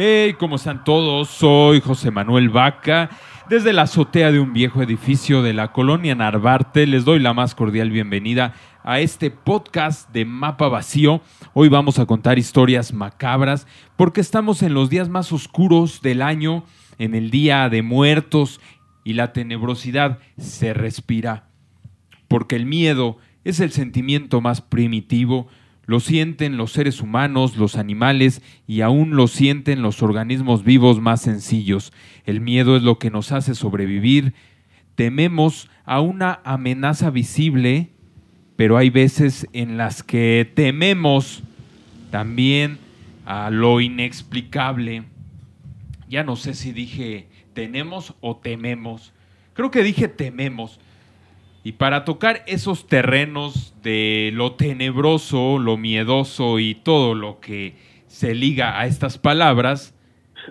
Hey, ¿cómo están todos? Soy José Manuel Vaca. Desde la azotea de un viejo edificio de la colonia Narvarte, les doy la más cordial bienvenida a este podcast de Mapa Vacío. Hoy vamos a contar historias macabras porque estamos en los días más oscuros del año, en el día de muertos y la tenebrosidad se respira. Porque el miedo es el sentimiento más primitivo, lo sienten los seres humanos, los animales y aún lo sienten los organismos vivos más sencillos. El miedo es lo que nos hace sobrevivir. Tememos a una amenaza visible, pero hay veces en las que tememos también a lo inexplicable. Ya no sé si dije tenemos o tememos. Creo que dije tememos. Y para tocar esos terrenos de lo tenebroso, lo miedoso y todo lo que se liga a estas palabras,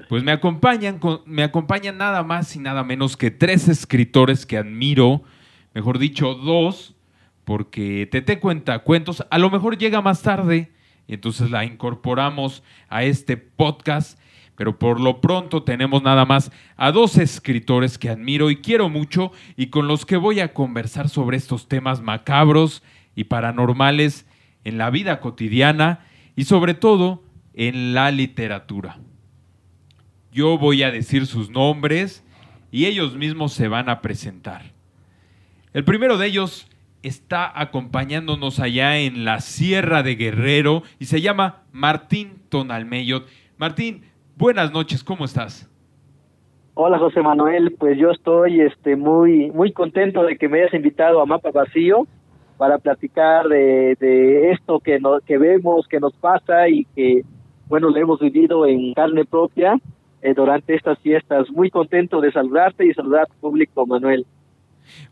pues me acompañan, me acompañan nada más y nada menos que tres escritores que admiro, mejor dicho, dos, porque te cuenta cuentos, a lo mejor llega más tarde, y entonces la incorporamos a este podcast pero por lo pronto tenemos nada más a dos escritores que admiro y quiero mucho y con los que voy a conversar sobre estos temas macabros y paranormales en la vida cotidiana y sobre todo en la literatura. Yo voy a decir sus nombres y ellos mismos se van a presentar. El primero de ellos está acompañándonos allá en la Sierra de Guerrero y se llama Martín Tonalmeyot. Martín, Buenas noches, ¿cómo estás? Hola José Manuel, pues yo estoy este muy muy contento de que me hayas invitado a Mapa Vacío para platicar de, de esto que nos, que vemos, que nos pasa y que bueno lo hemos vivido en carne propia eh, durante estas fiestas. Muy contento de saludarte y saludar a tu público, Manuel.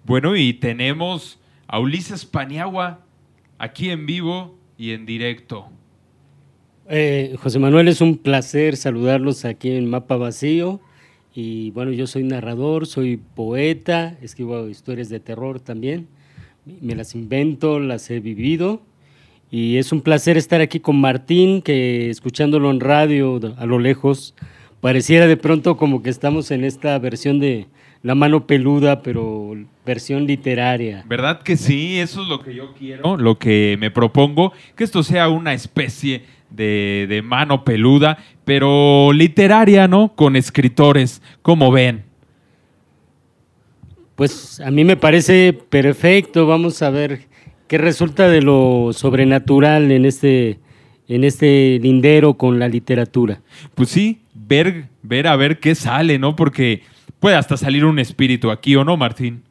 Bueno, y tenemos a Ulises Paniagua aquí en vivo y en directo. Eh, José Manuel, es un placer saludarlos aquí en Mapa Vacío. Y bueno, yo soy narrador, soy poeta, escribo historias de terror también. Me las invento, las he vivido. Y es un placer estar aquí con Martín, que escuchándolo en radio a lo lejos, pareciera de pronto como que estamos en esta versión de La mano peluda, pero versión literaria. ¿Verdad que sí? Eso es lo que yo quiero, lo que me propongo, que esto sea una especie de, mano peluda, pero literaria, ¿no? Con escritores, como ven? Pues a mí me parece perfecto. Vamos a ver qué resulta de lo sobrenatural en este, en este lindero con la literatura. Pues sí, ver, ver a ver qué sale, ¿no? Porque puede hasta salir un espíritu aquí, ¿o no, Martín?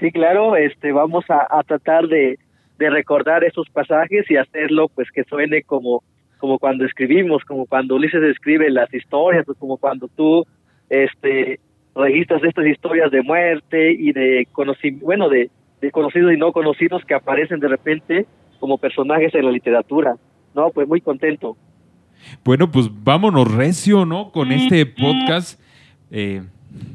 Sí, claro, este, vamos a tratar de, de recordar esos pasajes y hacerlo pues que suene como como cuando escribimos, como cuando Ulises escribe las historias, o como cuando tú este registras estas historias de muerte y de bueno, de, de conocidos y no conocidos que aparecen de repente como personajes en la literatura. No, pues muy contento. Bueno, pues vámonos recio, ¿no? Con este podcast. Eh,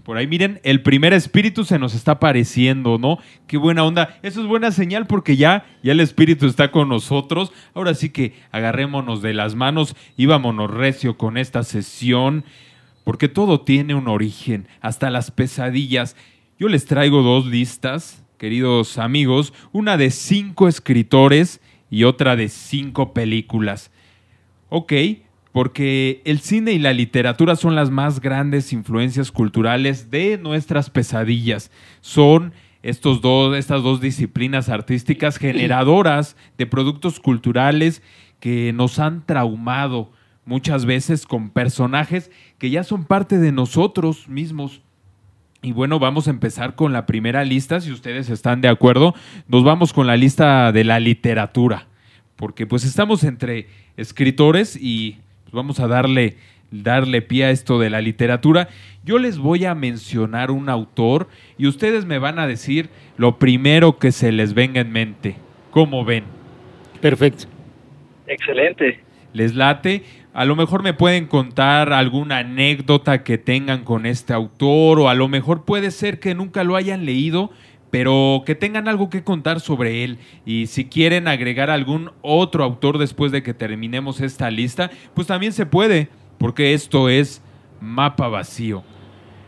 por ahí miren, el primer espíritu se nos está apareciendo, ¿no? Qué buena onda. Eso es buena señal porque ya, ya el espíritu está con nosotros. Ahora sí que agarrémonos de las manos y vámonos recio con esta sesión, porque todo tiene un origen, hasta las pesadillas. Yo les traigo dos listas, queridos amigos, una de cinco escritores y otra de cinco películas. Ok, porque el cine y la literatura son las más grandes influencias culturales de nuestras pesadillas. Son estos dos, estas dos disciplinas artísticas generadoras de productos culturales que nos han traumado muchas veces con personajes que ya son parte de nosotros mismos. Y bueno, vamos a empezar con la primera lista, si ustedes están de acuerdo. Nos vamos con la lista de la literatura, porque pues estamos entre escritores y vamos a darle, darle pie a esto de la literatura. Yo les voy a mencionar un autor y ustedes me van a decir lo primero que se les venga en mente. ¿Cómo ven? Perfecto. Excelente. ¿Les late? A lo mejor me pueden contar alguna anécdota que tengan con este autor o a lo mejor puede ser que nunca lo hayan leído, pero que tengan algo que contar sobre él. Y si quieren agregar algún otro autor después de que terminemos esta lista, pues también se puede. porque esto es mapa vacío.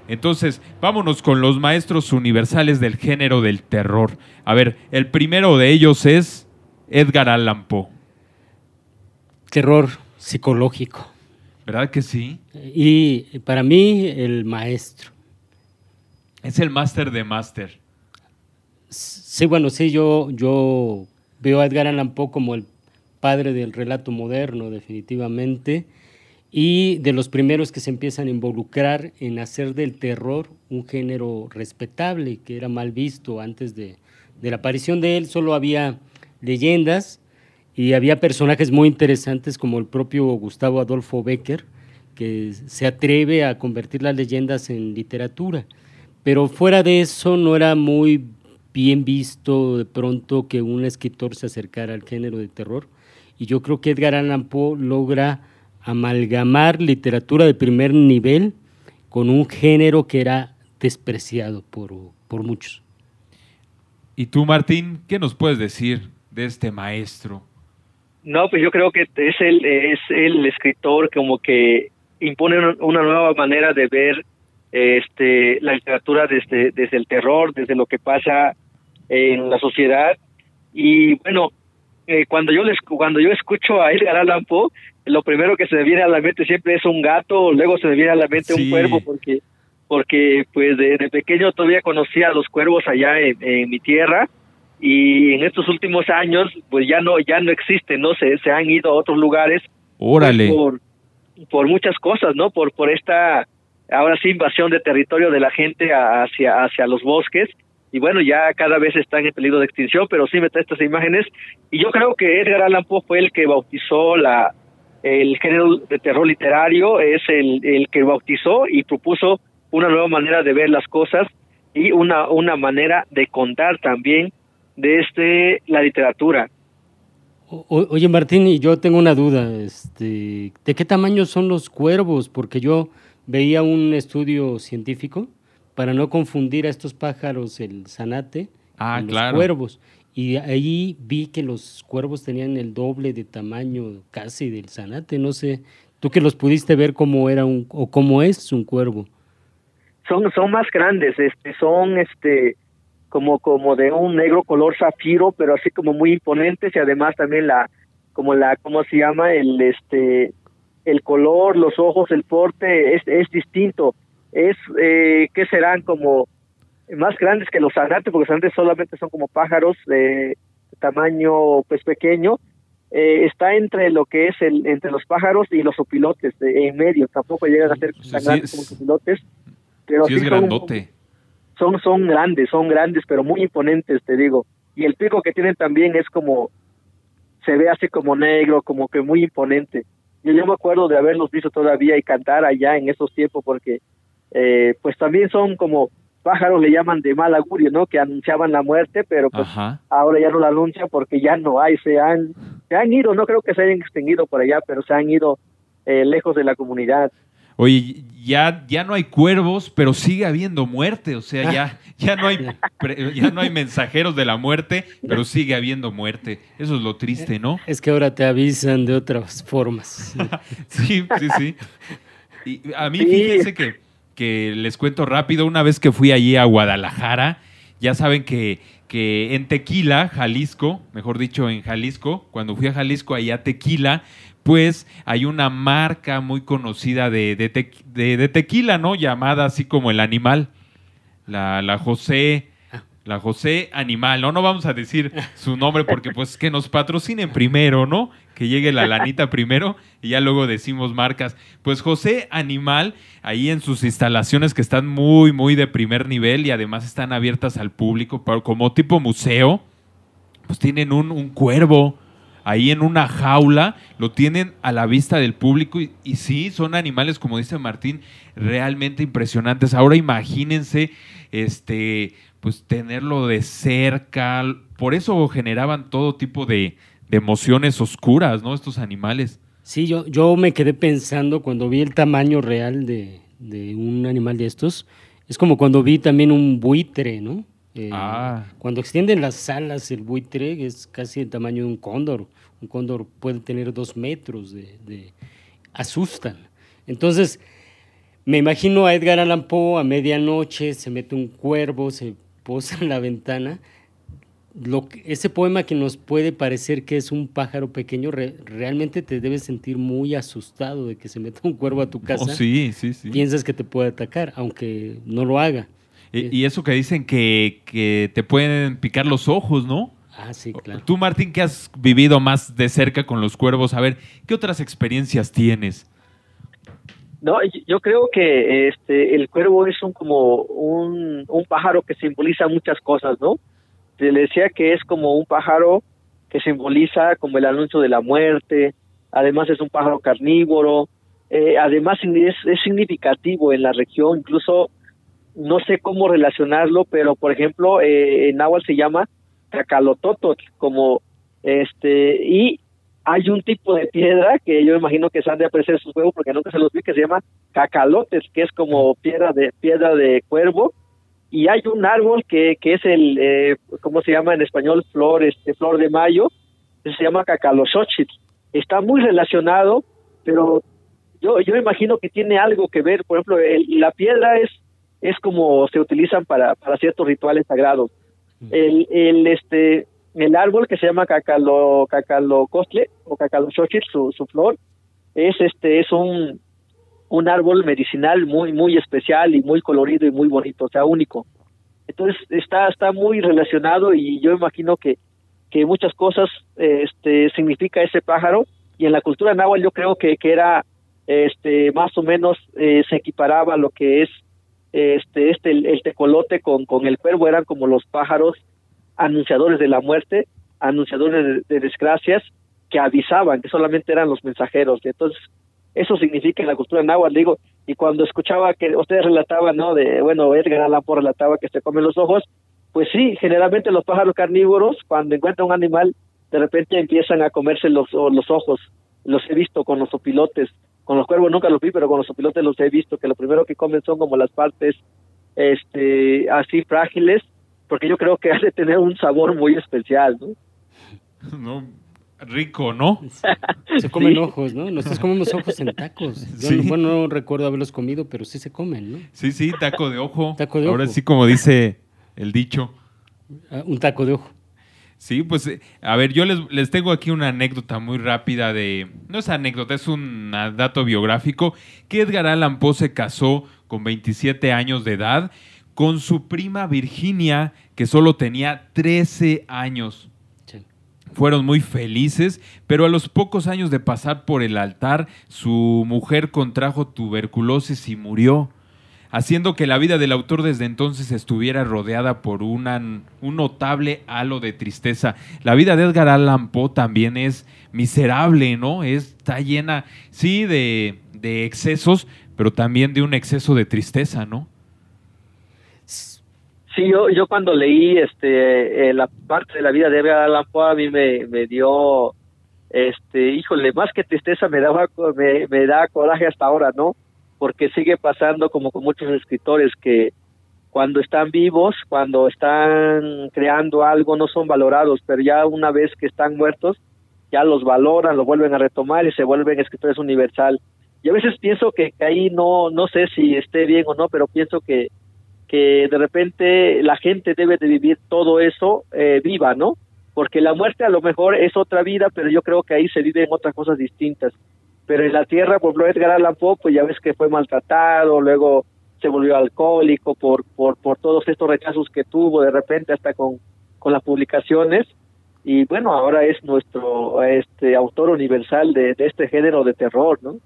Entonces, vámonos con los maestros universales del género del terror. A ver, el primero de ellos es Edgar Allan Poe. Terror psicológico. ¿Verdad que sí? Y para mí, el maestro. Es el máster de máster. Sí, bueno, sí, yo, yo veo a Edgar Allan Poe como el padre del relato moderno, definitivamente, y de los primeros que se empiezan a involucrar en hacer del terror un género respetable, que era mal visto antes de, de la aparición de él. Solo había leyendas y había personajes muy interesantes como el propio Gustavo Adolfo Becker, que se atreve a convertir las leyendas en literatura. Pero fuera de eso no era muy bien visto de pronto que un escritor se acercara al género de terror. Y yo creo que Edgar Allan Poe logra amalgamar literatura de primer nivel con un género que era despreciado por, por muchos. ¿Y tú, Martín, qué nos puedes decir de este maestro? No, pues yo creo que es el, es el escritor como que impone una nueva manera de ver este la literatura desde, desde el terror, desde lo que pasa en la sociedad. Y bueno, eh, cuando yo les, cuando yo escucho a Edgar Allan Poe, lo primero que se me viene a la mente siempre es un gato, luego se me viene a la mente un cuervo, porque porque pues de, pequeño todavía conocía a los cuervos allá en mi tierra. Y en estos últimos años pues ya no ya no existen no se, se han ido a otros lugares órale. por, por muchas cosas no por por esta ahora sí invasión de territorio de la gente hacia hacia los bosques y bueno ya cada vez están en peligro de extinción pero sí me trae estas imágenes y yo creo que Edgar Allan Poe fue el que bautizó la el género de terror literario es el, el que bautizó y propuso una nueva manera de ver las cosas y una una manera de contar también de este, la literatura. oye Martín, y yo tengo una duda, este, ¿de qué tamaño son los cuervos? Porque yo veía un estudio científico para no confundir a estos pájaros el zanate ah, con los cuervos. Y ahí vi que los cuervos tenían el doble de tamaño casi del zanate. No sé, tú que los pudiste ver cómo era un o cómo es un cuervo. Son son más grandes, este son este como como de un negro color zafiro, pero así como muy imponentes y además también la como la cómo se llama el este el color, los ojos, el porte es es distinto. Es eh, que serán como más grandes que los anates, porque los anates solamente son como pájaros de tamaño pues pequeño. Eh, está entre lo que es el entre los pájaros y los opilotes en medio, tampoco llegan a ser tan grandes como los opilotes, pero sí, es grandote son, son grandes, son grandes, pero muy imponentes, te digo. Y el pico que tienen también es como, se ve así como negro, como que muy imponente. Yo, yo me acuerdo de haberlos visto todavía y cantar allá en esos tiempos porque, eh, pues también son como pájaros le llaman de mal augurio, ¿no? Que anunciaban la muerte, pero pues ahora ya no la anuncian porque ya no hay, se han, se han ido, no creo que se hayan extinguido por allá, pero se han ido eh, lejos de la comunidad. Oye, ya, ya no hay cuervos, pero sigue habiendo muerte. O sea, ya, ya, no hay, ya no hay mensajeros de la muerte, pero sigue habiendo muerte. Eso es lo triste, ¿no? Es que ahora te avisan de otras formas. sí, sí, sí. Y a mí, fíjense que, que les cuento rápido, una vez que fui allí a Guadalajara, ya saben que, que en Tequila, Jalisco, mejor dicho en Jalisco, cuando fui a Jalisco, allá Tequila, pues hay una marca muy conocida de, de, tequila, ¿no? Llamada así como el animal, la, la José, la José Animal, ¿no? No vamos a decir su nombre porque pues que nos patrocinen primero, ¿no? Que llegue la lanita primero y ya luego decimos marcas. Pues José Animal, ahí en sus instalaciones que están muy, muy de primer nivel y además están abiertas al público como tipo museo, pues tienen un, un cuervo, ahí en una jaula, lo tienen a la vista del público y, sí, son animales, como dice Martín, realmente impresionantes. Ahora imagínense, este, pues tenerlo de cerca, por eso generaban todo tipo de, emociones oscuras, ¿no? Estos animales. Sí, yo, yo me quedé pensando cuando vi el tamaño real de, de un animal de estos, es como cuando vi también un buitre, ¿no? Eh, ah. Cuando extienden las alas, el buitre es casi el tamaño de un cóndor. Un cóndor puede tener dos metros de, asustan. Entonces, me imagino a Edgar Allan Poe a medianoche, se mete un cuervo, se posa en la ventana. Lo ese poema que nos puede parecer que es un pájaro pequeño, realmente te debes sentir muy asustado de que se meta un cuervo a tu casa. sí, sí, sí. Piensas que te puede atacar, aunque no lo haga. Y, eso que dicen que, que, te pueden picar los ojos, ¿no? Ah, sí, claro. Tú, Martín, que has vivido más de cerca con los cuervos, a ver, ¿qué otras experiencias tienes? No, yo creo que este el cuervo es un como un, un pájaro que simboliza muchas cosas, ¿no? Se le decía que es como un pájaro que simboliza como el anuncio de la muerte, además es un pájaro carnívoro, eh, además es, es, significativo en la región, incluso no sé cómo relacionarlo, pero por ejemplo eh, en Nahuatl se llama cacalototot, como este, y hay un tipo de piedra que yo imagino que se han de apreciar sus huevos porque nunca se los vi que se llama cacalotes que es como piedra de piedra de cuervo y hay un árbol que, que es el eh, cómo se llama en español flor este flor de mayo que se llama cacalosochitl está muy relacionado pero yo yo imagino que tiene algo que ver por ejemplo la piedra es es como se utilizan para para ciertos rituales sagrados el, el este el árbol que se llama cacalo cacalocostle o cacalochochitl, su, su flor, es este es un un árbol medicinal muy muy especial y muy colorido y muy bonito, o sea, único. Entonces está está muy relacionado y yo imagino que que muchas cosas este significa ese pájaro y en la cultura náhuatl yo creo que, que era este más o menos eh, se equiparaba a lo que es este este el, tecolote con con el cuervo eran como los pájaros anunciadores de la muerte, anunciadores de, desgracias, que avisaban, que solamente eran los mensajeros. Entonces, eso significa en la cultura náhuatl, digo, y cuando escuchaba que ustedes relataban, ¿no? De, bueno, Edgar Allan Poe relataba que se comen los ojos, pues sí, generalmente los pájaros carnívoros, cuando encuentran un animal, de repente empiezan a comerse los, los ojos. Los he visto con los opilotes, con los cuervos nunca los vi, pero con los opilotes los he visto, que lo primero que comen son como las partes este así frágiles porque yo creo que ha de tener un sabor muy especial, ¿no? No, rico, ¿no? Se comen ojos, ¿no? Nosotros comemos ojos en tacos. Yo no, bueno, no recuerdo haberlos comido, pero sí se comen, ¿no? Sí, sí, taco de ojo. Taco de Ahora sí, como dice el dicho. Ah, un taco de ojo. Sí, pues, eh, a ver, yo les, les, tengo aquí una anécdota muy rápida de... No es anécdota, es un dato biográfico, que Edgar Allan Poe se casó con 27 años de edad con su prima Virginia, que solo tenía 13 años. Fueron muy felices, pero a los pocos años de pasar por el altar, su mujer contrajo tuberculosis y murió, haciendo que la vida del autor desde entonces estuviera rodeada por una, un notable halo de tristeza. La vida de Edgar Allan Poe también es miserable, ¿no? Está llena, sí, de, de excesos, pero también de un exceso de tristeza, ¿no? Sí, yo, yo cuando leí este eh, la parte de la vida de Edgar Allan Poe a mí me, me dio, este, híjole, más que tristeza me daba me, me da coraje hasta ahora, ¿no? Porque sigue pasando como con muchos escritores que cuando están vivos, cuando están creando algo, no son valorados, pero ya una vez que están muertos, ya los valoran, lo vuelven a retomar y se vuelven escritores universal. Y a veces pienso que, que ahí no, no sé si esté bien o no, pero pienso que que de repente la gente debe de vivir todo eso eh, viva, ¿no? Porque la muerte a lo mejor es otra vida, pero yo creo que ahí se viven otras cosas distintas. Pero en la tierra, por ejemplo, Edgar Allan Poe, pues ya ves que fue maltratado, luego se volvió alcohólico por, por, por todos estos rechazos que tuvo de repente hasta con, con las publicaciones. Y bueno, ahora es nuestro este autor universal de, de este género de terror, ¿no?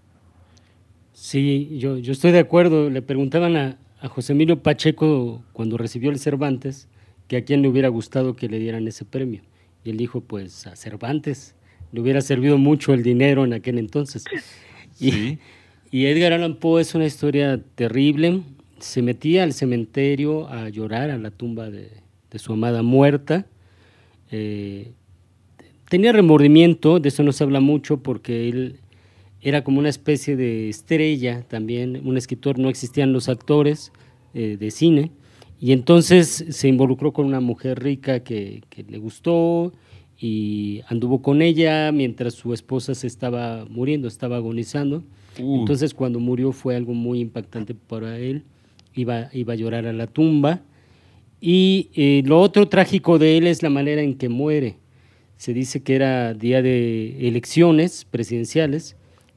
Sí, yo, yo estoy de acuerdo. Le preguntaban a, a José Emilio Pacheco cuando recibió el Cervantes que a quién le hubiera gustado que le dieran ese premio. Y él dijo, pues a Cervantes. Le hubiera servido mucho el dinero en aquel entonces. Y, y Edgar Allan Poe es una historia terrible. Se metía al cementerio a llorar a la tumba de, su amada muerta. Eh, tenía remordimiento, de eso no se habla mucho porque él era como una especie de estrella también, un escritor, no existían los actores eh, de cine, y entonces se involucró con una mujer rica que, le gustó y anduvo con ella mientras su esposa se estaba muriendo, estaba agonizando, Uh. Entonces cuando murió fue algo muy impactante para él. Iba, iba a llorar a la tumba. Y eh, lo otro trágico de él es la manera en que muere. Se dice que era día de elecciones presidenciales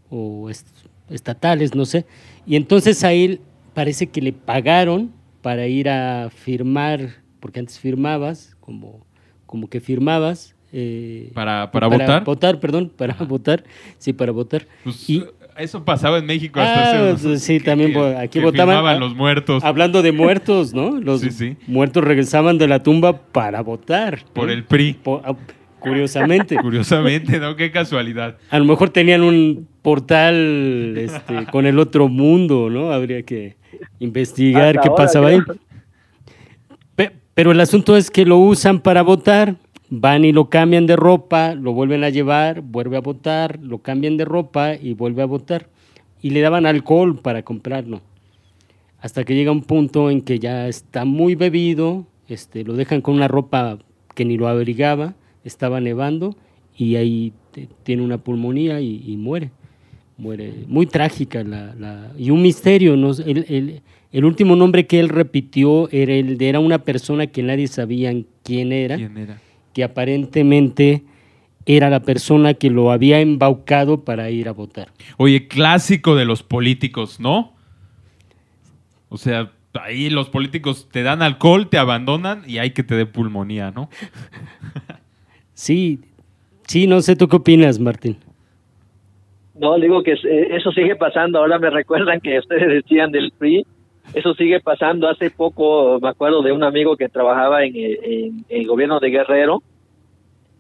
o est- estatales, no sé. Y entonces a él parece que le pagaron para ir a firmar, porque antes firmabas, como, como que firmabas. Eh, ¿Para- para votar? Votar, perdón, para votar. Sí, para votar. Pues, Y- eso pasaba en México hasta Ah, hace unos- sí, también aquí votaban- firmaban los muertos Hablando de muertos, ¿no? Los Sí, sí. muertos regresaban de la tumba para votar. por ¿no? el PRI. Ah, Curiosamente. Curiosamente, ¿no? Qué casualidad. A lo mejor tenían un portal este, con el otro mundo, ¿no? Habría que investigar Hasta qué ahora, pasaba ahí. Pero el asunto es que lo usan para votar, van y lo cambian de ropa, lo vuelven a llevar, vuelve a votar, lo cambian de ropa y vuelve a votar. Y le daban alcohol para comprarlo. Hasta que llega un punto en que ya está muy bebido, este, lo dejan con una ropa que ni lo abrigaba, estaba nevando y ahí tiene una pulmonía y, muere. Muere. Muy trágica la, y un misterio. ¿no? El, el- el último nombre que él repitió era el de era una persona que nadie sabía quién era, ¿Quién era? Que aparentemente era la persona que lo había embaucado para ir a votar. Oye, clásico de los políticos, ¿no? O sea, ahí los políticos te dan alcohol, te abandonan y hay que te dé pulmonía, ¿no? Sí, sí, no sé, ¿tú qué opinas, Martín? No, digo que eh, eso sigue pasando. Ahora me recuerdan que ustedes decían del PRI. Eso sigue pasando. Hace poco me acuerdo de un amigo que trabajaba en, en- en el gobierno de Guerrero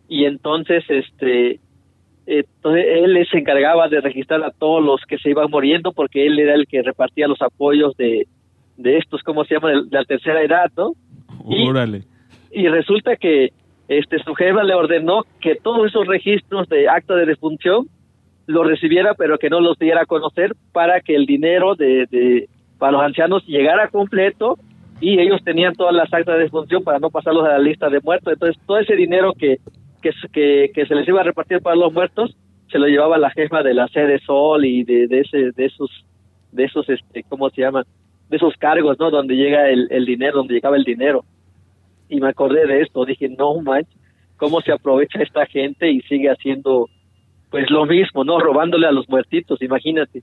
y entonces este entonces él se encargaba de registrar a todos los que se iban muriendo porque él era el que repartía los apoyos de, de estos, ¿cómo se llama? De la tercera edad, ¿no? Y- Órale. y resulta que este su jefa le ordenó que todos esos registros de acta de defunción los recibiera pero que no los diera a conocer para que el dinero de, de para los ancianos llegara completo y ellos tenían todas las actas de defunción para no pasarlos a la lista de muertos entonces todo ese dinero que que, se- les iba a repartir para los muertos se lo llevaba la jefa de la sede Sol y de, de ese de esos de esos este cómo se llama de esos cargos no donde llega el, el dinero donde llegaba el dinero y me acordé de esto, dije, no manches, cómo se aprovecha esta gente y sigue haciendo pues lo mismo, ¿no? Robándole a los muertitos, imagínate.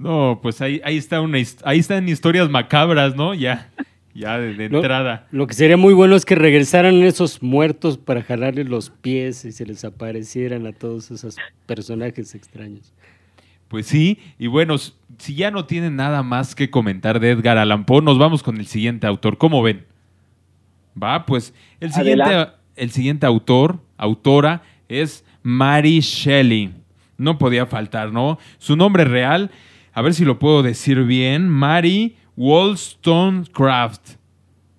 No, pues ahí, ahí está una ahí están historias macabras, ¿no? Ya, ya de, entrada. Lo que sería muy bueno es que regresaran esos muertos para jalarles los pies y se les aparecieran a todos esos personajes extraños. Pues sí, y bueno, si ya no tienen nada más que comentar de Edgar Allan Poe, nos vamos con el siguiente autor. ¿Cómo ven? Va, pues el siguiente, Adelante. el siguiente autor, autora, es Mary Shelley. No podía faltar, ¿no? Su nombre real, a ver si lo puedo decir bien, Mary Wollstonecraft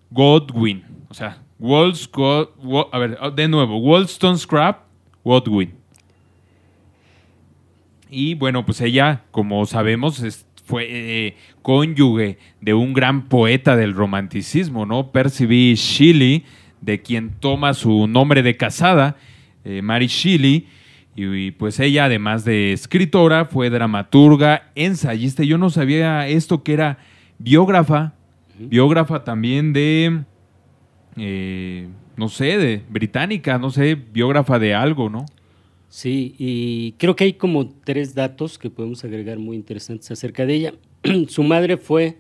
Godwin. O sea, Wollsco- Wo- a ver, de nuevo, Wollstonecraft Godwin. Y bueno, pues ella, como sabemos, fue eh, cónyuge de un gran poeta del romanticismo, ¿no? Percy B. Shelley, de quien toma su nombre de casada, eh, Mary Shelley. Y, pues ella, además de escritora, fue dramaturga, ensayista. Yo no sabía esto que era biógrafa, biógrafa también de, eh, no sé, de británica, no sé, biógrafa de algo, ¿no? Sí, y creo que hay como tres datos que podemos agregar muy interesantes acerca de ella. Su madre fue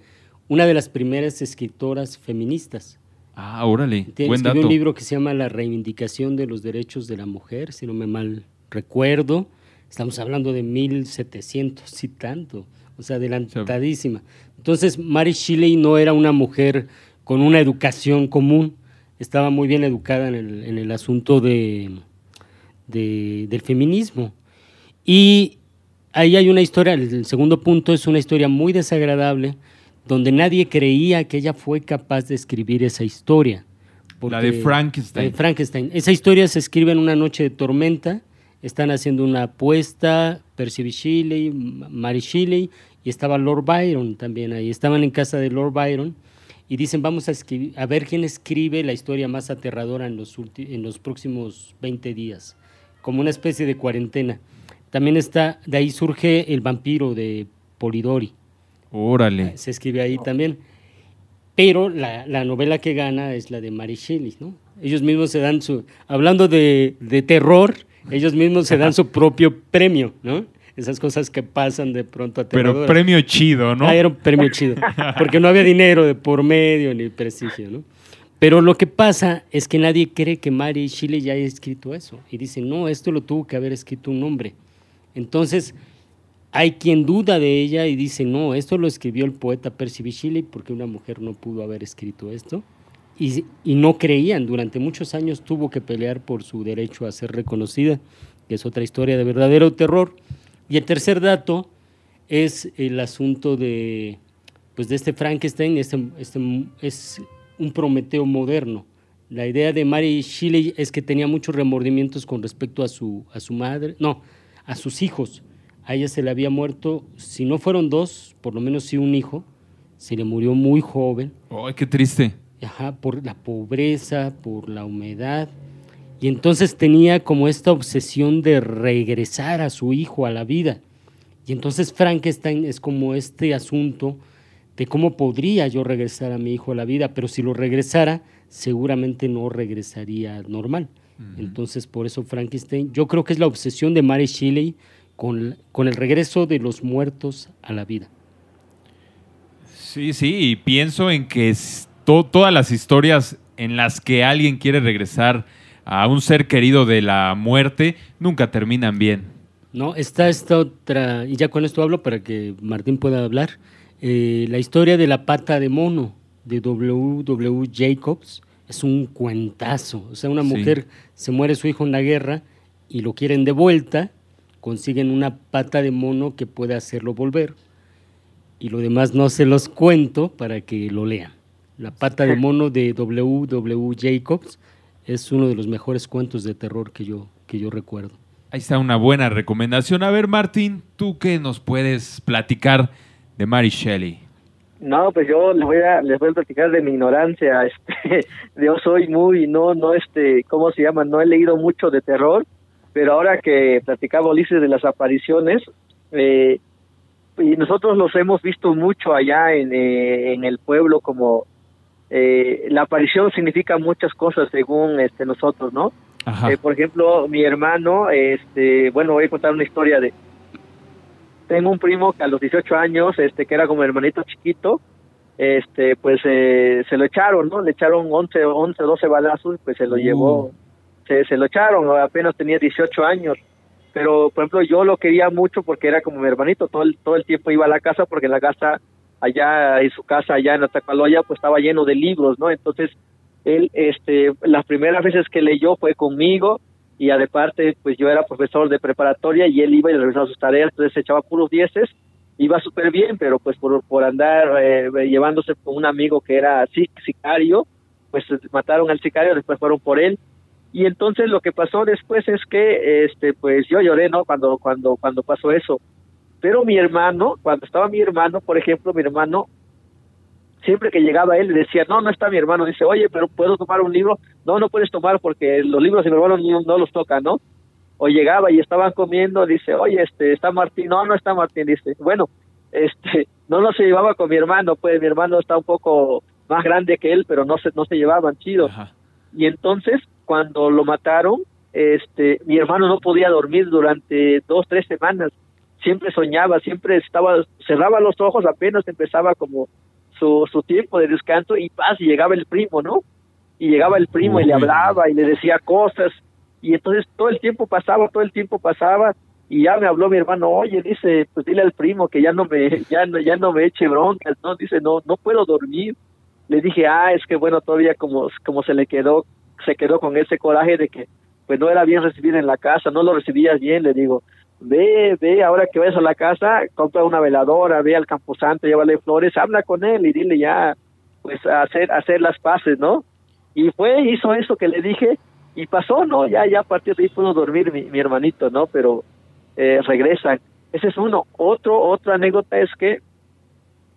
una de las primeras escritoras feministas. Ah, órale, Tiene- buen escribió dato. un libro que se llama La reivindicación de los derechos de la mujer, si no me mal recuerdo. Estamos hablando de 1700 y tanto, o sea, adelantadísima. Entonces, Mary Shelley no era una mujer con una educación común, estaba muy bien educada en el, en el asunto de, de- del feminismo. Y ahí hay una historia, el, segundo punto es una historia muy desagradable, donde nadie creía que ella fue capaz de escribir esa historia. La de Frankenstein. la de Frankenstein. Esa historia se escribe en una noche de tormenta, están haciendo una apuesta, Percy. Shelley, Mary Shelley, y estaba Lord Byron también ahí. Estaban en casa de Lord Byron y dicen, vamos a, a ver quién escribe la historia más aterradora en los, en los próximos 20 días, como una especie de cuarentena. También está, de ahí surge El vampiro de Polidori. Órale. Se escribe ahí también. Pero la, la, novela que gana es la de Mary Shelley, ¿no? Ellos mismos se dan su... Hablando de, de terror, ellos mismos se dan su propio premio, ¿no? Esas cosas que pasan de pronto a Pero premio chido, ¿no? Ah, era un premio chido. Porque no había dinero de por medio ni prestigio, ¿no? Pero lo que pasa es que nadie cree que Mary Shelley ya haya escrito eso. Y dicen, no, esto lo tuvo que haber escrito un hombre. Entonces, hay quien duda de ella y dice, no, esto lo escribió el poeta Percy. Shelley porque una mujer no pudo haber escrito esto. Y, no creían, durante muchos años tuvo que pelear por su derecho a ser reconocida, que es otra historia de verdadero terror. Y el tercer dato es el asunto de, pues de este Frankenstein, este, este, es un Prometeo moderno. La idea de Mary Shelley es que tenía muchos remordimientos con respecto a su, a su madre, no, a sus hijos. A ella se le había muerto, si no fueron dos, por lo menos sí un hijo, se le murió muy joven. ¡Ay, qué triste! Ajá, por la pobreza, por la humedad. Y entonces tenía como esta obsesión de regresar a su hijo a la vida. Y entonces Frankenstein es como este asunto de cómo podría yo regresar a mi hijo a la vida, pero si lo regresara, seguramente no regresaría normal. Entonces, por eso Frankenstein, yo creo que es la obsesión de Mary Shelley con, con el regreso de los muertos a la vida. Sí, sí, y pienso en que todas las historias en las que alguien quiere regresar a un ser querido de la muerte nunca terminan bien. No, está esta otra, y ya con esto hablo para que Martín pueda hablar, eh, la historia de la pata de mono de W. W. Jacobs es un cuentazo. O sea, una mujer se muere su hijo en la guerra y lo quieren de vuelta, consiguen una pata de mono que puede hacerlo volver. Y lo demás no se los cuento para que lo lean. La pata de mono de W. W. Jacobs es uno de los mejores cuentos de terror que yo, que yo recuerdo. Ahí está una buena recomendación. A ver, Martín, ¿tú qué nos puedes platicar de Mary Shelley? No, pues yo les voy a les voy a platicar de mi ignorancia. Este, yo soy muy no no este cómo se llama no he leído mucho de terror, pero ahora que platicaba Ulises de las apariciones eh, y nosotros los hemos visto mucho allá en, eh, en el pueblo como eh, la aparición significa muchas cosas según este nosotros, ¿no? Eh, por ejemplo, mi hermano, este, bueno, voy a contar una historia de, tengo un primo que a los 18 años, este, que era como hermanito chiquito, este, pues eh, se lo echaron, ¿no? Le echaron 11, 11, 12 balazos, pues se lo llevó, uh. se, se lo echaron, apenas tenía 18 años. Pero, por ejemplo, yo lo quería mucho porque era como mi hermanito, todo el, todo el tiempo iba a la casa porque en la casa allá en su casa allá en Atacaloya pues estaba lleno de libros, ¿no? Entonces él este las primeras veces que leyó fue conmigo y aparte pues yo era profesor de preparatoria y él iba y le revisaba sus tareas, entonces echaba puros dieces, iba súper bien, pero pues por, por andar eh, llevándose con un amigo que era sicario, pues mataron al sicario, después fueron por él y entonces lo que pasó después es que este pues yo lloré, ¿no? Cuando cuando cuando pasó eso pero mi hermano, cuando estaba mi hermano, por ejemplo, mi hermano, siempre que llegaba él le decía, no, no está mi hermano, dice, oye, pero ¿puedo tomar un libro? No, no puedes tomar porque los libros de mi hermano no, los toca, ¿no? O llegaba y estaban comiendo, dice, oye, este, está Martín, no, no está Martín, dice, bueno, este, no, no se llevaba con mi hermano, pues mi hermano está un poco más grande que él, pero no se, no se llevaban chido. Y entonces, cuando lo mataron, este, mi hermano no podía dormir durante dos, tres semanas siempre soñaba, siempre estaba, cerraba los ojos apenas empezaba como su, su tiempo de descanso y paz, y llegaba el primo, ¿no? Y llegaba el primo y le hablaba y le decía cosas, y entonces todo el tiempo pasaba, todo el tiempo pasaba, y ya me habló mi hermano, oye, dice, pues dile al primo que ya no me, ya no, ya no me eche broncas, ¿no? Dice, no, no puedo dormir. Le dije, ah, es que bueno, todavía como, como se le quedó, se quedó con ese coraje de que pues no era bien recibir en la casa, no lo recibías bien, le digo, ve, ve, ahora que vayas a la casa, compra una veladora, ve al camposanto, llévale flores, habla con él y dile ya, pues, hacer, hacer las paces, ¿no? Y fue, hizo eso que le dije y pasó, ¿no? Ya, ya a partir de ahí pudo dormir mi, hermanito, ¿no? Pero eh, regresan. Ese es uno. Otro, otra anécdota es que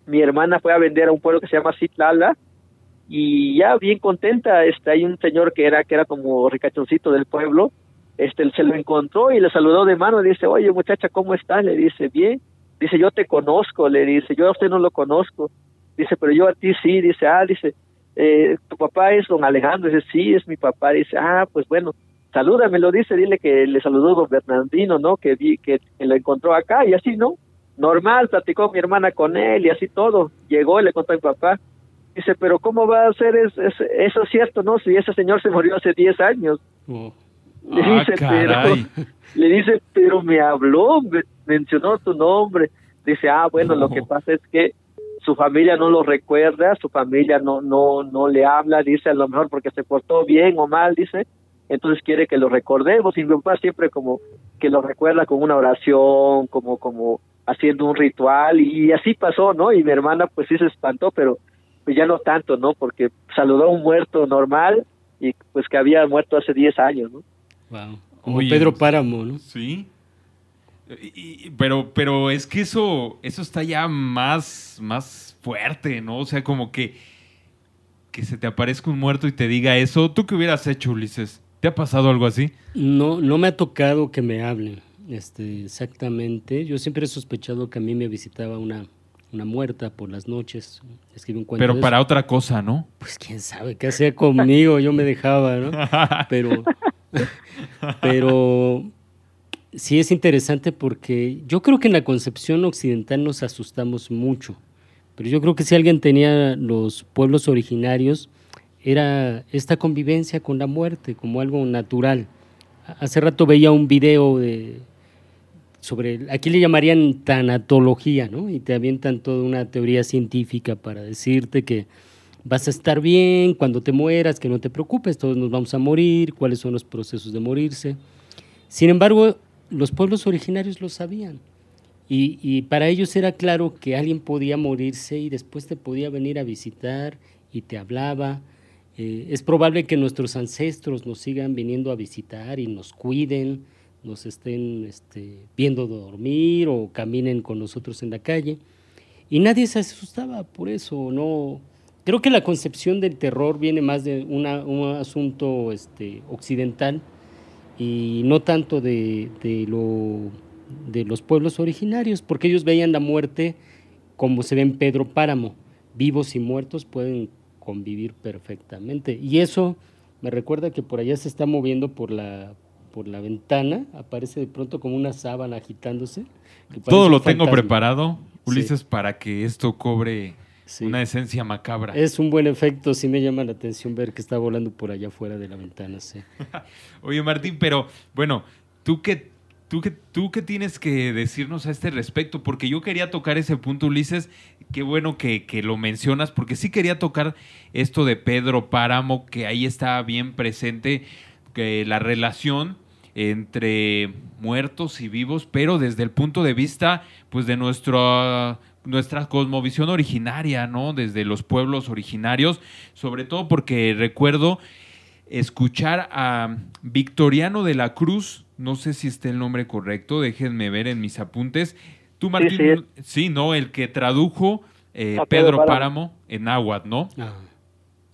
mi hermana fue a vender a un pueblo que se llama Citlala y ya bien contenta, este, hay un señor que era, que era como ricachoncito del pueblo, este, se lo encontró y le saludó de mano, dice, oye muchacha, ¿cómo estás? Le dice, bien, dice, yo te conozco, le dice, yo a usted no lo conozco, dice, pero yo a ti sí, dice, ah, dice, eh, tu papá es don Alejandro, dice, sí, es mi papá, dice, ah, pues bueno, salúdame, lo dice, dile que le saludó don Bernardino, ¿no? Que vi, que, lo encontró acá y así, ¿no? Normal, platicó mi hermana con él y así todo, llegó y le contó a mi papá, dice, pero ¿cómo va a ser es, eso es cierto, no? Si ese señor se murió hace 10 años. Oh. Le ah, dice, pero, le dice, pero me habló, mencionó tu nombre. Dice, ah, bueno, lo que pasa es que su familia no lo recuerda, su familia no, no, no le habla, dice a lo mejor porque se portó bien o mal, dice, entonces quiere que lo recordemos, y mi papá siempre como que lo recuerda con una oración, como, como haciendo un ritual, y así pasó, ¿no? Y mi hermana pues sí se espantó, pero pues ya no tanto, ¿no? Porque saludó a un muerto normal y pues que había muerto hace 10 años, ¿no? Wow. Como Pedro Páramo, ¿no? Sí. pero, pero es que eso, eso está ya más, más fuerte, ¿no? O sea, como que, que se te aparezca un muerto y te diga eso. ¿Tú qué hubieras hecho, Ulises? ¿Te ha pasado algo así? No, no me ha tocado que me hablen este, exactamente. Yo siempre he sospechado que a mí me visitaba una, una muerta por las noches. un Pero para otra cosa, ¿no? Pues quién sabe qué hacía conmigo. Yo me dejaba, ¿no? Pero pero sí es interesante porque yo creo que en la concepción occidental nos asustamos mucho. Pero yo creo que si alguien tenía los pueblos originarios, era esta convivencia con la muerte como algo natural. Hace rato veía un video de, sobre, aquí le llamarían tanatología, ¿no? Y te avientan toda una teoría científica para decirte que vas a estar bien cuando te mueras, que no te preocupes, todos nos vamos a morir, cuáles son los procesos de morirse. Sin embargo, los pueblos originarios lo sabían. Y, para ellos era claro que alguien podía morirse y después te podía venir a visitar y te hablaba. Eh, es probable que nuestros ancestros nos sigan viniendo a visitar y nos cuiden, nos estén este, viendo dormir o caminen con nosotros en la calle. Y nadie se asustaba por eso, no, Creo que la concepción del terror viene más de un asunto este, occidental y no tanto de, lo, de los pueblos originarios, porque ellos veían la muerte como se ve en Pedro Páramo. Vivos y muertos pueden convivir perfectamente. Y eso me recuerda que por allá se está moviendo por la, por la ventana, aparece de pronto como una sábana agitándose. Todo lo tengo preparado, Ulises, para que esto cobre una esencia macabra. Es un buen efecto, sí me llama la atención ver que está volando por allá fuera de la ventana, sí. Oye, Martín, pero bueno, tú qué, tú qué, tú qué tienes que decirnos a este respecto, porque yo quería tocar ese punto, Ulises, qué bueno que, que lo mencionas, porque sí quería tocar esto de Pedro Páramo, que ahí está bien presente, que la relación entre muertos y vivos, pero desde el punto de vista pues de nuestro nuestra cosmovisión originaria, ¿no? Desde los pueblos originarios, sobre todo porque recuerdo escuchar a Victoriano de la Cruz, no sé si está el nombre correcto, déjenme ver en mis apuntes. Tú, Martín, sí, ¿no? El que tradujo eh, Pedro Páramo. en náhuatl, ¿no? Ah.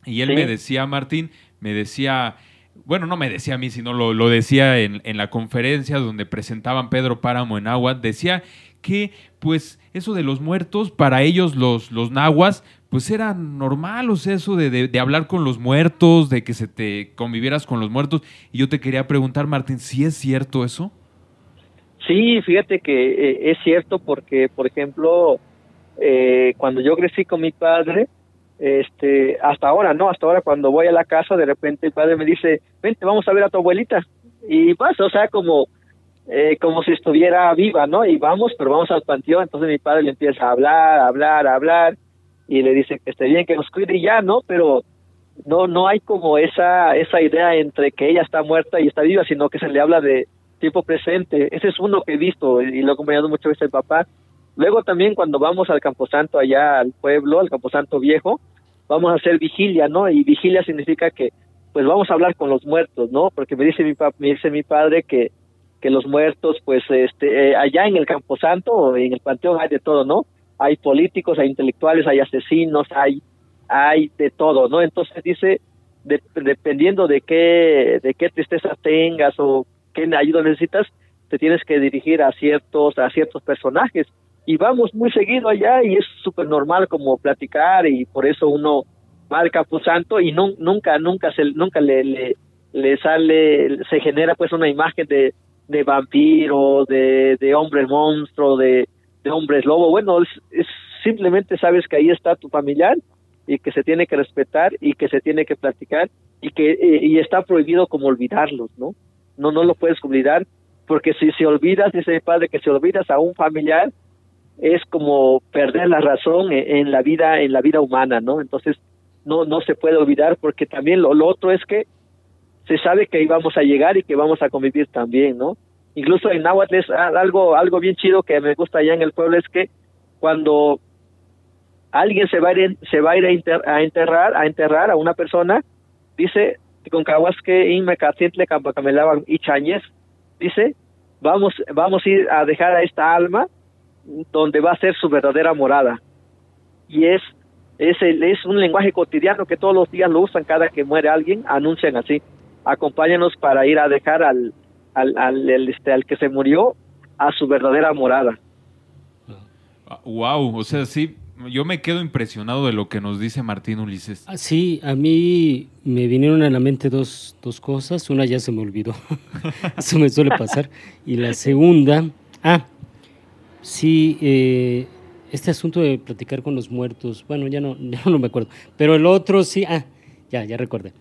Y él me decía, Martín, me decía, bueno, no me decía a mí, sino lo, lo decía en, en, la conferencia donde presentaban Pedro Páramo en náhuatl, decía que pues eso de los muertos, para ellos los, los nahuas, pues era normal, o sea, eso de, de, hablar con los muertos, de que se te convivieras con los muertos. Y yo te quería preguntar, Martín, ¿sí es cierto eso? Sí, fíjate que eh, es cierto porque, por ejemplo, eh, cuando yo crecí con mi padre, este, hasta ahora, ¿no? Hasta ahora cuando voy a la casa, de repente el padre me dice, vente, vamos a ver a tu abuelita. Y pasa, o sea, como eh, como si estuviera viva, ¿no? Y vamos, pero vamos al panteón, entonces mi padre le empieza a hablar, hablar, hablar, y le dice que esté bien, que nos cuide ya, ¿no? Pero no, no hay como esa, esa idea entre que ella está muerta y está viva, sino que se le habla de tiempo presente. Ese es uno que he visto y lo he acompañado muchas veces el papá. Luego también cuando vamos al Camposanto allá al pueblo, al Camposanto viejo, vamos a hacer vigilia, ¿no? Y vigilia significa que pues vamos a hablar con los muertos, ¿no? Porque me dice mi, me dice mi padre que que los muertos, pues este, eh, allá en el Camposanto, en el Panteón hay de todo, ¿no? Hay políticos, hay intelectuales, hay asesinos, hay, hay de todo, ¿no? Entonces dice, dependiendo de qué, de qué tristeza tengas o, qué ayuda necesitas, te tienes que dirigir a ciertos, a ciertos personajes. Y vamos muy seguido allá y es súper normal como platicar y por eso uno va al Santo y nunca, nunca, se, nunca le, le, le sale, se genera pues una imagen de, de vampiro, de, de hombre monstruo, de, de lobo. Bueno, es, simplemente sabes que ahí está tu familiar y que se tiene que respetar y que se tiene que platicar y que eh, y está prohibido como olvidarlos, ¿no? No no lo puedes olvidar porque si se olvidas, dice el padre que si olvidas a un familiar es como perder la razón en, en, la vida en la vida humana, ¿no? Entonces no no se puede olvidar porque también lo otro es que se sabe que íbamos a llegar y que vamos a convivir también, ¿no? Incluso en Nahuatl es algo, algo bien chido que me gusta allá en el pueblo es que cuando alguien se va a ir, se va a, ir a, enterrar, a enterrar a una persona, dice, con que campacamelaban y chañez, dice, vamos, vamos a ir a dejar a esta alma donde va a ser su verdadera morada. Y es, es, el, es un lenguaje cotidiano que todos los días lo usan cada que muere alguien, anuncian así acompáñanos para ir a dejar al, al, al, este, al que se murió a su verdadera morada. Wow, o sea, sí, yo me quedo impresionado de lo que nos dice Martín Ulises. Ah, sí, a mí me vinieron a la mente dos, dos cosas. Una ya se me olvidó, eso me suele pasar. Y la segunda, ah, sí, eh, este asunto de platicar con los muertos, bueno, ya no, ya no me acuerdo. Pero el otro sí, ah, ya, ya recordé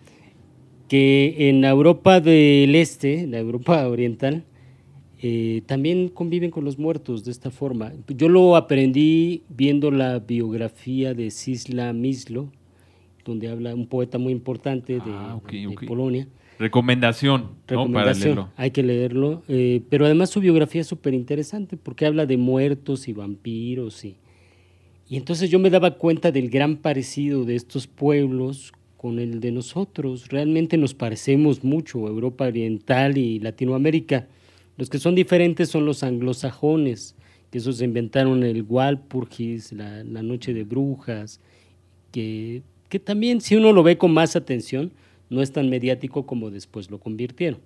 que en Europa del Este, la Europa Oriental, eh, también conviven con los muertos de esta forma. Yo lo aprendí viendo la biografía de Cisla Mislo, donde habla un poeta muy importante de, ah, Polonia. Recomendación, para leerlo. Hay que leerlo. Eh, pero además su biografía es súper interesante porque habla de muertos y vampiros. Y, y entonces yo me daba cuenta del gran parecido de estos pueblos con el de nosotros. Realmente nos parecemos mucho, Europa Oriental y Latinoamérica. Los que son diferentes son los anglosajones, que esos inventaron el Walpurgis, la, la Noche de Brujas, que, que también si uno lo ve con más atención, no es tan mediático como después lo convirtieron.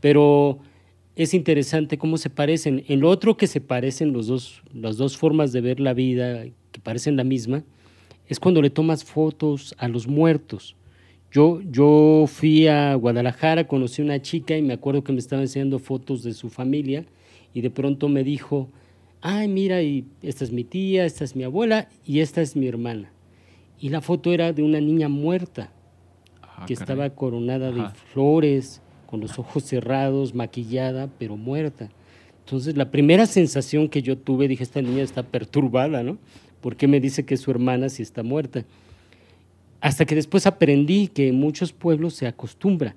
Pero es interesante cómo se parecen. En lo otro que se parecen los dos, las dos formas de ver la vida, que parecen la misma, es cuando le tomas fotos a los muertos. Yo, yo fui a Guadalajara, conocí a una chica y me acuerdo que me estaba enseñando fotos de su familia y de pronto me dijo, ay, mira, y esta es mi tía, esta es mi abuela y esta es mi hermana. Y la foto era de una niña muerta, ah, que estaba coronada de flores, con los ojos cerrados, maquillada, pero muerta. Entonces, la primera sensación que yo tuve, dije, esta niña está perturbada, ¿no? ¿Por qué me dice que su hermana si está muerta? Hasta que después aprendí que en muchos pueblos se acostumbra.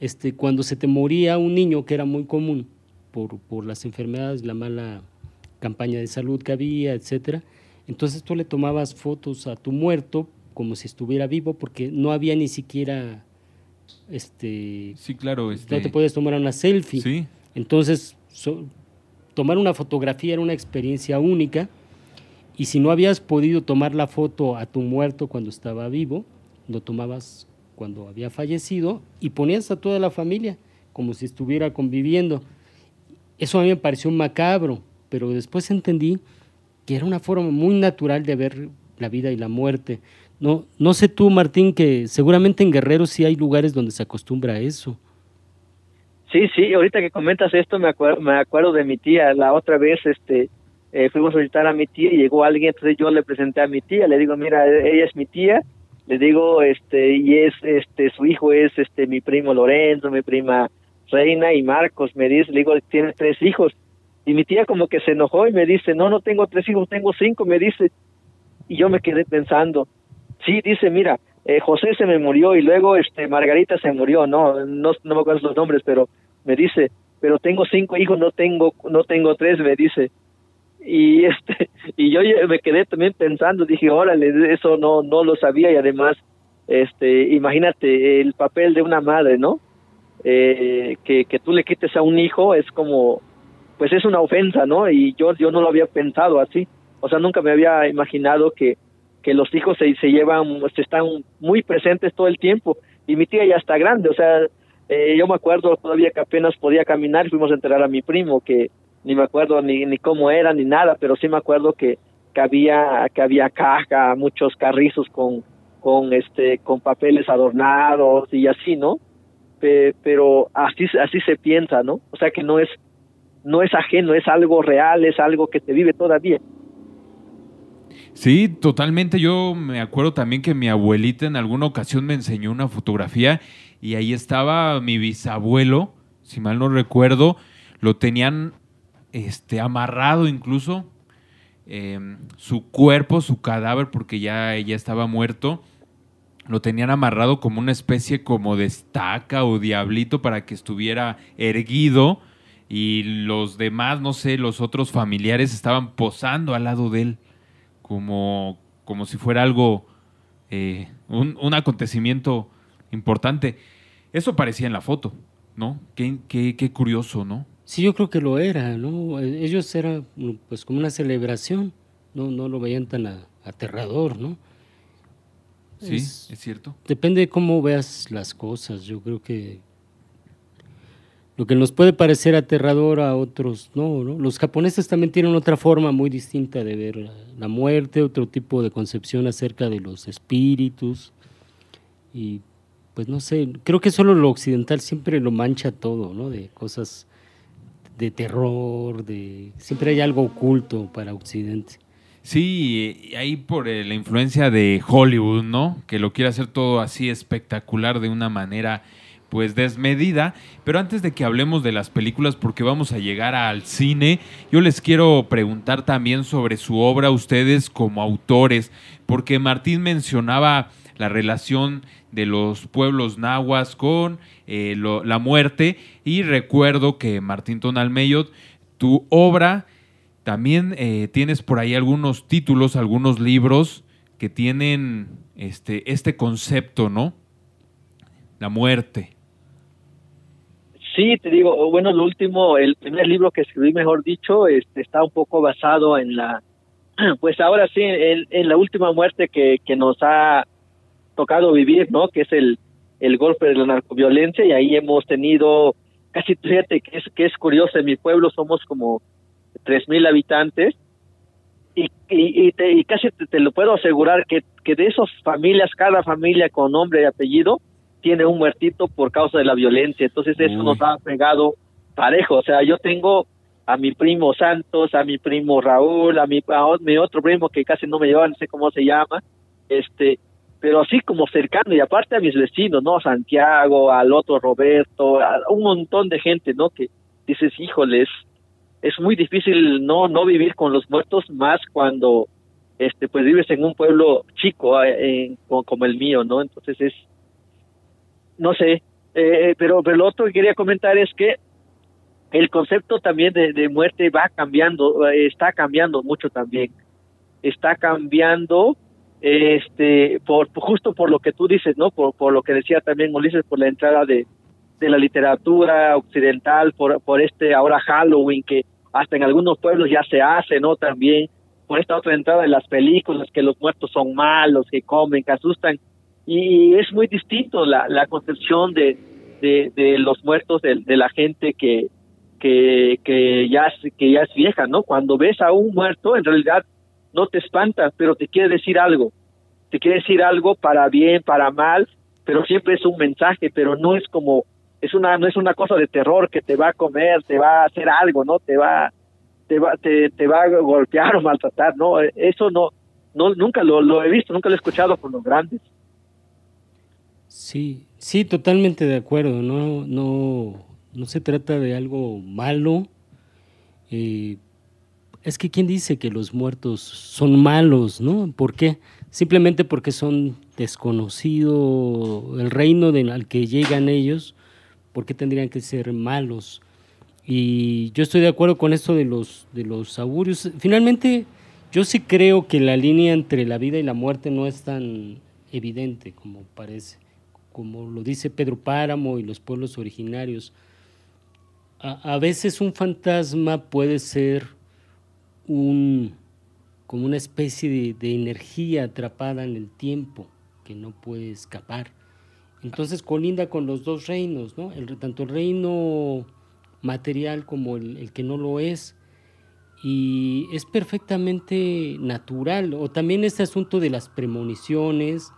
Este, cuando se te moría un niño, que era muy común por, por las enfermedades, la mala campaña de salud que había, etcétera, entonces tú le tomabas fotos a tu muerto como si estuviera vivo, porque no había ni siquiera este sí claro este... no te puedes tomar una selfie sí entonces tomar una fotografía era una experiencia única y si no habías podido tomar la foto a tu muerto cuando estaba vivo, lo tomabas cuando había fallecido y ponías a toda la familia como si estuviera conviviendo. Eso a mí me pareció macabro, pero después entendí que era una forma muy natural de ver la vida y la muerte. No, no sé tú, Martín, que seguramente en Guerrero sí hay lugares donde se acostumbra a eso. Sí, sí, ahorita que comentas esto me acuerdo, me acuerdo de mi tía, la otra vez, este, eh, fuimos a visitar a mi tía y llegó alguien, entonces yo le presenté a mi tía, le digo, mira, ella es mi tía, le digo, este, y es, este, su hijo es, este, mi primo Lorenzo, mi prima Reina y Marcos, me dice, le digo, tienes tres hijos, y mi tía como que se enojó y me dice, no, no tengo tres hijos, tengo cinco, me dice, y yo me quedé pensando, sí, dice, mira, eh, José se me murió y luego, este, Margarita se murió, no, no, no me acuerdo los nombres, pero me dice, pero tengo cinco hijos, no tengo, no tengo tres, me dice, y este y yo me quedé también pensando dije órale eso no no lo sabía y además este imagínate el papel de una madre no eh, que que tú le quites a un hijo es como pues es una ofensa no y yo yo no lo había pensado así. O sea nunca me había imaginado que que los hijos se, se llevan están muy presentes todo el tiempo. Y mi tía ya está grande o sea Eh, yo me acuerdo todavía que apenas podía caminar y fuimos a enterar a mi primo, que ni me acuerdo ni, ni cómo era ni nada, pero sí me acuerdo que, que había que había caja, muchos carrizos con con este con papeles adornados y así, ¿no? pero así así se piensa, ¿no? O sea que no es no es ajeno, es algo real, es algo que se vive todavía. Sí, totalmente. Yo me acuerdo también que mi abuelita en alguna ocasión me enseñó una fotografía y ahí estaba mi bisabuelo, si mal no recuerdo, lo tenían este, amarrado incluso, em, su cuerpo, su cadáver, porque ya, ya estaba muerto, lo tenían amarrado como una especie como de estaca o diablito para que estuviera erguido y los demás, no sé, los otros familiares estaban posando al lado de él como, como si fuera algo, eh, un, un acontecimiento importante. Eso parecía en la foto, ¿no? Qué, qué, qué curioso, ¿no? Sí, yo creo que lo era, ¿no? Ellos era pues como una celebración, no, no lo veían tan aterrador, ¿no? Sí, es, es, cierto. Depende de cómo veas las cosas. Yo creo que lo que nos puede parecer aterrador a otros no, ¿no? Los japoneses también tienen otra forma muy distinta de ver la, la muerte, otro tipo de concepción acerca de los espíritus y pues no sé, creo que solo lo occidental siempre lo mancha todo, ¿no? De cosas de terror, de siempre hay algo oculto para Occidente. Sí, ahí por eh, la influencia de Hollywood, ¿no? Que lo quiere hacer todo así espectacular de una manera pues desmedida, pero antes de que hablemos de las películas porque vamos a llegar al cine, yo les quiero preguntar también sobre su obra ustedes como autores, porque Martín mencionaba la relación de los pueblos nahuas con eh, la muerte. Y recuerdo que Martín Tonalmeyot, tu obra, también eh, tienes por ahí algunos títulos, algunos libros que tienen este, este concepto, ¿no? La muerte. Sí, te digo, bueno, lo último, el primer libro que escribí, mejor dicho, este, está un poco basado en la, pues ahora sí, en, en la última muerte que, que nos ha tocado vivir, ¿no? Que es el, el golpe de la narcoviolencia y ahí hemos tenido casi, fíjate que es, que es curioso, en mi pueblo somos como tres mil habitantes y, y, y, te, y casi te, te, lo puedo asegurar que, que de esas familias, cada familia con nombre y apellido tiene un muertito por causa de la violencia, entonces eso Uy. nos ha pegado parejo, o sea, yo tengo a mi primo Santos, a mi primo Raúl, a mi, a mi otro primo que casi no me lleva, no sé cómo se llama, este, pero así como cercano y aparte a mis vecinos, ¿no? Santiago, al otro Roberto, a un montón de gente, ¿no? Que dices, híjoles, es muy difícil no no vivir con los muertos más cuando este pues vives en un pueblo chico eh, como el mío, ¿no? Entonces es no sé, eh, pero, pero lo otro que quería comentar es que el concepto también de, de muerte va cambiando, eh, está cambiando mucho también. Está cambiando este por justo por lo que tú dices no por, por lo que decía también Ulises por la entrada de, de la literatura occidental por por este ahora Halloween que hasta en algunos pueblos ya se hace no también por esta otra entrada de las películas que los muertos son malos que comen que asustan. Y es muy distinto la, la concepción de, de, los muertos de, la gente que que que ya que ya es vieja no cuando ves a un muerto en realidad no te espanta, pero te quiere decir algo. Te quiere decir algo para bien, para mal, pero siempre es un mensaje, pero no es como es una no es una cosa de terror que te va a comer, te va a hacer algo, ¿no? Te va te va te, va a golpear o maltratar, no, eso no no nunca lo, lo he visto, nunca lo he escuchado con los grandes. Sí, sí, totalmente de acuerdo, no no no se trata de algo malo. Eh, es que quién dice que los muertos son malos, ¿no? ¿Por qué? Simplemente porque son desconocido el reino al que llegan ellos, ¿por qué tendrían que ser malos? Y yo estoy de acuerdo con esto de los, de los augurios. Finalmente, yo sí creo que la línea entre la vida y la muerte no es tan evidente como parece, como lo dice Pedro Páramo y los pueblos originarios. A veces un fantasma puede ser un, como una especie de, de, energía atrapada en el tiempo que no puede escapar. Entonces colinda con los dos reinos, ¿no? El, tanto el reino material como el, el que no lo es. Y es perfectamente natural. O también este asunto de las premoniciones,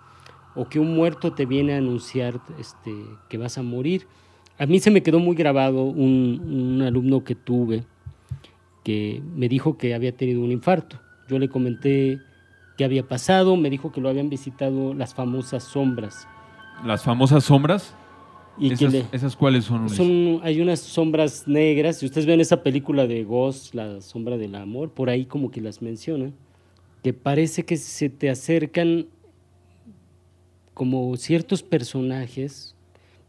o que un muerto te viene a anunciar este, que vas a morir. A mí se me quedó muy grabado un, un alumno que tuve que me dijo que había tenido un infarto. Yo le comenté qué había pasado, me dijo que lo habían visitado las famosas sombras. ¿Las famosas sombras? Y ¿Esas, ¿Esas cuáles son? son? Hay unas sombras negras, si ustedes ven esa película de Ghost, La sombra del amor, por ahí como que las mencionan, que parece que se te acercan como ciertos personajes,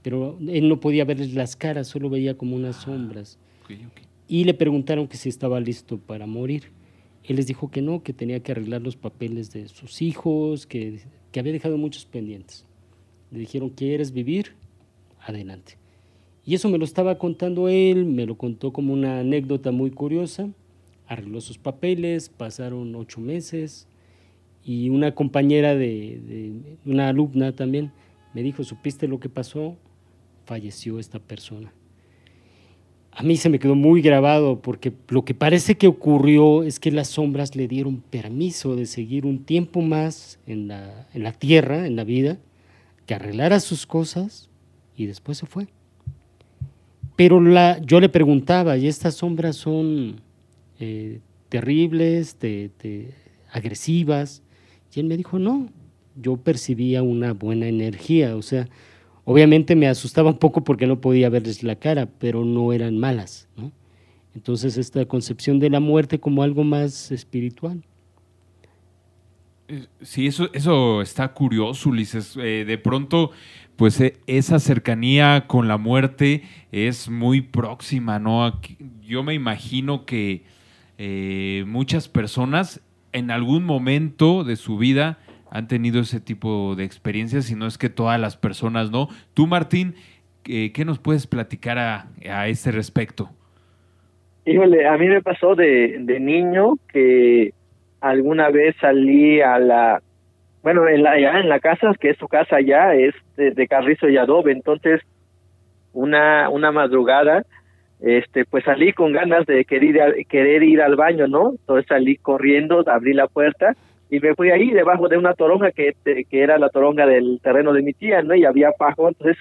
pero él no podía verles las caras, solo veía como unas sombras y le preguntaron que si estaba listo para morir. Él les dijo que no, que tenía que arreglar los papeles de sus hijos, que, que había dejado muchos pendientes. Le dijeron, ¿quieres vivir? Adelante. Y eso me lo estaba contando él, me lo contó como una anécdota muy curiosa. Arregló sus papeles, pasaron ocho meses y una compañera de, de una alumna también me dijo, ¿supiste lo que pasó? Falleció esta persona a mí se me quedó muy grabado porque lo que parece que ocurrió es que las sombras le dieron permiso de seguir un tiempo más en la, en la tierra, en la vida, que arreglara sus cosas y después se fue. Pero yo le preguntaba, ¿y estas sombras son eh, terribles, agresivas? Y él me dijo, no, yo percibía una buena energía, o sea, Obviamente me asustaba un poco porque no podía verles la cara, pero no eran malas. ¿no? Entonces esta concepción de la muerte como algo más espiritual. Eh, sí, eso, eso está curioso, Ulises. Eh, de pronto, pues eh, esa cercanía con la muerte es muy próxima, ¿no? Yo me imagino que muchas personas en algún momento de su vida han tenido ese tipo de experiencias, y no es que todas las personas no. Tú, Martín, ¿qué nos puedes platicar a, a este respecto? Híjole, a mí me pasó de, de niño que alguna vez salí a la, bueno, en la, ya en la casa, que es su casa ya, es de, carrizo y adobe, entonces una, una madrugada, este, pues salí con ganas de querer, querer ir al baño, ¿no? Entonces salí corriendo, abrí la puerta y me fui ahí debajo de una toronja que, que era la toronja del terreno de mi tía, ¿no? Y había pajo, entonces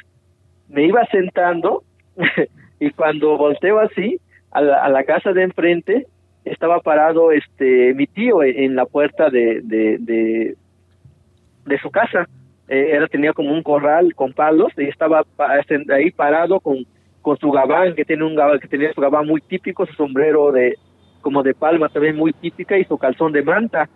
me iba sentando y cuando volteo así a la, casa de enfrente estaba parado este mi tío en la puerta de de, de, su casa. Eh, era tenía como un corral con palos y estaba este, ahí parado con con su gabán que tiene un gabán que tenía su gabán muy típico, su sombrero de como de palma también muy típica y su calzón de manta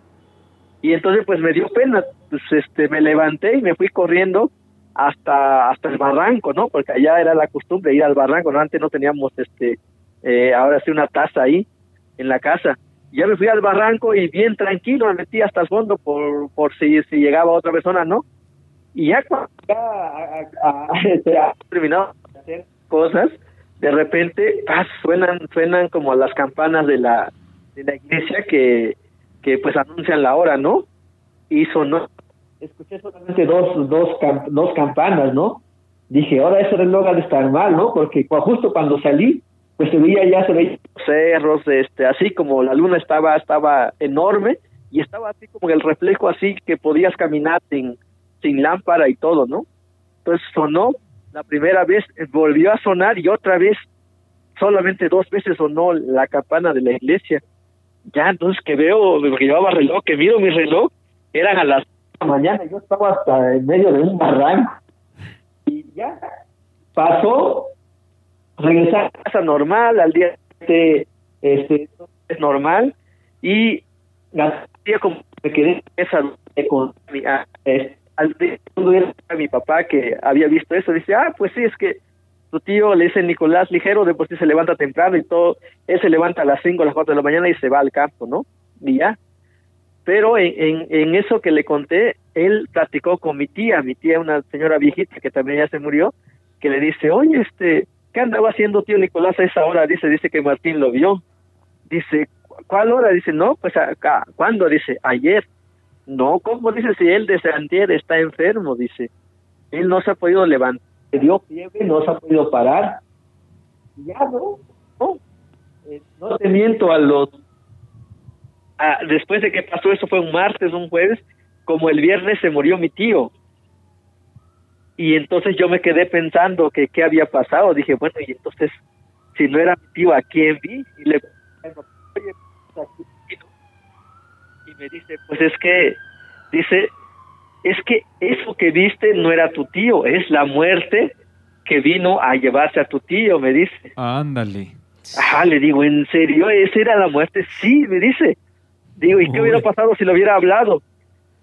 y entonces pues me dio pena, pues este me levanté y me fui corriendo hasta hasta el barranco, ¿no? Porque allá era la costumbre ir al barranco, ¿no? Antes no teníamos este eh, ahora sí una taza ahí en la casa. ya me fui al barranco y bien tranquilo me metí hasta el fondo por por si si llegaba otra persona, ¿no? Y ya cuando ha este, terminado de hacer cosas, de repente suenan suenan como las campanas de la de la iglesia que que pues anuncian la hora, ¿no? Y sonó, escuché solamente dos, dos, dos campanas, ¿no? Dije, ahora eso reloj ha de estar mal, ¿no? Porque justo cuando salí, pues se veía ya, se veía cerros, este, así como la luna estaba, estaba enorme y estaba así como el reflejo así que podías caminar sin, sin lámpara y todo, ¿no? Entonces sonó la primera vez, volvió a sonar y otra vez, solamente dos veces sonó la campana de la iglesia ya entonces que veo, que llevaba reloj, que miro mi reloj, eran a las mañana, yo estaba hasta en medio de un barranco. Y ya pasó, regresé a casa normal, al día este, este es normal, y día como me quedé esa con mi, a, al a mi papá que había visto eso, dice, ah, pues sí, es que su tío le dice Nicolás ligero, de por sí se levanta temprano y todo, él se levanta a las 5, a las 4 de la mañana y se va al campo, ¿no? Y ya. Pero en, en, eso que le conté, él platicó con mi tía, mi tía, una señora viejita que también ya se murió, que le dice, oye, este, ¿qué andaba haciendo tío Nicolás a esa hora? Dice, dice que Martín lo vio. Dice, ¿cuál hora? Dice, no, pues acá, ¿cuándo? Dice, ayer. No, ¿cómo dice si él desde antier está enfermo? Dice, él no se ha podido levantar, le dio fiebre, no se ha podido parar. Ya, no, no, eh, no te miento, a los, después de que pasó eso fue un martes, un jueves, como el viernes se murió mi tío. Y entonces yo me quedé pensando que qué había pasado. Dije, bueno, y entonces, si no era mi tío, ¿a quién vi? Y le oye, y me dice, pues es que, dice, es que eso que viste no era tu tío, es la muerte que vino a llevarse a tu tío, me dice. Ándale. Ajá, le digo, ¿en serio? ¿Esa era la muerte? Sí, me dice. Digo, ¿y qué hubiera pasado si lo hubiera hablado?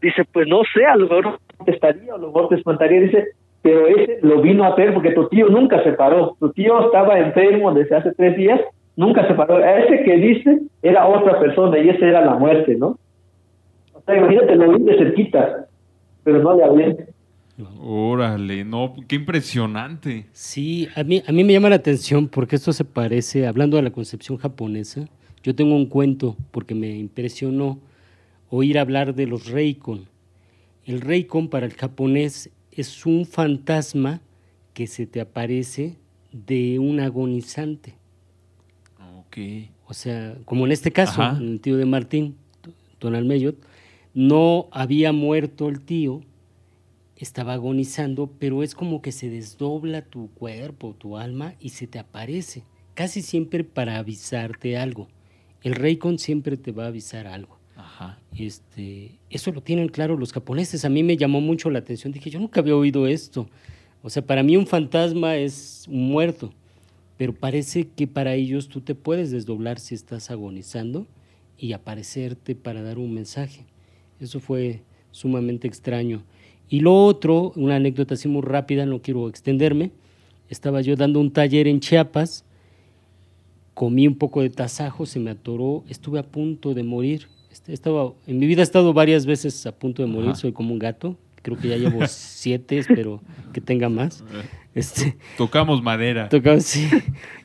Dice, pues no sé, a lo mejor contestaría, a lo mejor te espantaría. Dice, pero ese lo vino a hacer porque tu tío nunca se paró. Tu tío estaba enfermo desde hace tres días, nunca se paró. A ese que dice era otra persona y esa era la muerte, ¿no? O sea, imagínate, lo vi de cerquita, pero no le hablé. Órale, no, qué impresionante. Sí, a mí, a mí me llama la atención porque esto se parece, hablando de la concepción japonesa, yo tengo un cuento porque me impresionó oír hablar de los reikon. El reikon para el japonés es un fantasma que se te aparece de un agonizante. Ok. O sea, como en este caso, el tío de Martín, Tonalmeyot, no había muerto el tío, estaba agonizando, pero es como que se desdobla tu cuerpo, tu alma y se te aparece, casi siempre para avisarte algo. El Reikon siempre te va a avisar algo. Ajá. Este, eso lo tienen claro los japoneses. A mí me llamó mucho la atención. Dije, yo nunca había oído esto. O sea, para mí un fantasma es un muerto, pero parece que para ellos tú te puedes desdoblar si estás agonizando y aparecerte para dar un mensaje. Eso fue sumamente extraño. Y lo otro, una anécdota así muy rápida, no quiero extenderme. Estaba yo dando un taller en Chiapas, comí un poco de tasajo, se me atoró, estuve a punto de morir. Este, estaba, en mi vida he estado varias veces a punto de morir, soy como un gato, creo que ya llevo siete, espero que tenga más. Este, Tocamos madera. Tocamos, sí.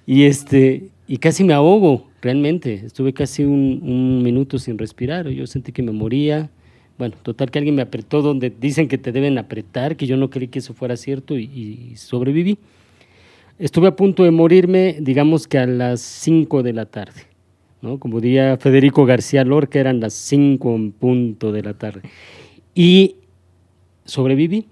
Y, este, y casi me ahogo, realmente. Estuve casi un, un minuto sin respirar, yo sentí que me moría bueno, total que alguien me apretó donde dicen que te deben apretar, que yo no creí que eso fuera cierto y, sobreviví. Estuve a punto de morirme, digamos que a las 5 de la tarde, ¿no? Como diría Federico García Lorca, eran las 5 en punto de la tarde. Y sobreviví,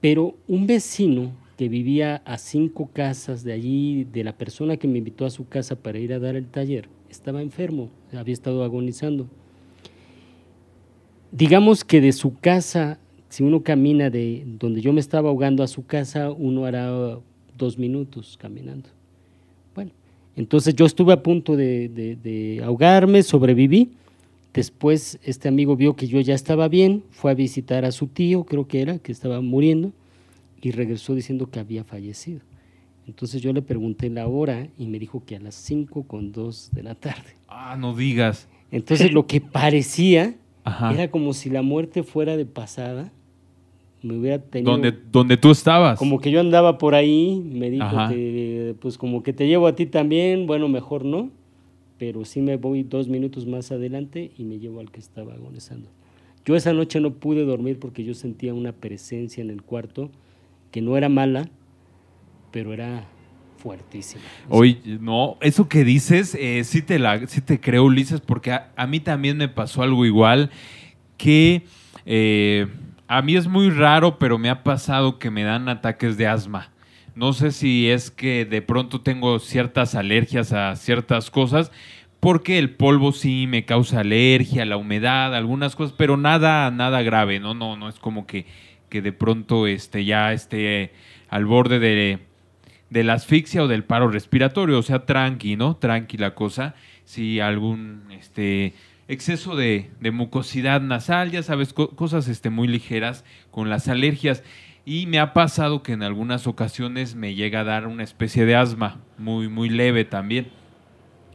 pero un vecino que vivía a cinco casas de allí, de la persona que me invitó a su casa para ir a dar el taller, estaba enfermo, había estado agonizando digamos que de su casa, si uno camina de donde yo me estaba ahogando a su casa, uno hará dos minutos caminando. Bueno, entonces yo estuve a punto de, ahogarme, sobreviví. Después este amigo vio que yo ya estaba bien, fue a visitar a su tío, creo que era, que estaba muriendo, y regresó diciendo que había fallecido. Entonces yo le pregunté la hora y me dijo que a las 5 con 2 de la tarde. Ah, no digas. Entonces lo que parecía era como si la muerte fuera de pasada. Me hubiera tenido. Donde, donde tú estabas. Como que yo andaba por ahí, me dijo que, pues como que te llevo a ti también, bueno, mejor no, pero sí me voy dos minutos más adelante y me llevo al que estaba agonizando. Yo esa noche no pude dormir porque yo sentía una presencia en el cuarto que no era mala, pero era fuertísima. Oye, no, eso que dices, eh, sí, te la, sí te creo, Ulises, porque a, mí también me pasó algo igual, que eh, a mí es muy raro, pero me ha pasado que me dan ataques de asma. No sé si es que de pronto tengo ciertas alergias a ciertas cosas, porque el polvo sí me causa alergia, la humedad, algunas cosas, pero nada, nada grave, no, no, no es como que, que de pronto este, ya esté al borde de, de la asfixia o del paro respiratorio, o sea, tranqui, ¿no? Tranqui la cosa. Si algún este, exceso de, mucosidad nasal, ya sabes, cosas este, muy ligeras con las alergias. Y me ha pasado que en algunas ocasiones me llega a dar una especie de asma, muy, muy leve también.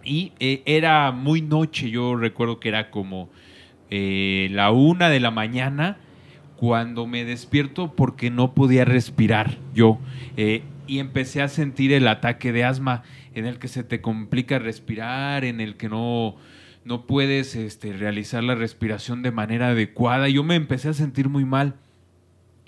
Y eh, era muy noche, yo recuerdo que era como eh, la una de la mañana cuando me despierto porque no podía respirar yo. Eh, y empecé a sentir el ataque de asma en el que se te complica respirar, en el que no, no puedes este, realizar la respiración de manera adecuada. Yo me empecé a sentir muy mal.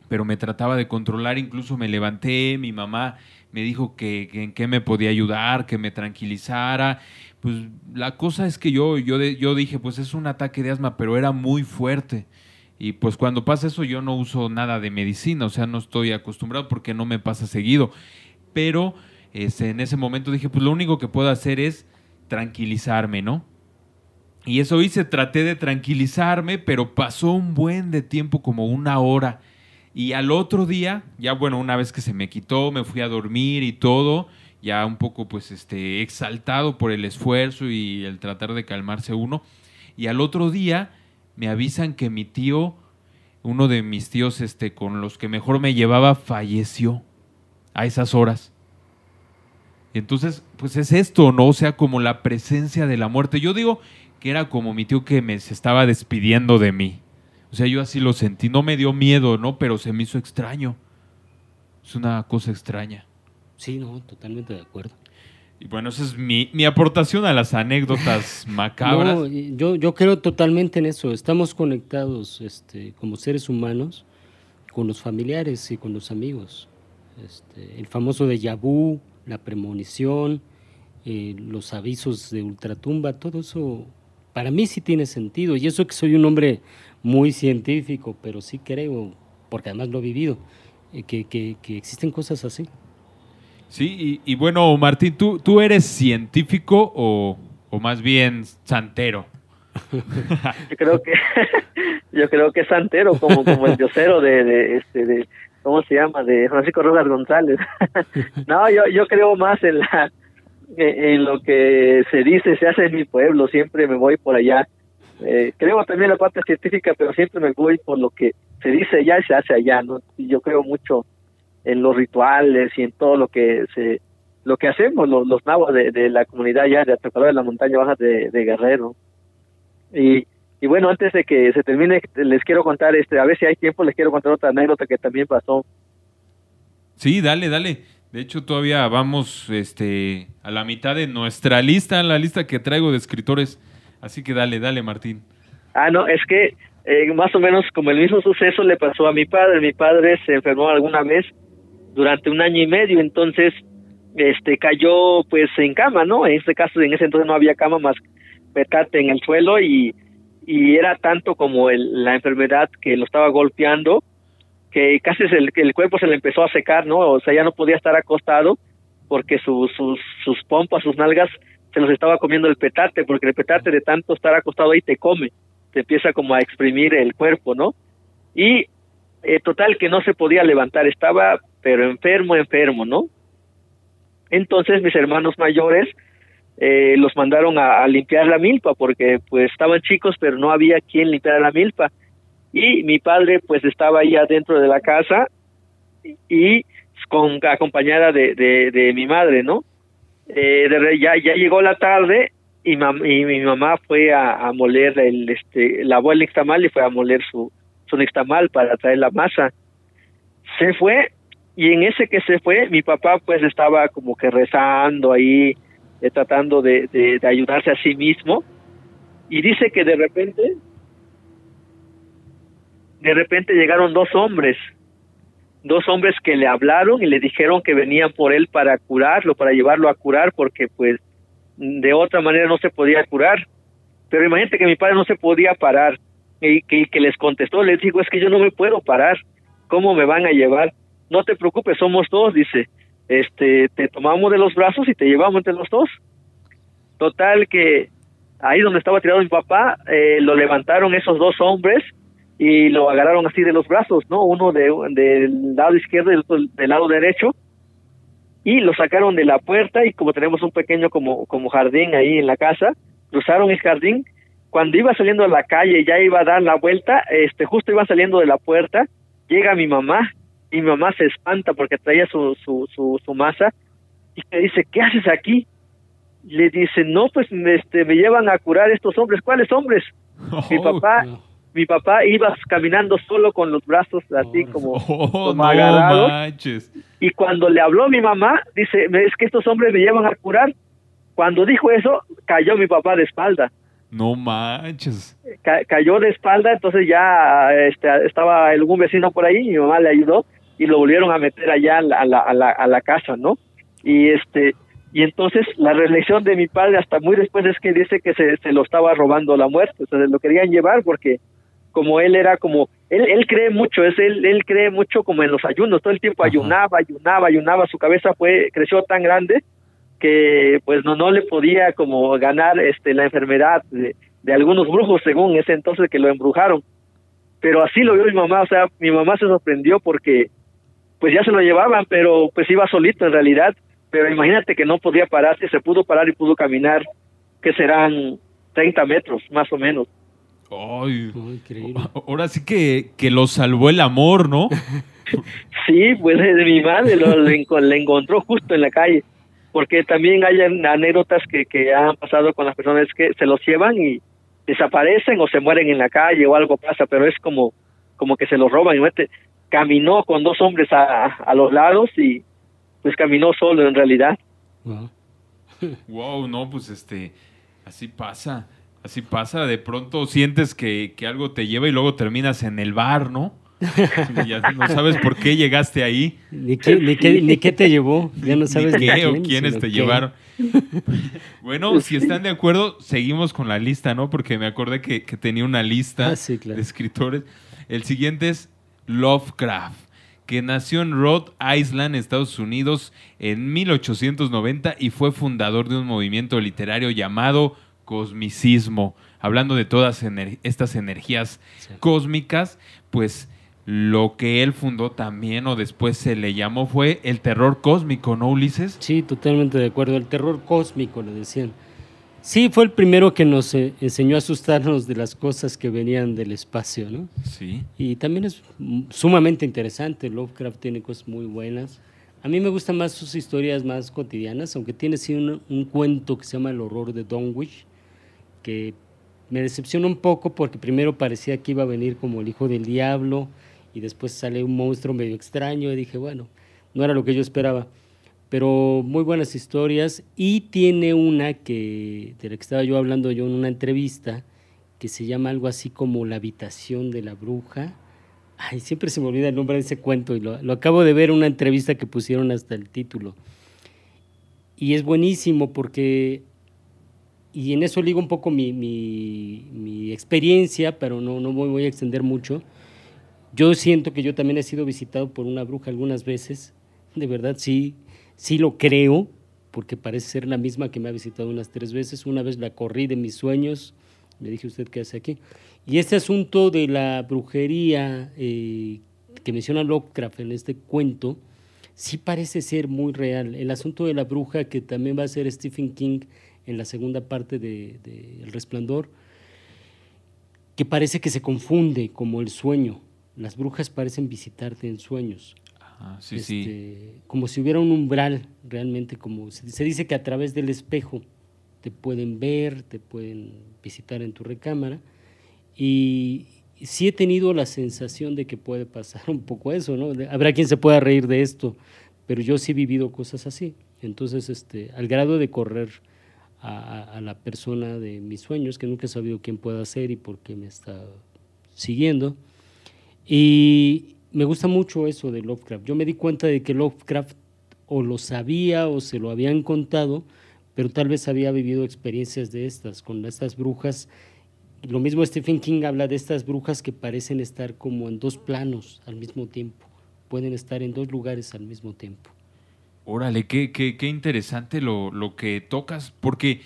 pero me trataba de controlar, incluso me levanté, mi mamá me dijo que, en qué me podía ayudar, que me tranquilizara. Pues la cosa es que yo, yo, yo dije, pues es un ataque de asma, pero era muy fuerte. Y pues cuando pasa eso yo no uso nada de medicina, o sea, no estoy acostumbrado porque no me pasa seguido. Pero este, en ese momento dije, pues lo único que puedo hacer es tranquilizarme, ¿no? Y eso hice, traté de tranquilizarme, pero pasó un buen de tiempo, como una hora. Y al otro día, ya bueno, una vez que se me quitó, me fui a dormir y todo, ya un poco pues este exaltado por el esfuerzo y el tratar de calmarse uno. Y al otro día me avisan que mi tío, uno de mis tíos este con los que mejor me llevaba falleció a esas horas. Entonces, pues es esto, ¿no? O sea, como la presencia de la muerte. Yo digo que era como mi tío que me se estaba despidiendo de mí. O sea, yo así lo sentí. No me dio miedo, ¿no? Pero se me hizo extraño. Es una cosa extraña. Sí, no, totalmente de acuerdo. Y bueno, esa es mi, aportación a las anécdotas macabras. No, yo, yo creo totalmente en eso. Estamos conectados este, como seres humanos con los familiares y con los amigos. Este, el famoso de Yabú, la premonición, eh, los avisos de ultratumba, todo eso para mí sí tiene sentido. Y eso que soy un hombre muy científico, pero sí creo, porque además lo he vivido, eh, que, que, existen cosas así. Sí, y, bueno, Martín, ¿tú, ¿tú eres científico o, o más bien santero? yo creo que yo creo que santero como como el diosero de, de este de cómo se llama de Francisco Rojas González no yo yo creo más en la en lo que se dice, se hace en mi pueblo, siempre me voy por allá. Eh, creo también la parte científica, pero siempre me voy por lo que se dice allá y se hace allá, ¿no? Y yo creo mucho en los rituales y en todo lo que se lo que hacemos los, los nahuas de, la comunidad ya de Atracador de la Montaña Baja de, Guerrero. Y, y bueno, antes de que se termine, les quiero contar, este a ver si hay tiempo, les quiero contar otra anécdota que también pasó. Sí, dale, dale. De hecho, todavía vamos este, a la mitad de nuestra lista, la lista que traigo de escritores. Así que dale, dale, Martín. Ah, no, es que eh, más o menos como el mismo suceso le pasó a mi padre. Mi padre se enfermó alguna vez durante un año y medio, entonces este cayó pues en cama, ¿no? En este caso, en ese entonces no había cama más petate en el suelo y, y era tanto como el, la enfermedad que lo estaba golpeando que casi el, el cuerpo se le empezó a secar, ¿no? O sea, ya no podía estar acostado porque sus, sus, sus pompas, sus nalgas se los estaba comiendo el petate, porque el petate de tanto estar acostado ahí te come, te empieza como a exprimir el cuerpo, ¿no? Y eh, total que no se podía levantar, estaba pero enfermo, enfermo, ¿no? Entonces mis hermanos mayores eh, los mandaron a, limpiar la milpa porque pues estaban chicos pero no había quien limpiara la milpa y mi padre pues estaba ahí adentro de la casa y con acompañada de, de, mi madre, ¿no? Eh, ya, ya llegó la tarde y, mi mamá fue a, moler el, este, la abuela nixtamal y fue a moler su, su nixtamal para traer la masa. Se fue y en ese que se fue, mi papá pues estaba como que rezando ahí, eh, tratando de, de ayudarse a sí mismo y dice que de repente de repente llegaron dos hombres, dos hombres que le hablaron y le dijeron que venían por él para curarlo, para llevarlo a curar, porque pues de otra manera no se podía curar. Pero imagínate que mi padre no se podía parar y que, que les contestó, les dijo, es que yo no me puedo parar, ¿cómo me van a llevar? No te preocupes, somos dos, dice, este, te tomamos de los brazos y te llevamos entre los dos. Total que ahí donde estaba tirado mi papá, eh, lo levantaron esos dos hombres y lo agarraron así de los brazos, ¿no? Uno de, del lado izquierdo y el otro del lado derecho y lo sacaron de la puerta y como tenemos un pequeño como, como jardín ahí en la casa, cruzaron el jardín, cuando iba saliendo a la calle ya iba a dar la vuelta, este justo iba saliendo de la puerta, llega mi mamá mi mamá se espanta porque traía su, su, su, su masa y le dice, ¿qué haces aquí? Le dice, no, pues este, me llevan a curar estos hombres. ¿Cuáles hombres? mi papá mi papá iba caminando solo con los brazos así como, como agarrados. Y cuando le habló mi mamá, dice, es que estos hombres me llevan a curar. Cuando dijo eso, cayó mi papá de espalda. No manches. cayó de espalda, entonces ya este, estaba algún vecino por ahí, mi mamá le ayudó y lo volvieron a meter allá a la, a la, a la, casa, ¿no? Y este y entonces la reflexión de mi padre hasta muy después es que dice que se, se lo estaba robando la muerte, o sea, se lo querían llevar porque como él era como él, él cree mucho, es él, él cree mucho como en los ayunos, todo el tiempo ayunaba, ayunaba, ayunaba, su cabeza fue creció tan grande que pues no no le podía como ganar este la enfermedad de, de algunos brujos según ese entonces que lo embrujaron. Pero así lo vio mi mamá, o sea, mi mamá se sorprendió porque pues ya se lo llevaban, pero pues iba solito en realidad, pero imagínate que no podía pararse, se pudo parar y pudo caminar, que serán 30 metros más o menos. Ay, ahora sí que, que lo salvó el amor, ¿no? sí, pues de mi madre lo, le, encontró justo en la calle, porque también hay anécdotas que, que han pasado con las personas que se los llevan y desaparecen o se mueren en la calle o algo pasa, pero es como, como que se los roban. Y caminó con dos hombres a, a los lados y pues caminó solo en realidad. Wow. no, pues este, así pasa. Así pasa, de pronto sientes que, que, algo te lleva y luego terminas en el bar, ¿no? ya no sabes por qué llegaste ahí. Ni qué, ni qué, ni qué te llevó, ya no sabes ni qué o quiénes te llevaron. bueno, si están de acuerdo, seguimos con la lista, ¿no? Porque me acordé que, que tenía una lista ah, de escritores. El siguiente es Lovecraft que nació en Rhode Island, Estados Unidos, en 1890 y fue fundador de un movimiento literario llamado cosmicismo, hablando de todas estas energías cósmicas, pues lo que él fundó también o después se le llamó fue el terror cósmico, ¿no, Ulises? Sí, totalmente de acuerdo, el terror cósmico le decían. Sí, fue el primero que nos eh, enseñó a asustarnos de las cosas que venían del espacio, ¿no? Sí. Y también es sumamente interesante, Lovecraft tiene cosas muy buenas. A mí me gustan más sus historias más cotidianas, aunque tiene sí un, un cuento que se llama El horror de Dunwich, que me decepcionó un poco porque primero parecía que iba a venir como el hijo del diablo y después sale un monstruo medio extraño y dije, bueno, no era lo que yo esperaba. Pero muy buenas historias y tiene una que, de la que estaba yo hablando yo en una entrevista, que se llama algo así como La habitación de la bruja. Ay, siempre se me olvida el nombre de ese cuento y lo, acabo de ver en una entrevista que pusieron hasta el título. Y es buenísimo porque y en eso ligo un poco mi, mi, experiencia, pero no, no voy, voy, a extender mucho. Yo siento que yo también he sido visitado por una bruja algunas veces, de verdad sí, sí lo creo, porque parece ser la misma que me ha visitado unas tres veces. Una vez la corrí de mis sueños, le dije, ¿usted qué hace aquí? Y este asunto de la brujería eh, que menciona Lovecraft en este cuento, sí parece ser muy real. El asunto de la bruja que también va a ser Stephen King en la segunda parte de, El Resplandor, que parece que se confunde como el sueño. Las brujas parecen visitarte en sueños. Sí, sí. Este, como si hubiera un umbral, realmente, como se, dice que a través del espejo te pueden ver, te pueden visitar en tu recámara. Y sí he tenido la sensación de que puede pasar un poco eso, ¿no? Habrá quien se pueda reír de esto, pero yo sí he vivido cosas así. Entonces, este, al grado de correr a, la persona de mis sueños, que nunca he sabido quién pueda ser y por qué me está siguiendo. Y me gusta mucho eso de Lovecraft. Yo me di cuenta de que Lovecraft o lo sabía o se lo habían contado, pero tal vez había vivido experiencias de estas, con estas brujas. Lo mismo Stephen King habla de estas brujas que parecen estar como en dos planos al mismo tiempo, pueden estar en dos lugares al mismo tiempo. Órale, qué, qué, qué interesante lo, lo, que tocas, porque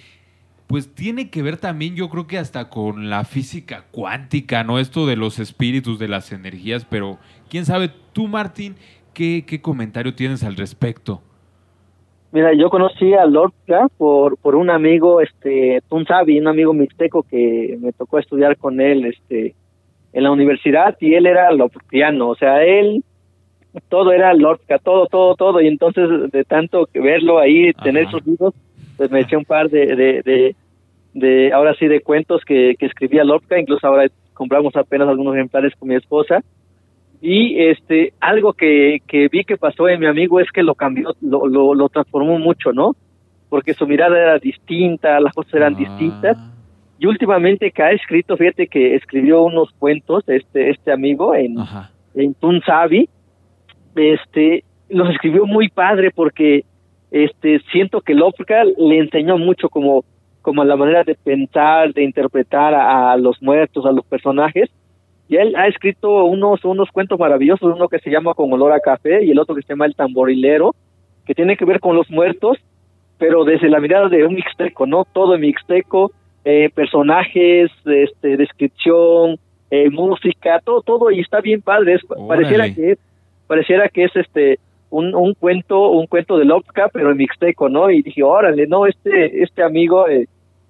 pues tiene que ver también, yo creo que hasta con la física cuántica, ¿no? Esto de los espíritus, de las energías, pero quién sabe, tú Martín, ¿qué, qué comentario tienes al respecto? Mira, yo conocí a Lorca por, por un amigo, este, Tunzabi, un amigo mixteco que me tocó estudiar con él, este, en la universidad y él era lorquiano, o sea, él todo era Lorca, todo, todo, todo, y entonces de tanto verlo ahí, tener sus libros, pues me eché un par de, de, de, ahora sí, de cuentos que, que escribía Lorca, incluso ahora compramos apenas algunos ejemplares con mi esposa, y este, algo que, que vi que pasó en mi amigo es que lo cambió, lo, lo, lo transformó mucho, ¿no? Porque su mirada era distinta, las cosas eran distintas, y últimamente que ha escrito, fíjate que escribió unos cuentos, este, este amigo en, en Tunzabi, este, los escribió muy padre porque este siento que Lovecraft le enseñó mucho como como la manera de pensar, de interpretar a, los muertos, a los personajes. Y él ha escrito unos unos cuentos maravillosos, uno que se llama Con olor a café y el otro que se llama El tamborilero, que tiene que ver con los muertos, pero desde la mirada de un mixteco, ¿no? Todo mixteco, eh, personajes, este, descripción, eh, música, todo, todo, y está bien padre. pareciera que pareciera que es este un, un cuento, un cuento de Lovecraft, pero en mixteco, ¿no? Y dije, órale, no, este, este amigo eh,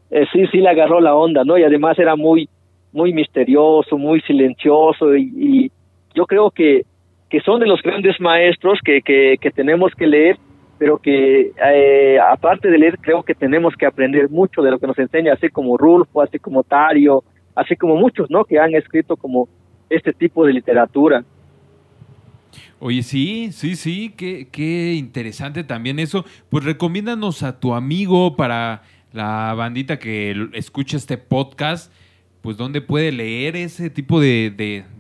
eh, sí, sí le agarró la onda, ¿no? Y además era muy, muy misterioso, muy silencioso, y, yo creo que, que son de los grandes maestros que, que, que tenemos que leer, pero que eh, aparte de leer, creo que tenemos que aprender mucho de lo que nos enseña, así como Rulfo, así como Tario, así como muchos, ¿no? Que han escrito como este tipo de literatura. Oye, sí, sí, sí, qué, qué interesante también eso. Pues recomiéndanos a tu amigo para la bandita que escucha este podcast, pues dónde puede leer ese tipo de,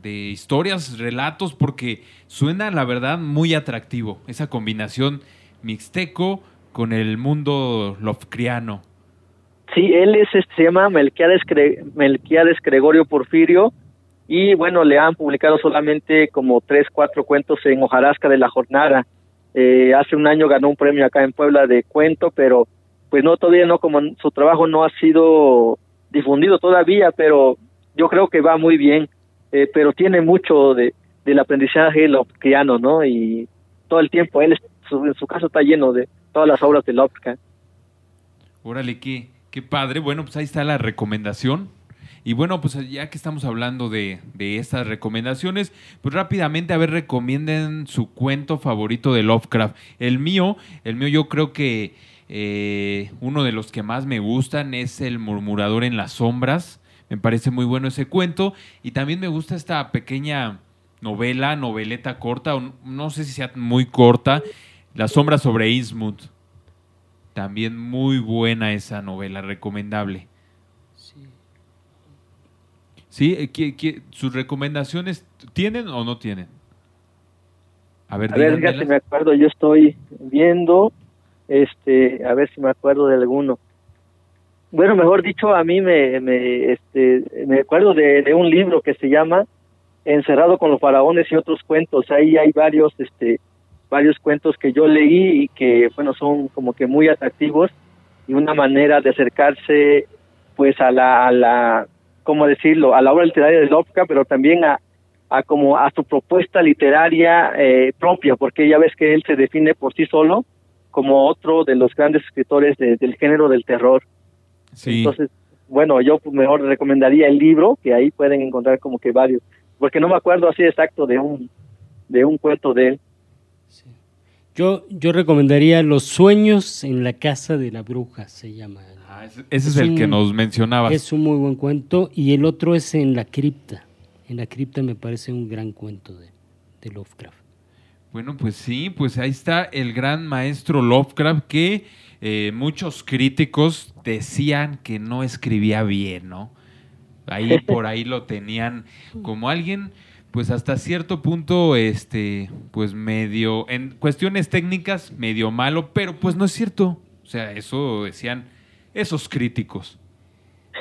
de, historias, relatos, porque suena, la verdad, muy atractivo, esa combinación mixteco con el mundo lofcriano. Sí, él es, se llama Melquiades, Melquiades Gregorio Porfirio, y bueno, le han publicado solamente como tres, cuatro cuentos en Hojarasca de la Jornada. Eh, hace un año ganó un premio acá en Puebla de cuento, pero pues no, todavía no, como su trabajo no ha sido difundido todavía, pero yo creo que va muy bien, eh, pero tiene mucho de, del aprendizaje lopkiano, ¿no? Y todo el tiempo, él en su caso está lleno de todas las obras de Lovecraft. Órale, qué, qué padre. Bueno, pues ahí está la recomendación y bueno, pues ya que estamos hablando de, estas recomendaciones, pues rápidamente, a ver, recomienden su cuento favorito de Lovecraft. El mío, el mío yo creo que eh, uno de los que más me gustan es El murmurador en las sombras. Me parece muy bueno ese cuento. Y también me gusta esta pequeña novela, noveleta corta, no sé si sea muy corta, La sombra sobre Eastwood. También muy buena esa novela, recomendable. ¿Sí? Eh, sus recomendaciones tienen o no tienen? A ver, a ver si me acuerdo, yo estoy viendo, este, a ver si me acuerdo de alguno. Bueno, mejor dicho, a mí me, me, este, me acuerdo de, de un libro que se llama Encerrado con los faraones y otros cuentos. Ahí hay varios, este, varios cuentos que yo leí y que, bueno, son como que muy atractivos y una manera de acercarse, pues, a la, a la ¿cómo decirlo?, a la obra literaria de Lovecraft, pero también a, a como a su propuesta literaria eh, propia, porque ya ves que él se define por sí solo como otro de los grandes escritores del género del terror. Sí. Entonces, bueno, yo pues mejor recomendaría el libro, que ahí pueden encontrar como que varios, porque no me acuerdo así exacto de un de un cuento de él. Yo yo recomendaría Los sueños en la casa de la bruja, se llama ese es, el que nos mencionabas. Es un muy buen cuento y el otro es en la cripta. En la cripta me parece un gran cuento de, Lovecraft. Bueno, pues sí, pues ahí está el gran maestro Lovecraft que eh, muchos críticos decían que no escribía bien, ¿no? Ahí por ahí lo tenían como alguien, pues hasta cierto punto, este, pues medio, en cuestiones técnicas, medio malo, pero pues no es cierto. O sea, eso decían esos críticos.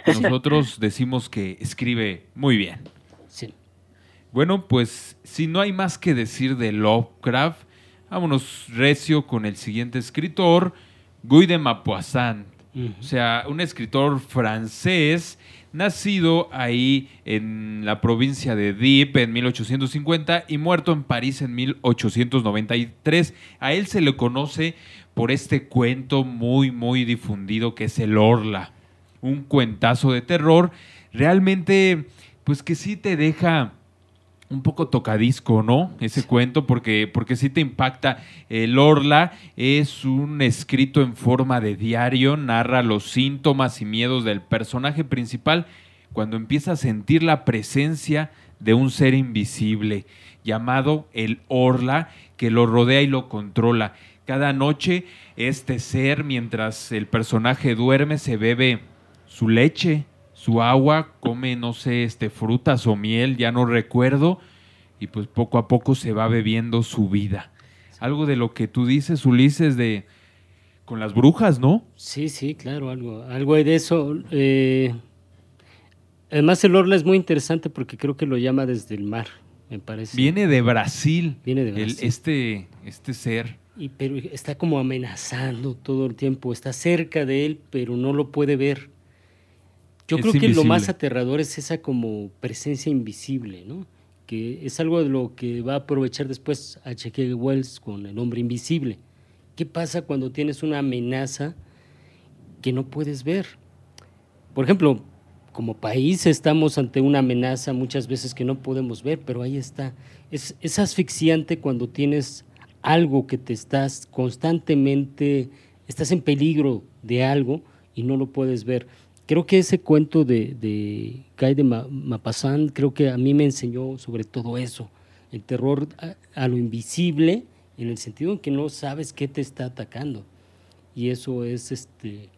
Nosotros decimos que escribe muy bien. Sí. Bueno, pues si no hay más que decir de Lovecraft, vámonos recio con el siguiente escritor, Guy de Maupassant. O sea, un escritor francés nacido ahí en la provincia de Dieppe en 1850 y muerto en París en 1893. A él se le conoce por este cuento muy, muy difundido que es El Orla. Un cuentazo de terror, realmente, pues que sí te deja un poco tocadisco, ¿no? Ese cuento, porque, porque sí te impacta. El Orla es un escrito en forma de diario, narra los síntomas y miedos del personaje principal cuando empieza a sentir la presencia de un ser invisible llamado el Orla que lo rodea y lo controla. Cada noche este ser, mientras el personaje duerme, se bebe su leche, su agua, come, no sé, este, frutas o miel, ya no recuerdo, y pues poco a poco se va bebiendo su vida. Algo de lo que tú dices, Ulises, de con las brujas, ¿no? Sí, sí, claro, algo, algo de eso. Eh, además, el Orla es muy interesante porque creo que lo llama desde el mar, me parece. Viene de Brasil. Viene de Brasil. este, este ser. Y, pero está como amenazando todo el tiempo, está cerca de él, pero no lo puede ver. Yo creo que lo más aterrador es esa como presencia invisible, ¿no? Que es algo de lo que va a aprovechar después H.G. Wells con El hombre invisible. ¿Qué pasa cuando tienes una amenaza que no puedes ver? Por ejemplo, como país estamos ante una amenaza muchas veces que no podemos ver, pero ahí está. Es, es asfixiante cuando tienes algo que te estás constantemente, estás en peligro de algo y no lo puedes ver. Creo que ese cuento de, de Guy de Mapasán, creo que a mí me enseñó sobre todo eso, el terror a, lo invisible, en el sentido en que no sabes qué te está atacando. Y eso es, este,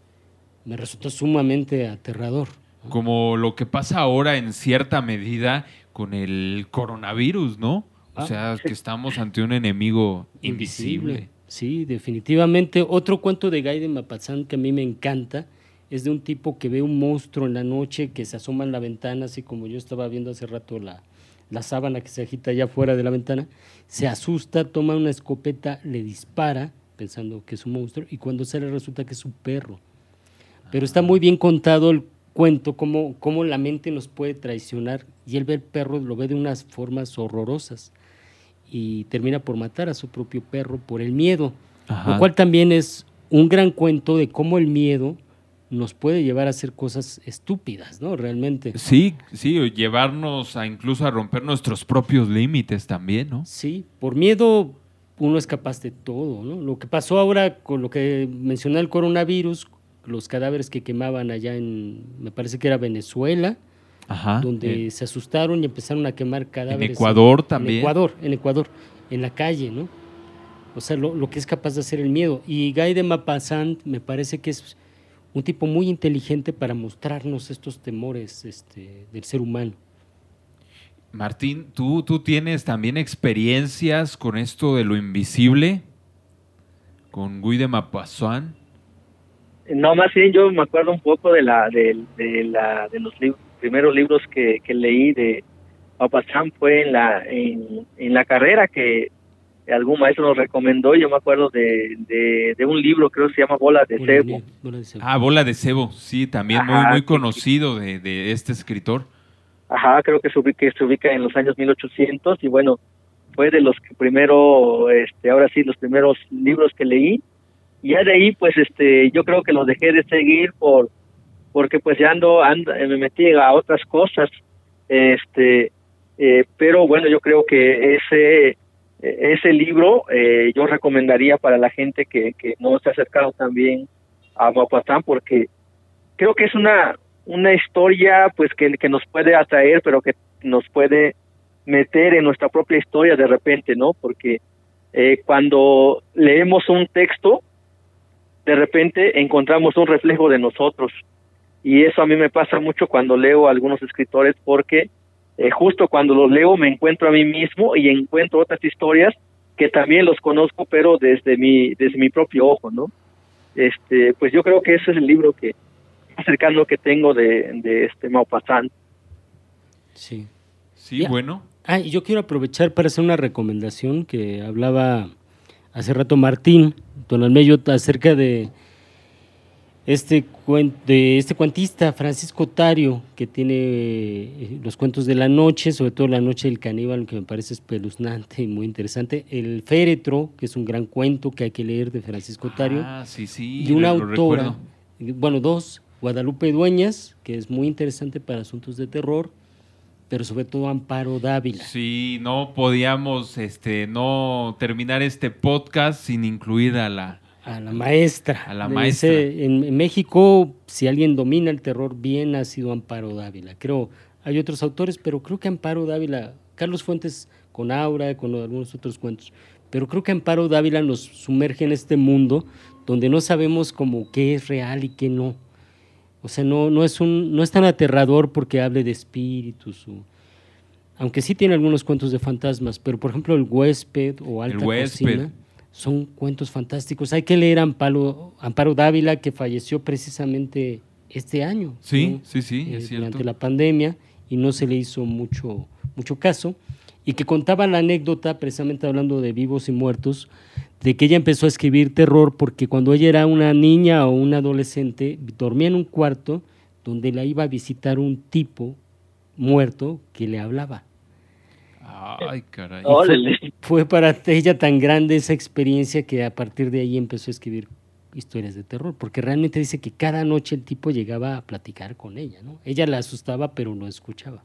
me resulta sumamente aterrador. Como lo que pasa ahora en cierta medida con el coronavirus, ¿no? O ah, sea, que estamos ante un enemigo invisible. Sí, definitivamente. Otro cuento de Guy de Mapazán que a mí me encanta es de un tipo que ve un monstruo en la noche que se asoma en la ventana, así como yo estaba viendo hace rato la, la sábana que se agita allá fuera de la ventana, se asusta, toma una escopeta, le dispara, pensando que es un monstruo, y cuando sale resulta que es un perro. Pero está muy bien contado el cuento, cómo, cómo la mente nos puede traicionar, y él ve el perro, lo ve de unas formas horrorosas y termina por matar a su propio perro por el miedo, lo cual también es un gran cuento de cómo el miedo nos puede llevar a hacer cosas estúpidas, ¿no? Realmente. Sí, sí, llevarnos a incluso a romper nuestros propios límites también, ¿no? Sí, por miedo uno es capaz de todo, ¿no? Lo que pasó ahora con lo que mencioné el coronavirus, los cadáveres que quemaban allá en, me parece que era Venezuela, donde eh. se asustaron y empezaron a quemar cadáveres. En Ecuador también. En Ecuador, en Ecuador, en la calle, ¿no? O sea, lo, que es capaz de hacer el miedo. Y Guy de Maupassant me parece que es un tipo muy inteligente para mostrarnos estos temores este, del ser humano. Martín, ¿tú, ¿tú tienes también experiencias con esto de lo invisible? ¿Con Guy de Maupassant? No, más bien yo me acuerdo un poco de la de, la de los libros primeros libros que, que leí de Chan fue en la, en, en, la carrera que algún maestro nos recomendó. Yo me acuerdo de, de, un libro, creo que se llama Bola de, Cebo. Ah, Bola de Cebo, sí, también muy, muy conocido de, de este escritor. Ajá, creo que se, ubica, se ubica en los años 1800 y bueno, fue de los que primero, este, ahora sí, los primeros libros que leí. Y ya de ahí, pues, este, yo creo que los dejé de seguir por porque pues ya ando, ando me metí a otras cosas, este, eh, pero bueno, yo creo que ese ese libro eh, yo recomendaría para la gente que, que no se ha acercado también a Maupassant porque creo que es una una historia pues que, que nos puede atraer pero que nos puede meter en nuestra propia historia de repente no porque eh, cuando leemos un texto de repente encontramos un reflejo de nosotros. Y eso a mí me pasa mucho cuando leo a algunos escritores porque eh, justo cuando los leo me encuentro a mí mismo y encuentro otras historias que también los conozco pero desde mi desde mi propio ojo no este pues yo creo que ese es el libro que más cercano que tengo de, de este Maupassant. Sí. Sí bueno. Ah y yo quiero aprovechar para hacer una recomendación que hablaba hace rato Martín Don Almeyo acerca de este, de este cuentista Francisco Tario, que tiene eh, los cuentos de la noche, sobre todo La Noche del Caníbal, que me parece espeluznante y muy interesante. El Féretro, que es un gran cuento que hay que leer de Francisco Tario. Ah, sí, sí. Y una autora, bueno, dos, Guadalupe Dueñas, que es muy interesante para asuntos de terror, pero sobre todo Amparo Dávila. Sí, no podíamos este, no terminar este podcast sin incluir a la a la maestra. A la maestra. en, México, si alguien domina el terror bien, ha sido Amparo Dávila. Creo, hay otros autores, pero creo que Amparo Dávila, Carlos Fuentes con Aura, con algunos otros cuentos, pero creo que Amparo Dávila nos sumerge en este mundo donde no sabemos como qué es real y qué no. O sea, no, no, es un, no es tan aterrador porque hable de espíritus. aunque sí tiene algunos cuentos de fantasmas, pero por ejemplo el huésped o alta cocina son cuentos fantásticos. Hay que leer Amparo, Amparo Dávila, que falleció precisamente este año. Sí, sí, sí, es eh, Durante la pandemia y no se le hizo mucho, mucho caso. Y que contaba la anécdota, precisamente hablando de vivos y muertos, de que ella empezó a escribir terror porque cuando ella era una niña o una adolescente, dormía en un cuarto donde la iba a visitar un tipo muerto que le hablaba. Ay, caray. Fue, fue, para ella tan grande esa experiencia que a partir de ahí empezó a escribir historias de terror, porque realmente dice que cada noche el tipo llegaba a platicar con ella, ¿no? Ella la asustaba, pero no escuchaba.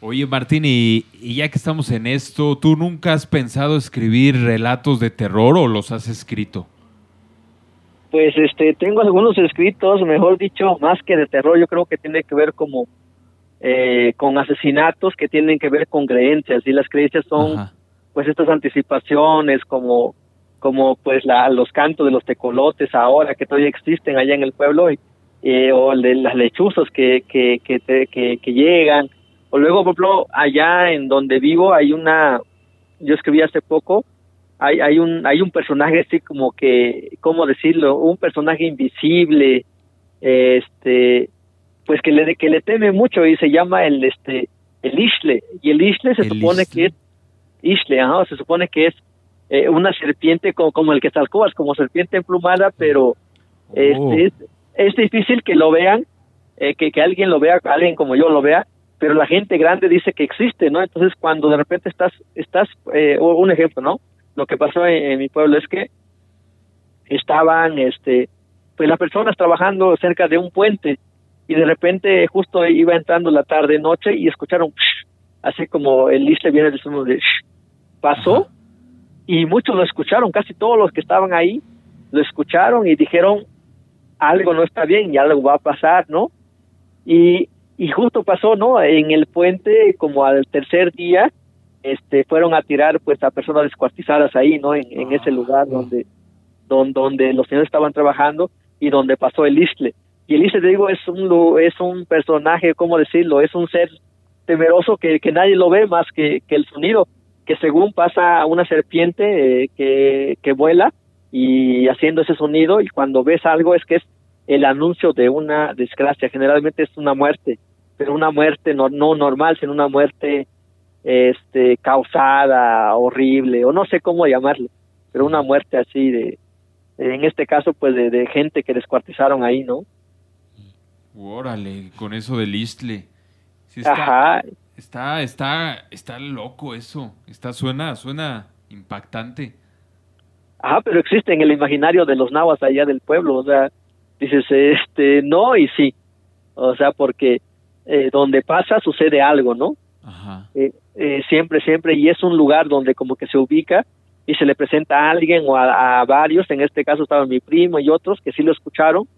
Oye, Martín, y, ya que estamos en esto, ¿tú nunca has pensado escribir relatos de terror o los has escrito? Pues este, tengo algunos escritos, mejor dicho, más que de terror, yo creo que tiene que ver como eh, con asesinatos que tienen que ver con creencias, y las creencias son pues estas anticipaciones como como pues la, los cantos de los tecolotes ahora que todavía existen allá en el pueblo y, eh, o de las lechuzas que que, que, que, que llegan o luego, por ejemplo, allá en donde vivo hay una, yo escribí hace poco, hay, hay un, hay un personaje así como que, ¿cómo decirlo? Un personaje invisible, este, pues que le, que le teme mucho y se llama el, este, el Isle. Y el Isle se supone que es, Isle, ajá, se supone que es eh, una serpiente como, como el que talcoas, como serpiente emplumada, pero oh. este, es, es difícil que lo vean, eh, que, que alguien lo vea, alguien como yo lo vea, pero la gente grande dice que existe, ¿no? Entonces cuando de repente estás, estás, eh, un ejemplo, ¿no? Lo que pasó en, mi pueblo es que estaban, este, pues las personas trabajando cerca de un puente y de repente justo iba entrando la tarde noche y escucharon así como el liste viene de uno de pasó y muchos lo escucharon, casi todos los que estaban ahí lo escucharon y dijeron algo no está bien y algo va a pasar, ¿no? Y y justo pasó, ¿no? En el puente, como al tercer día, este, fueron a tirar pues a personas descuartizadas ahí, ¿no? En, ese lugar ah. donde, donde, donde los señores estaban trabajando y donde pasó el isle. Y el isle, te digo, es un, es un personaje, ¿cómo decirlo? Es un ser temeroso que, que nadie lo ve más que, que el sonido, que según pasa una serpiente eh, que, que vuela y haciendo ese sonido y cuando ves algo es que es el anuncio de una desgracia, generalmente es una muerte pero una muerte no, no normal, sino una muerte este causada, horrible, o no sé cómo llamarlo, pero una muerte así de, en este caso, pues de, gente que descuartizaron ahí, ¿no? Órale, con eso del Istle. está, Ajá. Está, está, está loco eso. Está, suena, suena impactante. Ajá, pero existe en el imaginario de los nahuas allá del pueblo, o sea, dices, este, no y sí. O sea, porque eh, donde pasa sucede algo, ¿no? Eh, eh, siempre, siempre, y es un lugar donde como que se ubica y se le presenta a alguien o a, varios, en este caso estaba mi primo y otros que sí lo escucharon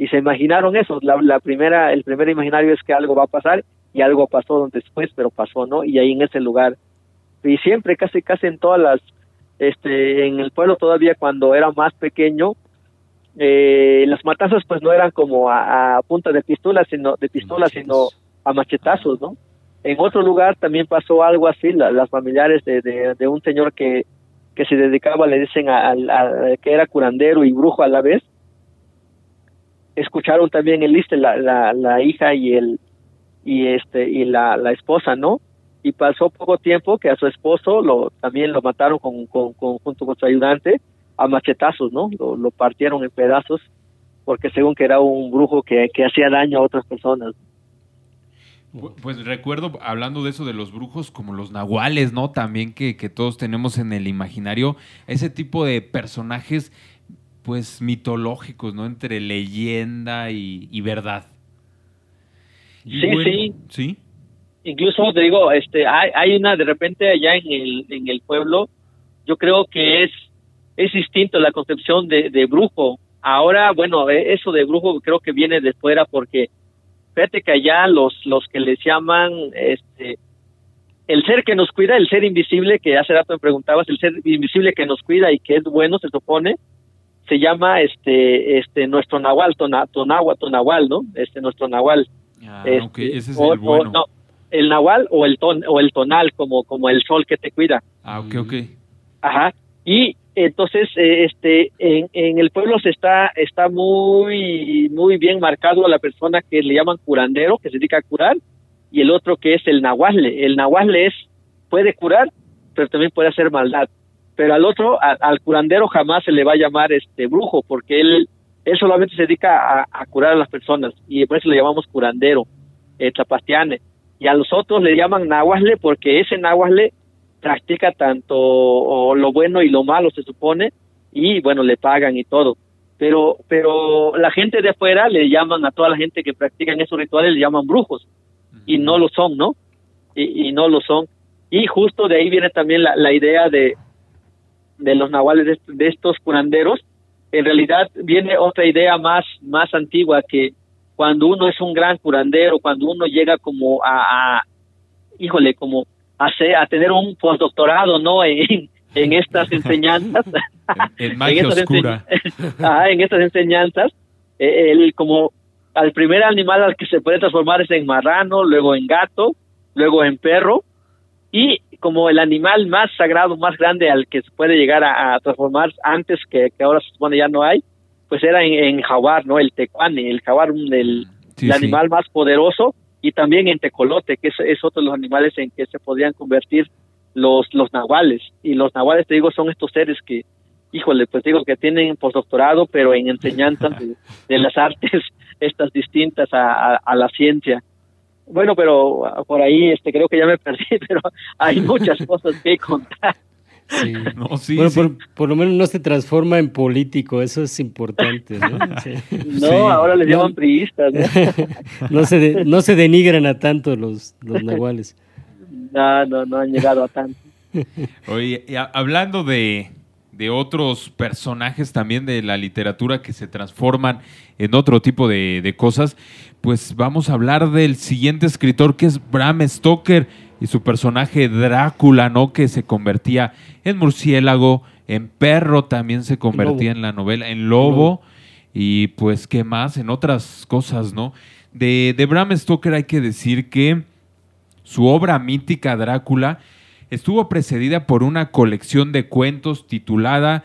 y se imaginaron eso. La, primera, el primer imaginario es que algo va a pasar y algo pasó después, pero pasó, ¿no? Y ahí en ese lugar. Y siempre, casi, casi en todas las, este, en el pueblo todavía cuando era más pequeño, eh, las matanzas pues no eran como a, punta de pistola, sino de pistola, sino a machetazos, ¿no? En otro lugar también pasó algo así, las familiares de, de, un señor que, que se dedicaba, le dicen, a, que era curandero y brujo a la vez, escucharon también el liste la, la, la hija y el y este y la, la esposa, ¿no? Y pasó poco tiempo que a su esposo lo también lo mataron con, con junto con su ayudante a machetazos, ¿no? Lo, partieron en pedazos porque según que era un brujo que, hacía daño a otras personas. Pues recuerdo, hablando de eso de los brujos, como los nahuales, ¿no? También que, todos tenemos en el imaginario, ese tipo de personajes, pues mitológicos, ¿no? Entre leyenda y, verdad. sí, sí. Sí. Incluso te digo, este, hay, hay una de repente allá en el, en el pueblo, yo creo que es es distinto la concepción de, de brujo. Ahora, bueno, e, eso de brujo creo que viene de fuera porque fíjate que allá los, los que les llaman este el ser que nos cuida, el ser invisible que hace rato me preguntabas, el ser invisible que nos cuida y que es bueno, se supone, se llama este este nuestro nahual, tona, tonagua, tonahual, ¿no? Este nuestro nahual. Ah, Este, ok, ese es o- el bueno. o no, el nahual o el ton, o el tonal como como el sol que te cuida. Ah, ok, ok. Ajá. Y entonces, eh, este, en, en el pueblo se está, está muy, muy bien marcado a la persona que le llaman curandero, que se dedica a curar, y el otro que es el nahuasle. El nahuasle es, puede curar, pero también puede hacer maldad. Pero al otro, a- al curandero jamás se le va a llamar este brujo, porque él, él solamente se dedica a, a curar a las personas, y por eso le llamamos curandero, eh, tlapastiane. Y a los otros le llaman nahuasle, porque ese nahuasle practica tanto o lo bueno y lo malo se supone y bueno le pagan y todo. Pero pero la gente de afuera le llaman a toda la gente que practican esos rituales le llaman brujos y no lo son no y, y no lo son. Y justo de ahí viene también la, la idea de de los nahuales de, de estos curanderos en realidad viene otra idea más más antigua que cuando uno es un gran curandero cuando uno llega como a, a híjole como a, ser- a tener un postdoctorado no en, en estas enseñanzas En, en magia estas oscura. enseñ- Ajá, en estas enseñanzas eh, el como al primer animal al que se puede transformar es en marrano luego en gato luego en perro y como el animal más sagrado más grande al que se puede llegar a, a transformar antes que, que ahora se supone ya no hay pues era en, en jaguar no el tecuane el jaguar el, Sí, el sí. animal más poderoso y también en tecolote, que es, es otro de los animales en que se podrían convertir los, los nahuales. Y los nahuales, te digo, son estos seres que, híjole, pues digo que tienen postdoctorado, pero en enseñanzas de, de las artes, estas distintas a, a, a la ciencia. Bueno, pero ah, por ahí este creo que ya me perdí, pero hay muchas cosas que contar. Sí. No, sí, bueno, sí. Por, por lo menos no se transforma en político, eso es importante. No, Sí. No, Sí. ahora les No. llaman priistas. ¿no? No se, de- no se denigran a tanto los, los nahuales. No, no, no han llegado a tanto. Oye, y a- hablando de, de otros personajes también de la literatura que se transforman en otro tipo de, de cosas, pues vamos a hablar del siguiente escritor que es Bram Stoker y su personaje Drácula, ¿no? Que se convertía en murciélago, en perro también se convertía en la novela, en lobo y pues qué más, en otras cosas, ¿no? De, de Bram Stoker hay que decir que su obra mítica Drácula estuvo precedida por una colección de cuentos titulada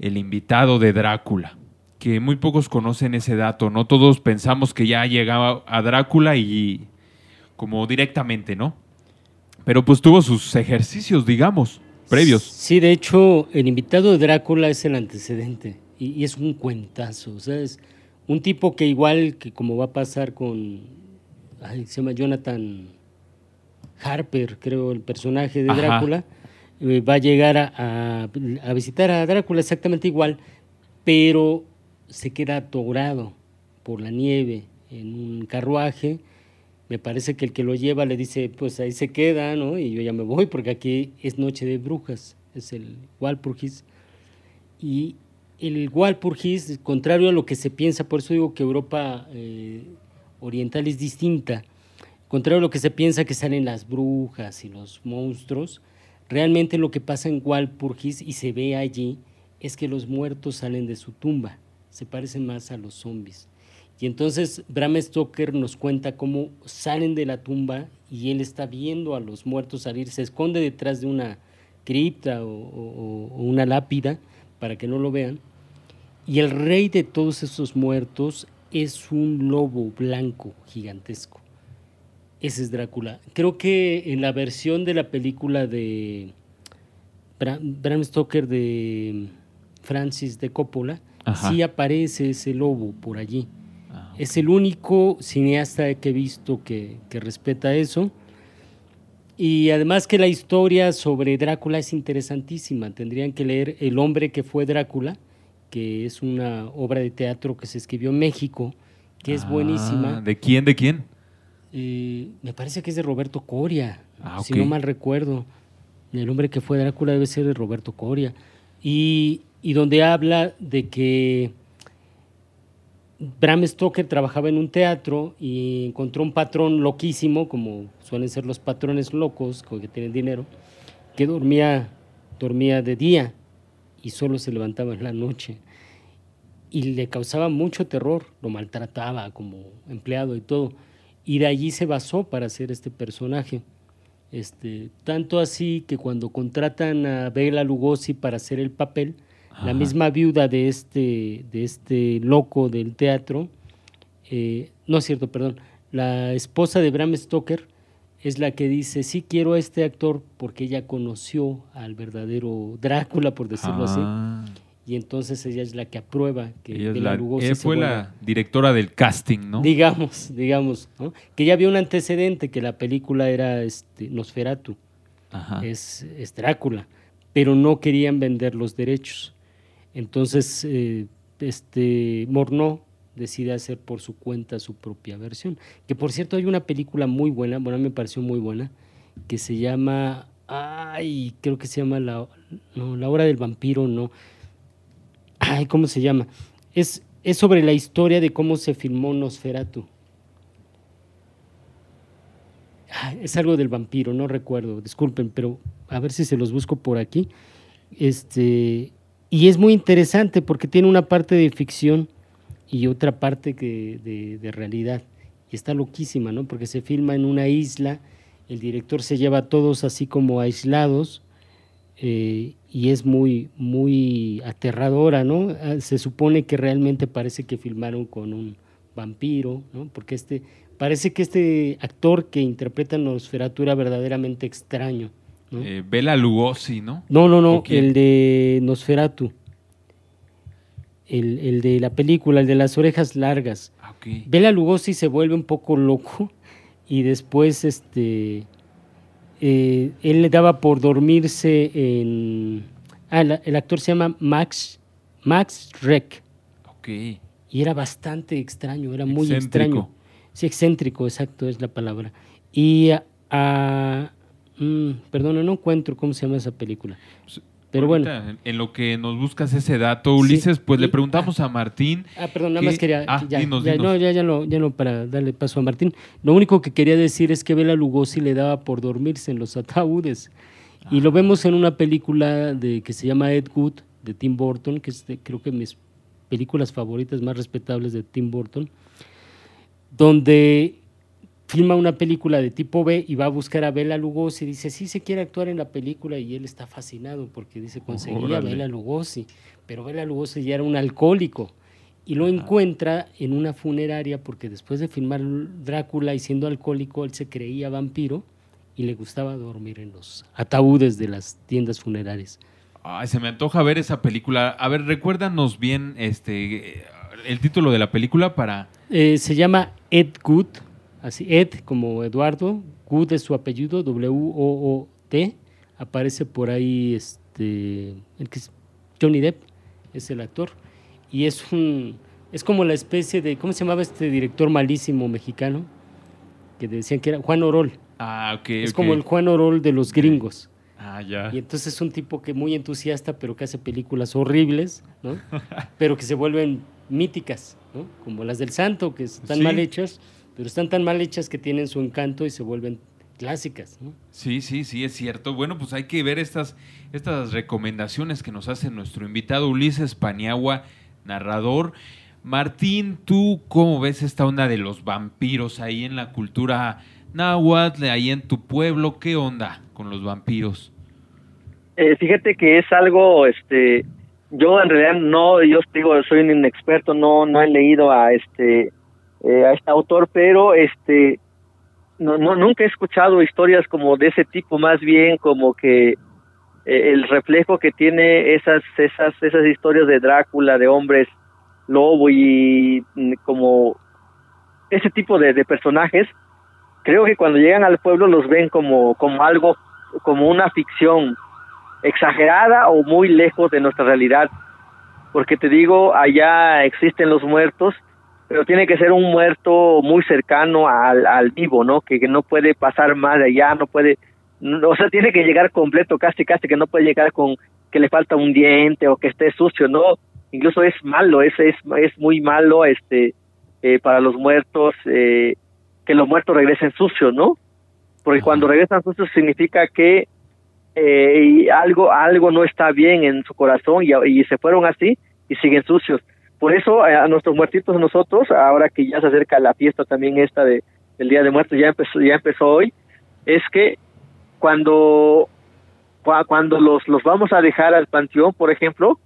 El invitado de Drácula, que muy pocos conocen ese dato, no todos pensamos que ya llegaba a Drácula y como directamente, ¿no? Pero pues tuvo sus ejercicios, digamos, previos. Sí, de hecho, el invitado de Drácula es el antecedente y, es un cuentazo. O sea, es un tipo que igual que como va a pasar con, se llama Jonathan Harper, creo, el personaje de Ajá. Drácula, eh, va a llegar a, a- a visitar a Drácula exactamente igual, pero se queda atorado por la nieve en un carruaje. Me parece que el que lo lleva le dice, pues ahí se queda, ¿no? Y yo ya me voy porque aquí es noche de brujas, es el Walpurgis. Y el Walpurgis, contrario a lo que se piensa, por eso digo que Europa eh, oriental es distinta, contrario a lo que se piensa que salen las brujas y los monstruos, realmente lo que pasa en Walpurgis y se ve allí es que los muertos salen de su tumba, se parecen más a los zombies. Y entonces Bram Stoker nos cuenta cómo salen de la tumba y él está viendo a los muertos salir, se esconde detrás de una cripta o, o- o una lápida para que no lo vean. Y el rey de todos esos muertos es un lobo blanco gigantesco. Ese es Drácula. Creo que en la versión de la película de Bram, Bram Stoker de Francis de Coppola, Ajá. sí aparece ese lobo por allí. Ah, Es el único cineasta que he visto que, que respeta eso. Y además que la historia sobre Drácula es interesantísima. Tendrían que leer El hombre que fue Drácula, que es una obra de teatro que se escribió en México, que es Ah, buenísima. ¿De quién? ¿De quién? Eh, me parece que es de Roberto Coria, Ah, si no mal recuerdo. El hombre que fue Drácula debe ser de Roberto Coria. Y, y donde habla de que Bram Stoker trabajaba en un teatro y encontró un patrón loquísimo, como suelen ser los patrones locos que tienen dinero, que dormía, dormía de día y solo se levantaba en la noche. y le causaba mucho terror, lo maltrataba como empleado y todo. Y de allí se basó para hacer este personaje. Este, tanto así que cuando contratan a Bela Lugosi para hacer el papel, la misma viuda de este, de este loco del teatro, eh, no es cierto, perdón, la esposa de Bram Stoker es la que dice, sí quiero a este actor porque ella conoció al verdadero Drácula, por decirlo así. Y entonces ella es la que aprueba que Ella, la- Lugosi ella fue la directora del casting, ¿no? Digamos, digamos, ¿no? que ya había un antecedente, que la película era este, Nosferatu, Ajá. es, es Drácula, pero no querían vender los derechos. Entonces, eh, este Morneau decide hacer por su cuenta su propia versión. Que por cierto hay una película muy buena, bueno, a mí me pareció muy buena, que se llama, ay, creo que se llama La, no, la Hora del Vampiro, no. Ay, ¿cómo se llama? Es, es sobre la historia de cómo se filmó Nosferatu. Es algo del vampiro, no recuerdo, disculpen, pero a ver si se los busco por aquí. Este, y es muy interesante porque tiene una parte de ficción y otra parte de, de realidad. Y está loquísima, ¿no? Porque se filma en una isla, el director se lleva a todos así como aislados eh, y es muy, muy aterradora, ¿no? Ah, Se supone que realmente parece que filmaron con un vampiro, ¿no? Porque este, parece que este actor que interpreta Nosferatu era verdaderamente extraño, ¿no? Eh, Bela Lugosi, ¿no? No, no, no, el de Nosferatu. El, el de la película, el de las orejas largas. Ah, ok. Bela Lugosi se vuelve un poco loco y después este eh, él le daba por dormirse en ah, el actor se llama Max Max Reck Ok. y era bastante extraño, era muy Excéntrico. extraño. Sí, excéntrico, exacto, es la palabra. Y a, mm, perdón, no encuentro cómo se llama esa película. Pero bueno. Ahorita, en- En lo que nos buscas ese dato, Ulises, pues Y- le preguntamos a Martín. Ah, perdón, nada más quería. Ah, ya, dinos, ya, dinos. No, ya, ya, no, ya no para darle paso a Martín. Lo único que quería decir es que Bela Lugosi le daba por dormirse en los ataúdes. Y lo vemos en una película de, que se llama Ed Wood, de Tim Burton, que es de- creo que mis películas favoritas más respetables de Tim Burton, donde filma una película de tipo B y va a buscar a Bela Lugosi dice, sí se quiere actuar en la película y él está fascinado porque dice, conseguía a. Bela Lugosi, pero Bela Lugosi ya era un alcohólico y lo encuentra en una funeraria porque después de filmar Drácula y siendo alcohólico, él se creía vampiro y le gustaba dormir en los ataúdes de las tiendas funerarias. Ay, se me antoja ver esa película. A ver, recuérdanos bien este el título de la película para. Eh, se llama Ed Good, así Ed como Eduardo, Good es su apellido, W-O-O-T. Aparece por ahí este, el que es Johnny Depp, es el actor. Y es un es como la especie de, ¿cómo se llamaba este director malísimo mexicano? Que decían que era Juan Orol. Ah, ok. es como el Juan Orol de los gringos. Ah, ya. Y entonces es un tipo que muy entusiasta, pero que hace películas horribles, ¿no? pero que se vuelven míticas, ¿no? Como las del Santo, que están Sí. mal hechas, pero están tan mal hechas que tienen su encanto y se vuelven clásicas, ¿no? Sí, sí, sí, es cierto. Bueno, pues hay que ver estas, estas recomendaciones que nos hace nuestro invitado Ulises Paniagua, narrador. Martín, ¿tú cómo ves esta onda de los vampiros ahí en la cultura náhuatl, ahí en tu pueblo? ¿Qué onda con los vampiros? Eh, fíjate que es algo, este, yo en realidad no, yo digo, soy un inexperto, no, no he leído a este, eh, a este autor, pero este, no, no, nunca he escuchado historias como de ese tipo, más bien como que eh, el reflejo que tiene esas, esas, esas historias de Drácula, de hombres lobo y mm, como ese tipo de, de personajes, creo que cuando llegan al pueblo los ven como, como algo, como una ficción exagerada o muy lejos de nuestra realidad. Porque te digo, allá existen los muertos, pero tiene que ser un muerto muy cercano al, al vivo, ¿no? Que, que no puede pasar más de allá, no puede, no- o sea, tiene que llegar completo, casi, casi que no puede llegar con que le falta un diente o que esté sucio, ¿no? Incluso es malo, es, es, es muy malo este eh, para los muertos eh, que los muertos regresen sucios, ¿no? Porque cuando regresan sucios significa que eh, y algo algo no está bien en su corazón y, y se fueron así y siguen sucios. Por eso a nuestros muertitos nosotros, ahora que ya se acerca la fiesta también esta de del Día de Muertos, ya empezó, ya empezó hoy, es que cuando cuando los los vamos a dejar al panteón, por ejemplo,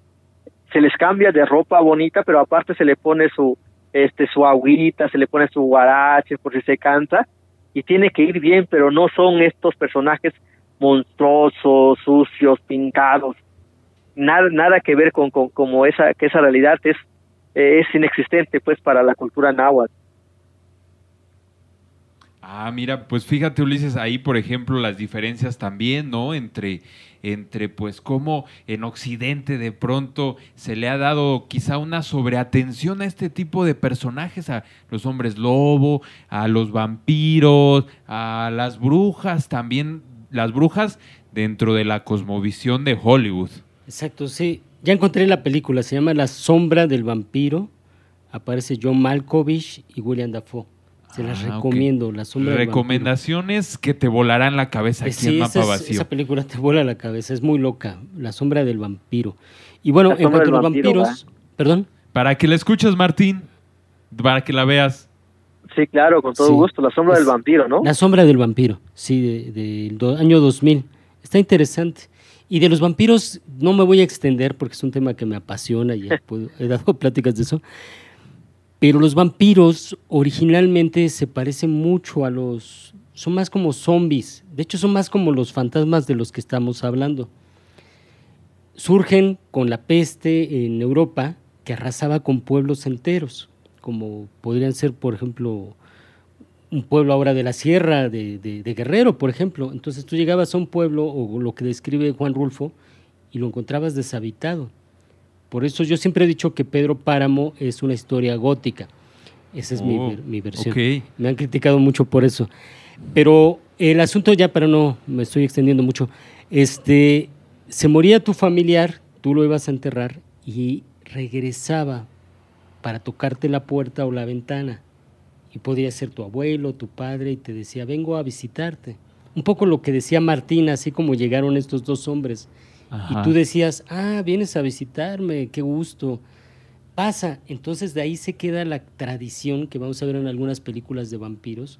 se les cambia de ropa bonita, pero aparte se le pone su este su agüita, se le pone su guarache por si se cansa y tiene que ir bien, pero no son estos personajes monstruosos, sucios, pintados. Nada nada que ver con, con como esa que esa realidad es es inexistente pues para la cultura náhuatl. Ah, mira, pues fíjate Ulises, ahí por ejemplo las diferencias también, ¿no? Entre, entre pues cómo en Occidente de pronto se le ha dado quizá una sobreatención a este tipo de personajes, a los hombres lobo, a los vampiros, a las brujas también, las brujas dentro de la cosmovisión de Hollywood. Exacto, sí. Ya encontré la película, se llama La sombra del vampiro. Aparece John Malkovich y William Dafoe. Se las Ah, recomiendo, La sombra. Recomendaciones que te volarán la cabeza aquí sí, en Mapa es- Vacío. esa película te vuela la cabeza, es muy loca. La sombra del vampiro. Y bueno, en cuanto a los vampiro, vampiros, perdón. Para que la escuches, Martín, para que la veas. Sí, claro, con todo Sí. gusto, la sombra Es- del vampiro, ¿no? La sombra del vampiro, sí, de- del do- año 2000. Está interesante. Y de los vampiros no me voy a extender porque es un tema que me apasiona y he, dado pláticas de eso. Pero los vampiros originalmente se parecen mucho a los... Son más como zombies. De hecho, son más como los fantasmas de los que estamos hablando. Surgen con la peste en Europa que arrasaba con pueblos enteros, como podrían ser, por ejemplo, un pueblo ahora de la sierra de, de- de Guerrero, por ejemplo. Entonces tú llegabas a un pueblo, o lo que describe Juan Rulfo, y lo encontrabas deshabitado. Por eso yo siempre he dicho que Pedro Páramo es una historia gótica. Esa es mi, Oh, mi versión. Me han criticado mucho por eso. Pero el asunto ya, para no me estoy extendiendo mucho, este, se moría tu familiar, tú lo ibas a enterrar y regresaba para tocarte la puerta o la ventana. Y podría ser tu abuelo, tu padre, y te decía, vengo a visitarte. Un poco lo que decía Martín, así como llegaron estos dos hombres. Ajá. Y tú decías, ah, vienes a visitarme, qué gusto. Pasa. Entonces de ahí se queda la tradición que vamos a ver en algunas películas de vampiros,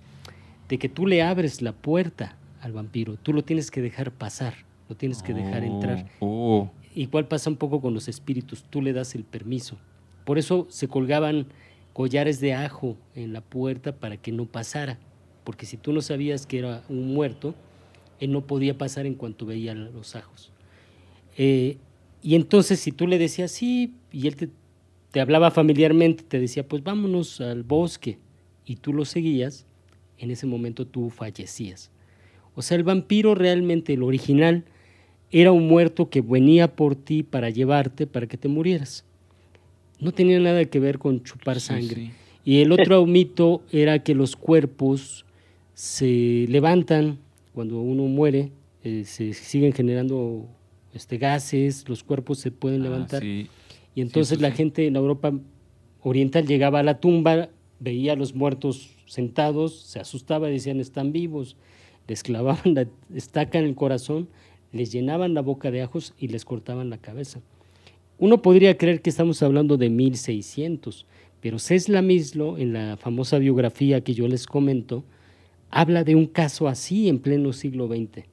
de que tú le abres la puerta al vampiro, tú lo tienes que dejar pasar, lo tienes que dejar Oh, entrar. oh. Igual pasa un poco con los espíritus, tú le das el permiso. Por eso se colgaban collares de ajo en la puerta para que no pasara, porque si tú no sabías que era un muerto, él no podía pasar en cuanto veía los ajos. Eh, y entonces si tú le decías sí, y él te, te hablaba familiarmente, te decía, pues vámonos al bosque, y tú lo seguías, en ese momento tú fallecías. O sea, el vampiro realmente, el original, era un muerto que venía por ti para llevarte, para que te murieras. No tenía nada que ver con chupar sangre. sí. Y el otro mito era que los cuerpos se levantan cuando uno muere, eh, se siguen generando este, gases, los cuerpos se pueden Ah, levantar. sí. Y entonces la gente en la Europa oriental llegaba a la tumba, veía a los muertos sentados, se asustaba decían, están vivos. Les clavaban la estaca en el corazón, les llenaban la boca de ajos y les cortaban la cabeza. Uno podría creer que estamos hablando de 1600, pero César Mislo, en la famosa biografía que yo les comento, habla de un caso así en pleno siglo XX,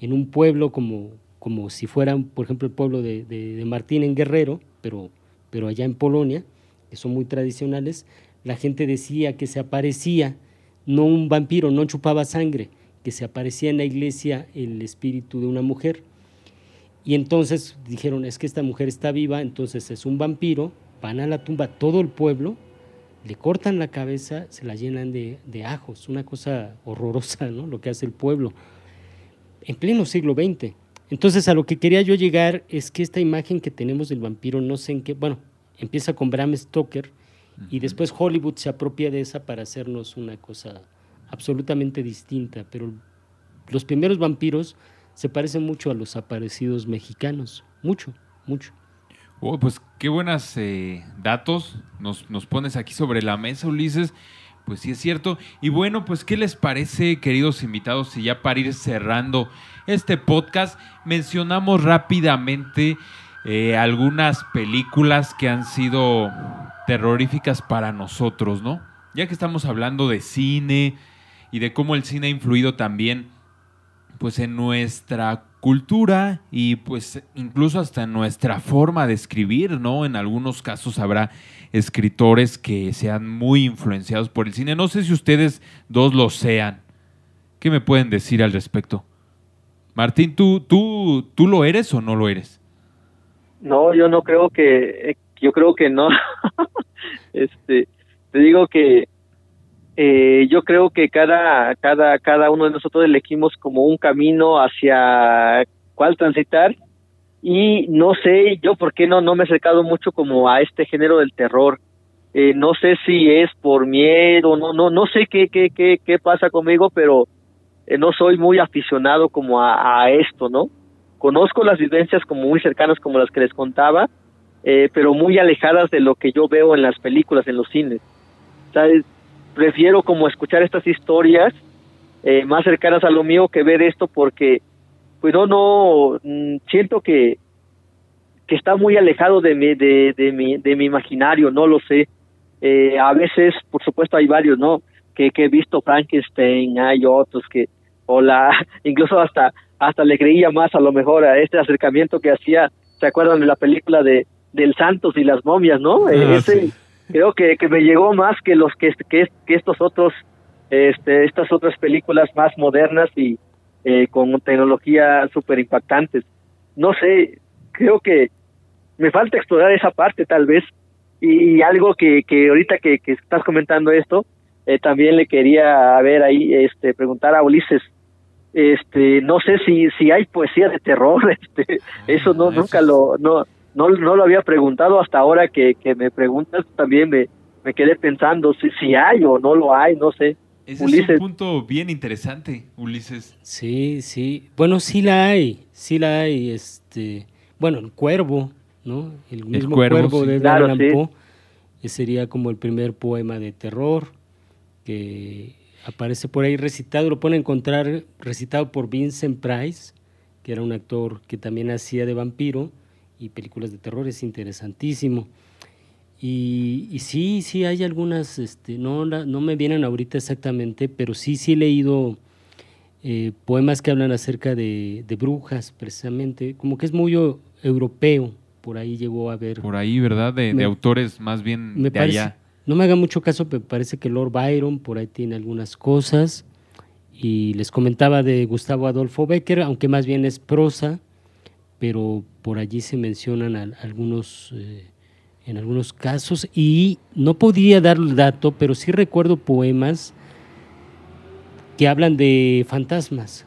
en un pueblo como, como si fuera, por ejemplo, el pueblo de, de- de Martín en Guerrero, pero, pero allá en Polonia, que son muy tradicionales, la gente decía que se aparecía, no un vampiro, no chupaba sangre, que se aparecía en la iglesia el espíritu de una mujer. Y entonces dijeron, es que esta mujer está viva, entonces es un vampiro, van a la tumba todo el pueblo, le cortan la cabeza, se la llenan de, de ajos, una cosa horrorosa, ¿no? Lo que hace el pueblo. En pleno siglo XX. Entonces a lo que quería yo llegar es que esta imagen que tenemos del vampiro, no sé en qué, bueno, empieza con Bram Stoker y después Hollywood se apropia de esa para hacernos una cosa absolutamente distinta, pero los primeros vampiros se parecen mucho a los aparecidos mexicanos, mucho, mucho. Oh, pues qué buenos datos nos, nos pones aquí sobre la mesa, Ulises. Pues sí es cierto. Y bueno, pues ¿qué les parece, queridos invitados? Y ya para ir cerrando este podcast, mencionamos rápidamente eh, algunas películas que han sido terroríficas para nosotros, ¿no? Ya que estamos hablando de cine y de cómo el cine ha influido también pues en nuestra cultura y pues incluso hasta en nuestra forma de escribir, ¿no? En algunos casos habrá escritores que sean muy influenciados por el cine. No sé si ustedes dos lo sean. ¿Qué me pueden decir al respecto? Martín, ¿tú, tú, tú lo eres o no lo eres? No, yo no creo que, yo creo que no. este, te digo que eh, yo creo que cada, cada, cada uno de nosotros elegimos como un camino hacia cuál transitar y no sé yo por qué no, no me he acercado mucho como a este género del terror. Eh, no sé si es por miedo, no, no, no sé qué, qué, qué, qué pasa conmigo, pero eh, no soy muy aficionado como a, a, esto, ¿no? Conozco las vivencias como muy cercanas como las que les contaba, eh, pero muy alejadas de lo que yo veo en las películas, en los cines. ¿Sabes? Prefiero como escuchar estas historias eh, más cercanas a lo mío que ver esto porque pues no no mm, siento que que está muy alejado de mi de, de mi de mi imaginario no lo sé. Eh, a veces por supuesto hay varios no que, que he visto Frankenstein hay otros que o la incluso hasta hasta le creía más a lo mejor a este acercamiento que hacía se acuerdan de la película de del Santos y las momias no Ah, ese sí creo que, que me llegó más que los que, que, que estos otros este, estas otras películas más modernas y eh, con tecnología súper impactantes. No sé, creo que me falta explorar esa parte tal vez. Y, y algo que, que ahorita que, que estás comentando esto, eh, también le quería a ver ahí, este, preguntar a Ulises, este, no sé si, si hay poesía de terror, este, eso no, Ah, eso nunca es- lo, no, no, no lo había preguntado hasta ahora que, que me preguntas, también me, me quedé pensando si, si hay o no lo hay, no sé. Ese es Ulises. un punto bien interesante, Ulises. Sí, sí. Bueno, sí la hay, sí la hay. Este, bueno, el cuervo, ¿no? El mismo Cuervo, cuervo, sí. de Claro, Edgar sí. Allan Poe. Ese sería como el primer poema de terror que aparece por ahí recitado. Lo pueden encontrar recitado por Vincent Price, que era un actor que también hacía de vampiro y películas de terror. Es interesantísimo. Y, y sí, sí hay algunas, este, no, no me vienen ahorita exactamente, pero sí, sí he leído eh, poemas que hablan acerca de, de brujas, precisamente, como que es muy o- europeo, por ahí llegó a ver. Por ahí, ¿verdad? De, de Me- autores más bien Me de parece, allá. no me haga mucho caso, pero parece que Lord Byron por ahí tiene algunas cosas. Y les comentaba de Gustavo Adolfo Becker, aunque más bien es prosa, pero por allí se mencionan al- algunos, eh, en algunos casos. Y no podría dar el dato, pero sí recuerdo poemas que hablan de fantasmas.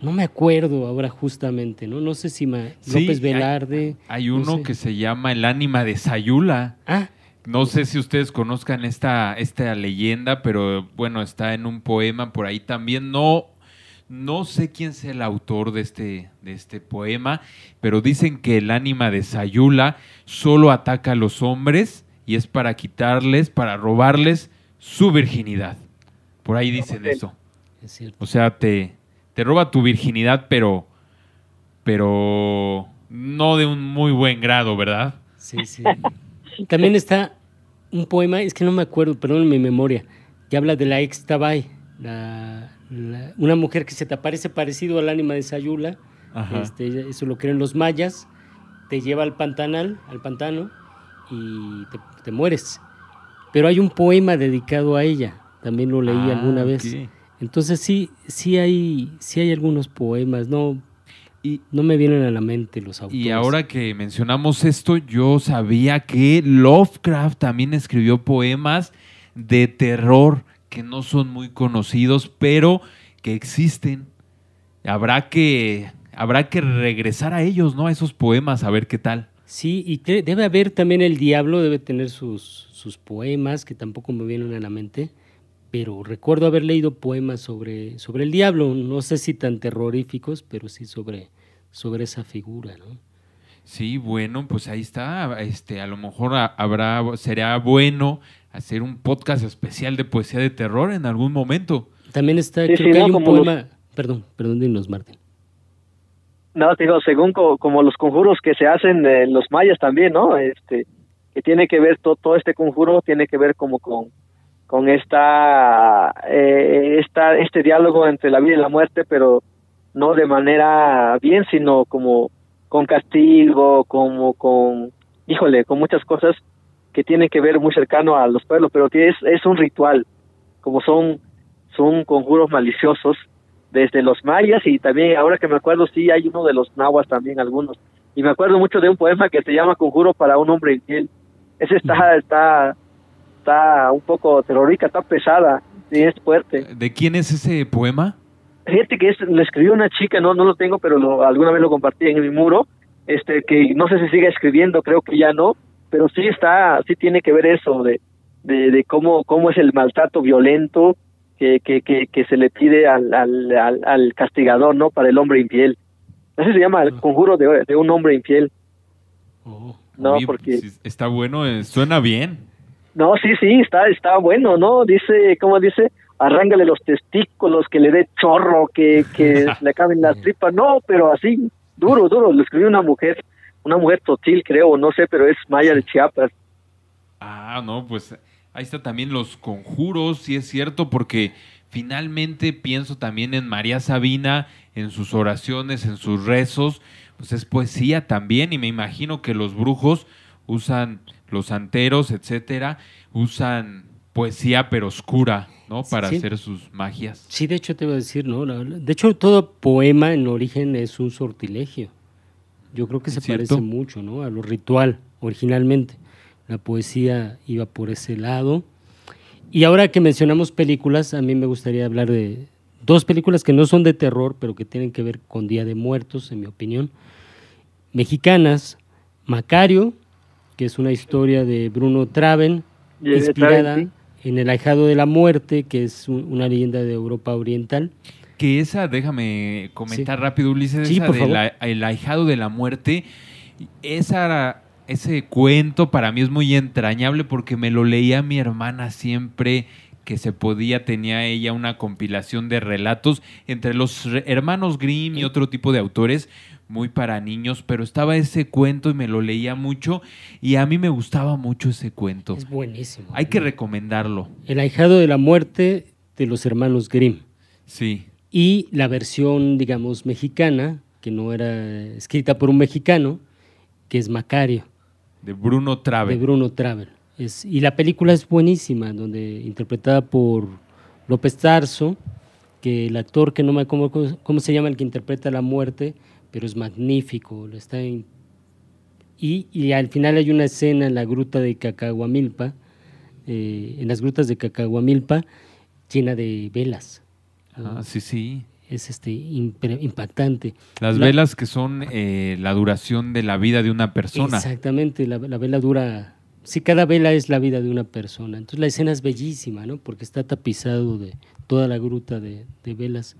No me acuerdo ahora justamente, ¿no? No sé si ma- Sí, López Velarde. Hay no uno sé. que se llama El ánima de Sayula. Ah, No sé si ustedes conozcan esta, esta leyenda, pero bueno, está en un poema por ahí también. No, no sé quién sea el autor de este, de este poema, pero dicen que el ánima de Sayula solo ataca a los hombres y es para quitarles, para robarles su virginidad. Por ahí dicen eso. es cierto. O sea, te, te roba tu virginidad, pero, pero no de un muy buen grado, ¿verdad? Sí, sí. También está un poema, es que no me acuerdo, perdón en mi memoria, que habla de la ex Tabay, la- la- una mujer que se te aparece parecido al ánima de Sayula, este, eso lo creen los mayas, te lleva al pantanal, al pantano y te, te mueres. Pero hay un poema dedicado a ella, también lo leí Ah, alguna vez. Entonces sí, sí hay, sí hay algunos poemas, no, Y, no me vienen a la mente los autores. y ahora que mencionamos esto, yo sabía que Lovecraft también escribió poemas de terror que no son muy conocidos, pero que existen. Habrá que, habrá que regresar a ellos, ¿no? A esos poemas, a ver qué tal. Sí, y debe haber también el diablo, debe tener sus, sus poemas, que tampoco me vienen a la mente, pero recuerdo haber leído poemas sobre, sobre el diablo, no sé si tan terroríficos, pero sí sobre, sobre esa figura, ¿no? Sí, bueno, pues ahí está. Este, a lo mejor ha- habrá, será bueno hacer un podcast especial de poesía de terror en algún momento. También está, Sí, creo sí, que ¿no? hay un los- perdón, perdón, dinos, Martín. No, te digo, según co- como los conjuros que se hacen eh, los mayas también, ¿no? Este, que tiene que ver todo, todo este conjuro, tiene que ver como con, con esta, eh, esta, este diálogo entre la vida y la muerte, pero no de manera bien, sino como con castigo, como con, híjole, con muchas cosas que tienen que ver muy cercano a los pueblos, pero es, es un ritual, como son, son conjuros maliciosos desde los mayas y también ahora que me acuerdo sí hay uno de los nahuas también algunos. Y me acuerdo mucho de un poema que se llama Conjuro para un hombre infiel. Ese está está está un poco terrorífica está pesada y es fuerte. ¿De quién es ese poema? Fíjate que es, lo escribió una chica, no no lo tengo, pero lo, alguna vez lo compartí en mi muro, este que no sé si sigue escribiendo, creo que ya no, pero sí está, sí tiene que ver eso de, de, de cómo, cómo es el maltrato violento que, que, que, que se le pide al, al, al, al castigador, ¿no? Para el hombre infiel. Así se llama el conjuro de, de un hombre infiel. Oh. No, porque está bueno, eh, suena bien. No, sí, sí, está, está bueno, ¿no? Dice, ¿cómo dice? Arrángale los testículos, que le dé chorro, que, que le acaben las tripas. No, pero así, duro, duro. Lo escribió una mujer, una mujer totil, creo, no sé, pero es maya de Chiapas. Ah, no, pues ahí está también los conjuros, sí es cierto, porque finalmente pienso también en María Sabina, en sus oraciones, en sus rezos, pues es poesía también, y me imagino que los brujos usan, los santeros, etcétera, usan poesía pero oscura, ¿no? Para Sí. hacer sus magias. Sí, de hecho te iba a decir, ¿no? De hecho, todo poema en origen es un sortilegio. Yo creo que se cierto. parece mucho, ¿no? A lo ritual, originalmente. La poesía iba por ese lado. Y ahora que mencionamos películas, a mí me gustaría hablar de dos películas que no son de terror, pero que tienen que ver con Día de Muertos, en mi opinión. Mexicanas, Macario, que es una historia de Bruno Traven, inspirada Traven, en El ahijado de la muerte, que es un- una leyenda de Europa Oriental. Que esa, déjame comentar rápido, Ulises, Sí, esa de la- el ahijado de la muerte, esa, ese cuento para mí es muy entrañable porque me lo leía mi hermana siempre que se podía, tenía ella una compilación de relatos entre los hermanos Grimm y otro tipo de autores muy para niños, pero estaba ese cuento y me lo leía mucho y a mí me gustaba mucho ese cuento. Es buenísimo. Hay que recomendarlo, El ahijado de la muerte de los hermanos Grimm. sí. Y la versión, digamos, mexicana, que no era escrita por un mexicano, que es Macario, De Bruno de Trave. Bruno Travel. Es, y la película es buenísima, donde interpretada por López Tarso, que el actor que no me acuerdo cómo, cómo se llama el que interpreta la muerte, pero es magnífico. lo Está y, y al final hay una escena en la gruta de Cacahuamilpa, eh, en las grutas de Cacahuamilpa, llena de velas. Ah, sí, sí. Es este impre- impactante. Las La- velas que son eh, la duración de la vida de una persona. Exactamente, la, la vela dura. Sí, cada vela es la vida de una persona. Entonces la escena es bellísima, ¿no? Porque está tapizado de toda la gruta de, de velas.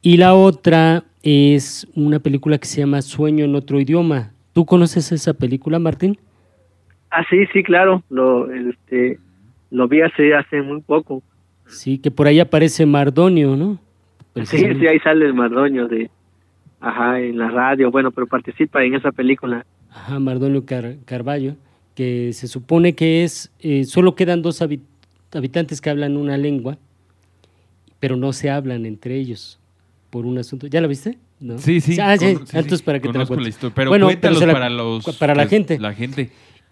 Y la otra es una película que se llama Sueño en otro idioma. ¿Tú conoces esa película, Martín? Ah, sí, sí, claro, lo, este, lo vi hace, hace muy poco. Sí, que por ahí aparece Mardonio, ¿no? Sí, sí, ahí sale el Mardoño de, ajá, en la radio, bueno, pero participa en esa película. Ajá, Mardonio Car- Carballo, que se supone que es, eh, solo quedan dos habi- habitantes que hablan una lengua, pero no se hablan entre ellos por un asunto. ¿Ya la viste? ¿No? Sí, sí. Ah, sí, entonces para que te la conozco cuente. la historia, Pero Bueno, cuéntalos se la- para los... para la gente. La gente.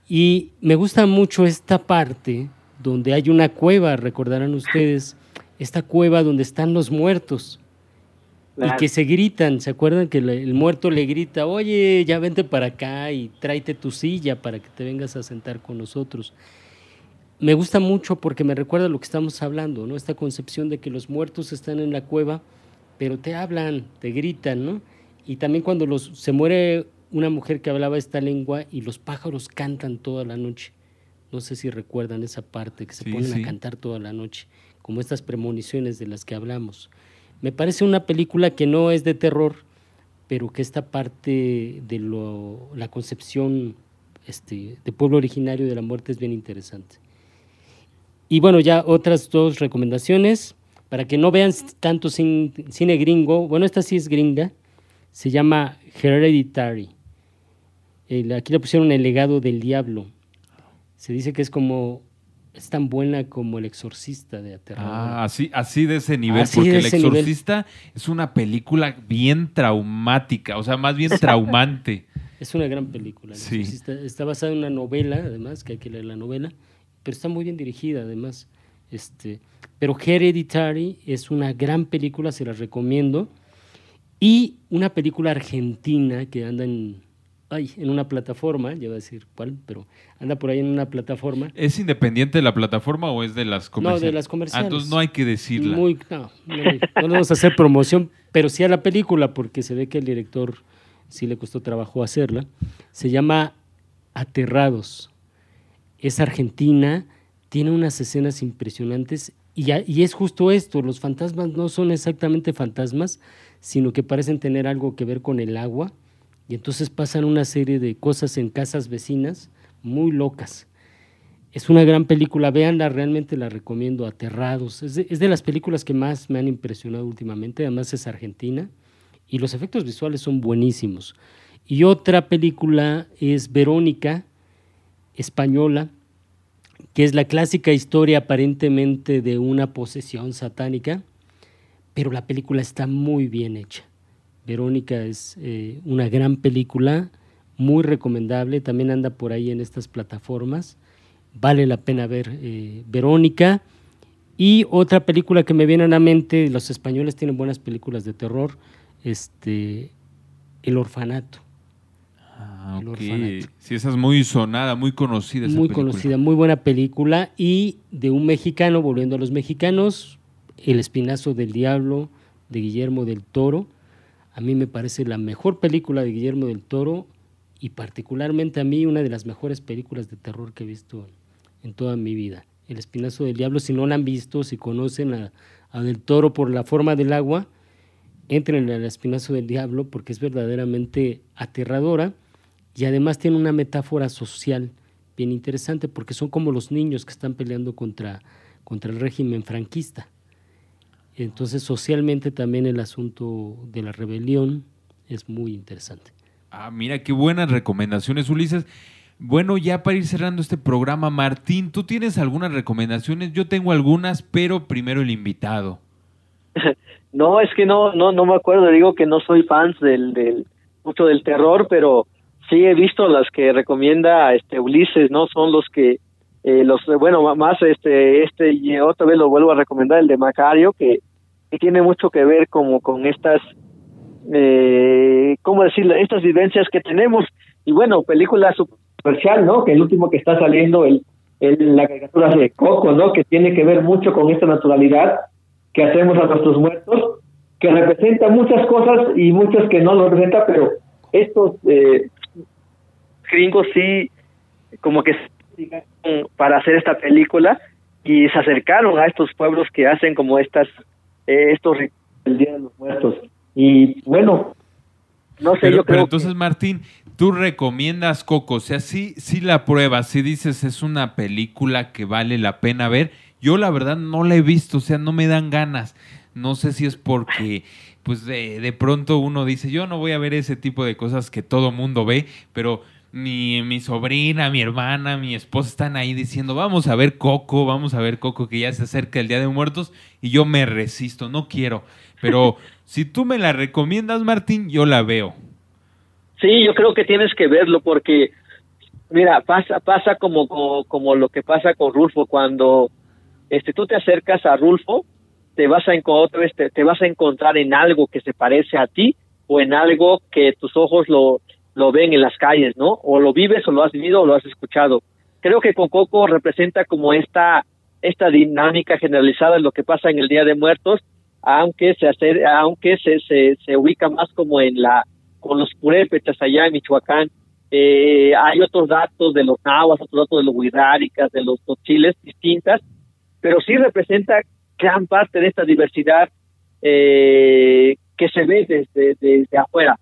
Y me gusta mucho esta parte donde hay una cueva, recordarán ustedes, esta cueva donde están los muertos. Y que se gritan, ¿se acuerdan que el muerto le grita, oye, ya vente para acá y tráete tu silla para que te vengas a sentar con nosotros? Me gusta mucho porque me recuerda lo que estamos hablando, ¿no? Esta concepción de que los muertos están en la cueva, pero te hablan, te gritan, ¿no? Y también cuando los, se muere una mujer que hablaba esta lengua y los pájaros cantan toda la noche. No sé si recuerdan esa parte, que se Sí, ponen sí. a cantar toda la noche, como estas premoniciones de las que hablamos. Me parece una película que no es de terror, pero que esta parte de lo, la concepción este, de pueblo originario de la muerte es bien interesante. Y bueno, ya otras dos recomendaciones, para que no vean tanto cin- cine gringo, bueno, esta sí es gringa, se llama Hereditary. El- aquí le pusieron El legado del diablo. Se dice que es como es tan buena como El Exorcista de Aterrador. Ah, así, así de ese nivel, porque El Exorcista es una película bien traumática, o sea, más bien traumante. es una gran película. Sí. Está basada en una novela, además, que hay que leer la novela, pero está muy bien dirigida, además. Este, pero Hereditary es una gran película, se la recomiendo. Y una película argentina que anda en, ay, en una plataforma, ya voy a decir cuál, pero anda por ahí en una plataforma. ¿Es independiente de la plataforma o es de las comerciales? No, de las comerciales. Ah, entonces no hay que decirla. Muy, no, no, no vamos a hacer promoción, pero sí a la película, porque se ve que el director sí le costó trabajo hacerla. Se llama Aterrados. Es argentina, tiene unas escenas impresionantes y, y es justo esto, los fantasmas no son exactamente fantasmas, sino que parecen tener algo que ver con el agua, y entonces pasan una serie de cosas en casas vecinas muy locas. Es una gran película, véanla, realmente la recomiendo, Aterrados. Es de, es de, las películas que más me han impresionado últimamente, además es argentina, y los efectos visuales son buenísimos. Y otra película es Verónica, española, que es la clásica historia aparentemente de una posesión satánica, pero la película está muy bien hecha. Verónica es eh, una gran película, muy recomendable, también anda por ahí en estas plataformas, vale la pena ver eh, Verónica. Y otra película que me viene a la mente, los españoles tienen buenas películas de terror, este, El Orfanato. Ah, ok. Sí, esa es muy sonada, muy conocida. muy conocida, muy buena película. Y de un mexicano, volviendo a los mexicanos, el Espinazo del Diablo de Guillermo del Toro. A mí me parece la mejor película de Guillermo del Toro y particularmente a mí una de las mejores películas de terror que he visto en toda mi vida. El Espinazo del Diablo, si no la han visto, si conocen a, Del Toro por la forma del agua, entren en El Espinazo del Diablo porque es verdaderamente aterradora y además tiene una metáfora social bien interesante porque son como los niños que están peleando contra, contra el régimen franquista. Entonces, socialmente también el asunto de la rebelión es muy interesante. Ah, mira, qué buenas recomendaciones, Ulises. Bueno, ya para ir cerrando este programa, Martín, ¿tú tienes algunas recomendaciones? Yo tengo algunas, pero primero el invitado. No, es que no, no, no me acuerdo. Digo que no soy fan del, del mucho del terror, pero sí he visto las que recomienda este Ulises, ¿no? Son los que eh, los bueno más este este y otra vez lo vuelvo a recomendar el de Macario que, tiene mucho que ver como con estas eh, cómo decirlo estas vivencias que tenemos. Y bueno película superficial no que el último que está saliendo el, el la caricatura de Coco no que tiene que ver mucho con esta naturalidad que hacemos a nuestros muertos que representa muchas cosas y muchas que no lo representa pero estos eh, gringos sí como que para hacer esta película y se acercaron a estos pueblos que hacen como estas eh, estos el Día de los Muertos. Y bueno no sé yo creo entonces Martín tú recomiendas Coco o sea sí sí la pruebas si dices es una película que vale la pena ver yo la verdad no la he visto o sea no me dan ganas. No sé si es porque pues de, de pronto uno dice yo no voy a ver ese tipo de cosas que todo mundo ve pero mi, mi sobrina, mi hermana, mi esposa están ahí diciendo, vamos a ver Coco, vamos a ver Coco, que ya se acerca el Día de Muertos, y yo me resisto, no quiero. Pero si tú me la recomiendas, Martín, yo la veo. Sí, yo creo que tienes que verlo porque, mira, pasa, pasa como, como, como lo que pasa con Rulfo, cuando este, tú te acercas a Rulfo, te vas a, te, te vas a encontrar en algo que se parece a ti o en algo que tus ojos lo, lo ven en las calles, ¿no? O lo vives o lo has vivido o lo has escuchado. Creo que con Coco representa como esta esta dinámica generalizada de lo que pasa en el Día de Muertos, aunque se hace, aunque se, se, se ubica más como en la con los purépechas allá en Michoacán. Eh, hay otros datos de los nahuas, otros datos de los huiráricas, de los tochiles distintas, pero sí representa gran parte de esta diversidad eh, que se ve desde, desde afuera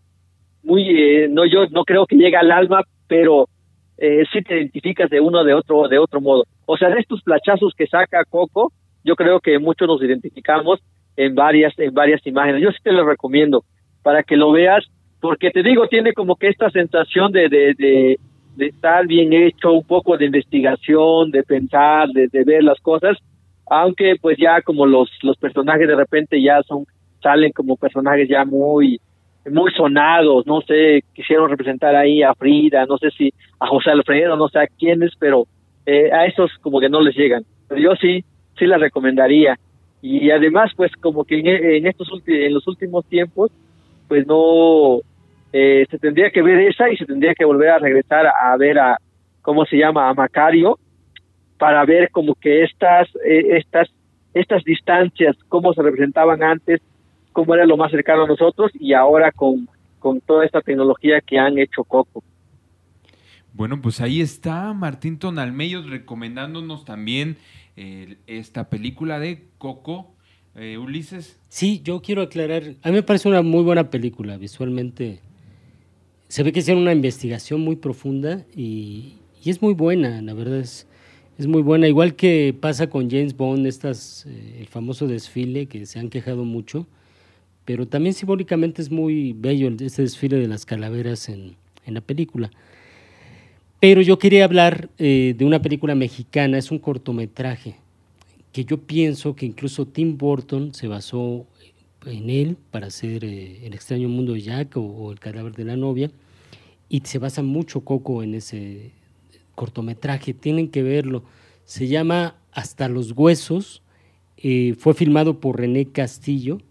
muy, eh, no yo no creo que llegue al alma, pero eh, sí te identificas de uno de otro, de otro modo. O sea, de estos plachazos que saca Coco, yo creo que muchos nos identificamos en varias, en varias imágenes. Yo sí te lo recomiendo para que lo veas, porque te digo, tiene como que esta sensación de, de, de estar bien hecho, un poco de investigación, de pensar, de, de ver las cosas, aunque pues ya como los, los personajes de repente ya son, salen como personajes ya muy, muy sonados, no sé, quisieron representar ahí a Frida, no sé si a José Alfredo, no sé a quiénes, pero eh, a esos como que no les llegan. Yo sí, sí la recomendaría. Y además, pues como que en, estos en los últimos tiempos, pues no, eh, se tendría que ver esa y se tendría que volver a regresar a, ver a, ¿cómo se llama? A Macario, para ver como que estas, eh, estas, estas distancias, cómo se representaban antes, cómo era lo más cercano a nosotros y ahora con, con toda esta tecnología que han hecho Coco. Bueno, pues ahí está Martín Tonalmeyos recomendándonos también eh, esta película de Coco. Eh, Ulises. Sí, yo quiero aclarar, a mí me parece una muy buena película, visualmente. Se ve que hicieron una investigación muy profunda y, y es muy buena, la verdad es, es muy buena. Igual que pasa con James Bond, estas, eh, el famoso desfile que se han quejado mucho, pero también simbólicamente es muy bello este desfile de las calaveras en, en la película. Pero yo quería hablar eh, de una película mexicana, es un cortometraje, que yo pienso que incluso Tim Burton se basó en él para hacer eh, El extraño mundo de Jack o, El cadáver de la novia, y se basa mucho Coco en ese cortometraje, tienen que verlo. Se llama Hasta los Huesos, eh, fue filmado por René Castillo,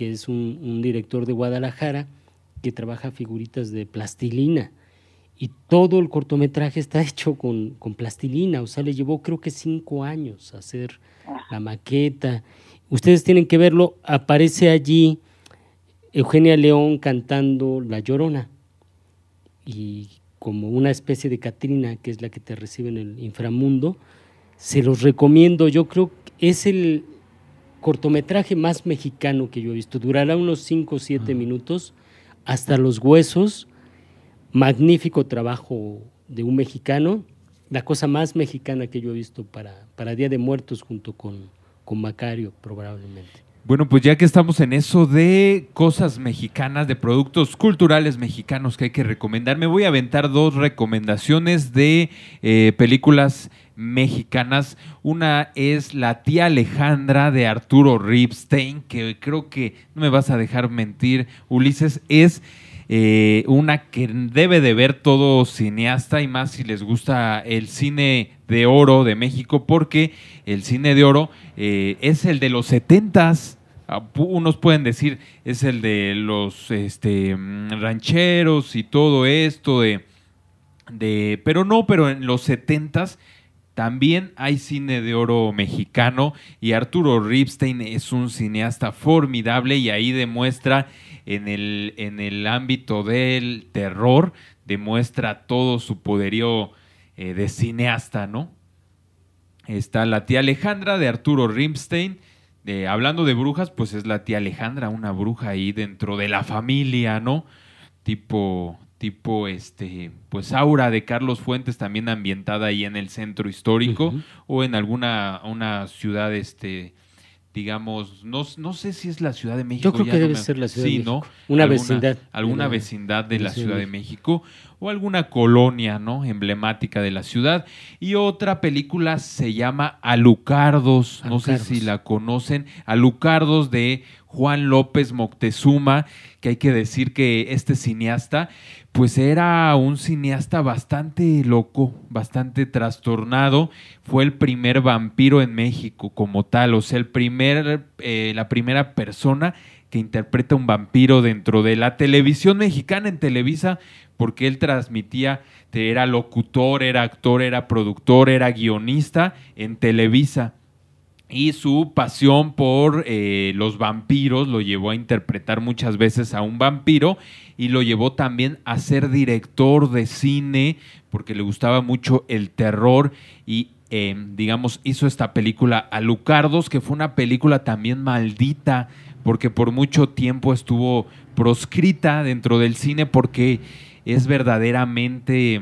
que es un, director de Guadalajara que trabaja figuritas de plastilina. Y todo el cortometraje está hecho con, con plastilina, o sea, le llevó creo que cinco años hacer la maqueta. Ustedes tienen que verlo, aparece allí Eugenia León cantando La Llorona. Y como una especie de Catrina, que es la que te recibe en el inframundo. Se los recomiendo, yo creo que es el cortometraje más mexicano que yo he visto. Durará unos 5 o 7 minutos, hasta los huesos. Magnífico trabajo de un mexicano, la cosa más mexicana que yo he visto para, para Día de Muertos junto con, con Macario, probablemente. Bueno, pues ya que estamos en eso de cosas mexicanas, de productos culturales mexicanos que hay que recomendar, me voy a aventar dos recomendaciones de eh, películas mexicanas. Una es La tía Alejandra de Arturo Ripstein, que creo que no me vas a dejar mentir, Ulises, es eh, una que debe de ver todo cineasta y más si les gusta el cine de oro de México, porque el cine de oro eh, es el de los setentas. Ah, unos pueden decir es el de los este, mm, rancheros y todo esto de, de, pero no, pero en los setentas también hay cine de oro mexicano y Arturo Ripstein es un cineasta formidable y ahí demuestra en el, en el ámbito del terror, demuestra todo su poderío eh, de cineasta, ¿no? Está la tía Alejandra de Arturo Rimstein. hablando de brujas, pues es la tía Alejandra, una bruja ahí dentro de la familia, ¿no? Tipo, tipo, este, pues Aura de Carlos Fuentes, también ambientada ahí en el centro histórico o en alguna una ciudad, este, digamos, no, no sé si es la Ciudad de México. Yo creo que debe ser la Ciudad de México. Una vecindad. Alguna vecindad de, la, Ciudad, de México. O alguna colonia, ¿no? Emblemática de la ciudad. Y otra película se llama Alucardos, no sé si la conocen, Alucardos de Juan López Moctezuma, que hay que decir que este cineasta pues era un cineasta bastante loco, bastante trastornado. Fue el primer vampiro en México como tal, o sea, el primer, eh, la primera persona que interpreta un vampiro dentro de la televisión mexicana en Televisa, porque él transmitía, era locutor, era actor, era productor, era guionista en Televisa. Y su pasión por eh, los vampiros lo llevó a interpretar muchas veces a un vampiro y lo llevó también a ser director de cine porque le gustaba mucho el terror y em, digamos hizo esta película Alucardos que fue una película también maldita porque por mucho tiempo estuvo proscrita dentro del cine porque es verdaderamente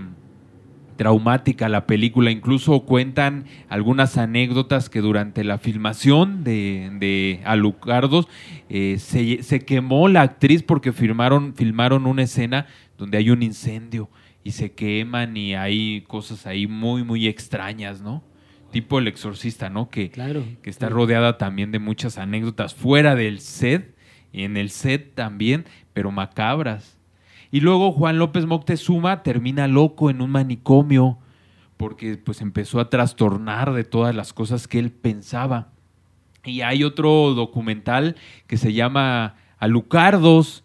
traumática la película. Incluso cuentan algunas anécdotas que durante la filmación de, Alucardos eh, se, quemó la actriz porque filmaron una escena donde hay un incendio y se queman y hay cosas ahí muy, muy extrañas, ¿no? Tipo el exorcista, ¿no? Que, Claro. que está claro. rodeada también de muchas anécdotas fuera del set y en el set también, pero macabras. Y luego Juan López Moctezuma termina loco en un manicomio porque pues empezó a trastornar de todas las cosas que él pensaba. Y hay otro documental que se llama Alucardos,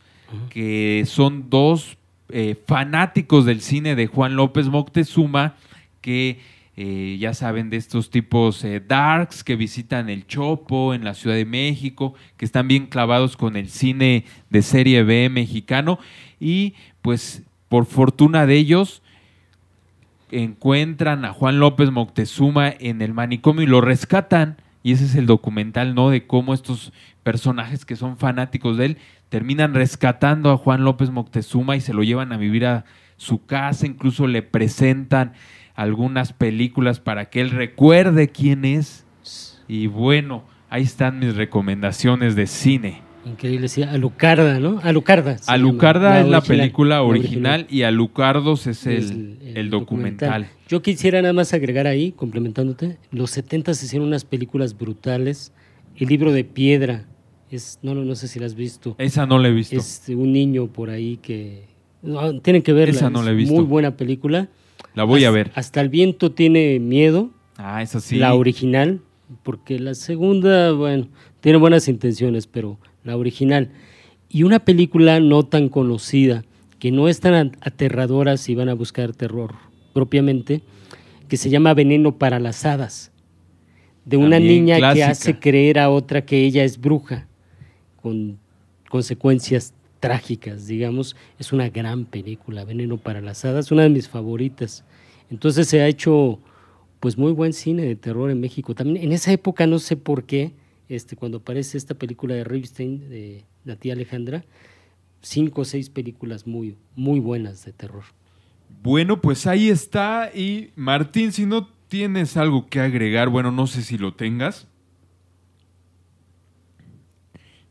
que son dos eh, fanáticos del cine de Juan López Moctezuma que eh, ya saben de estos tipos eh, darks que visitan el Chopo en la Ciudad de México, que están bien clavados con el cine de serie B mexicano y pues por fortuna de ellos encuentran a Juan López Moctezuma en el manicomio y lo rescatan. Y ese es el documental, ¿no? De cómo estos personajes que son fanáticos de él terminan rescatando a Juan López Moctezuma y se lo llevan a vivir a su casa, incluso le presentan algunas películas para que él recuerde quién es. Y bueno, ahí están mis recomendaciones de cine. Increíble, sí. Alucarda, ¿no? Alucarda. Alucarda es la original, película la original, y Alucardos es el, Es el documental. Yo quisiera nada más agregar ahí, complementándote, los 70 se hicieron unas películas brutales. El libro de piedra, es, no, no, no sé si la has visto. Esa no la he visto. Es un niño por ahí que... no, tienen que verla. Esa no la he visto. Muy buena película. La voy a Hasta- ver. Hasta el viento tiene miedo, Ah, esa sí. la original, porque la segunda, bueno, tiene buenas intenciones, pero la original. Y una película no tan conocida, que no es tan at- aterradora si van a buscar terror propiamente, que se llama Veneno para las Hadas, de una niña que hace creer a otra que ella es bruja, con consecuencias trágicas, digamos. Es una gran película, Veneno para las Hadas, una de mis favoritas. Entonces se ha hecho pues muy buen cine de terror en México. También en esa época no sé por qué, este, cuando aparece esta película de Ripstein, de la tía Alejandra, cinco o seis películas muy, muy buenas de terror. Bueno, pues ahí está. Y Martín, si no tienes algo que agregar, bueno, no sé si lo tengas.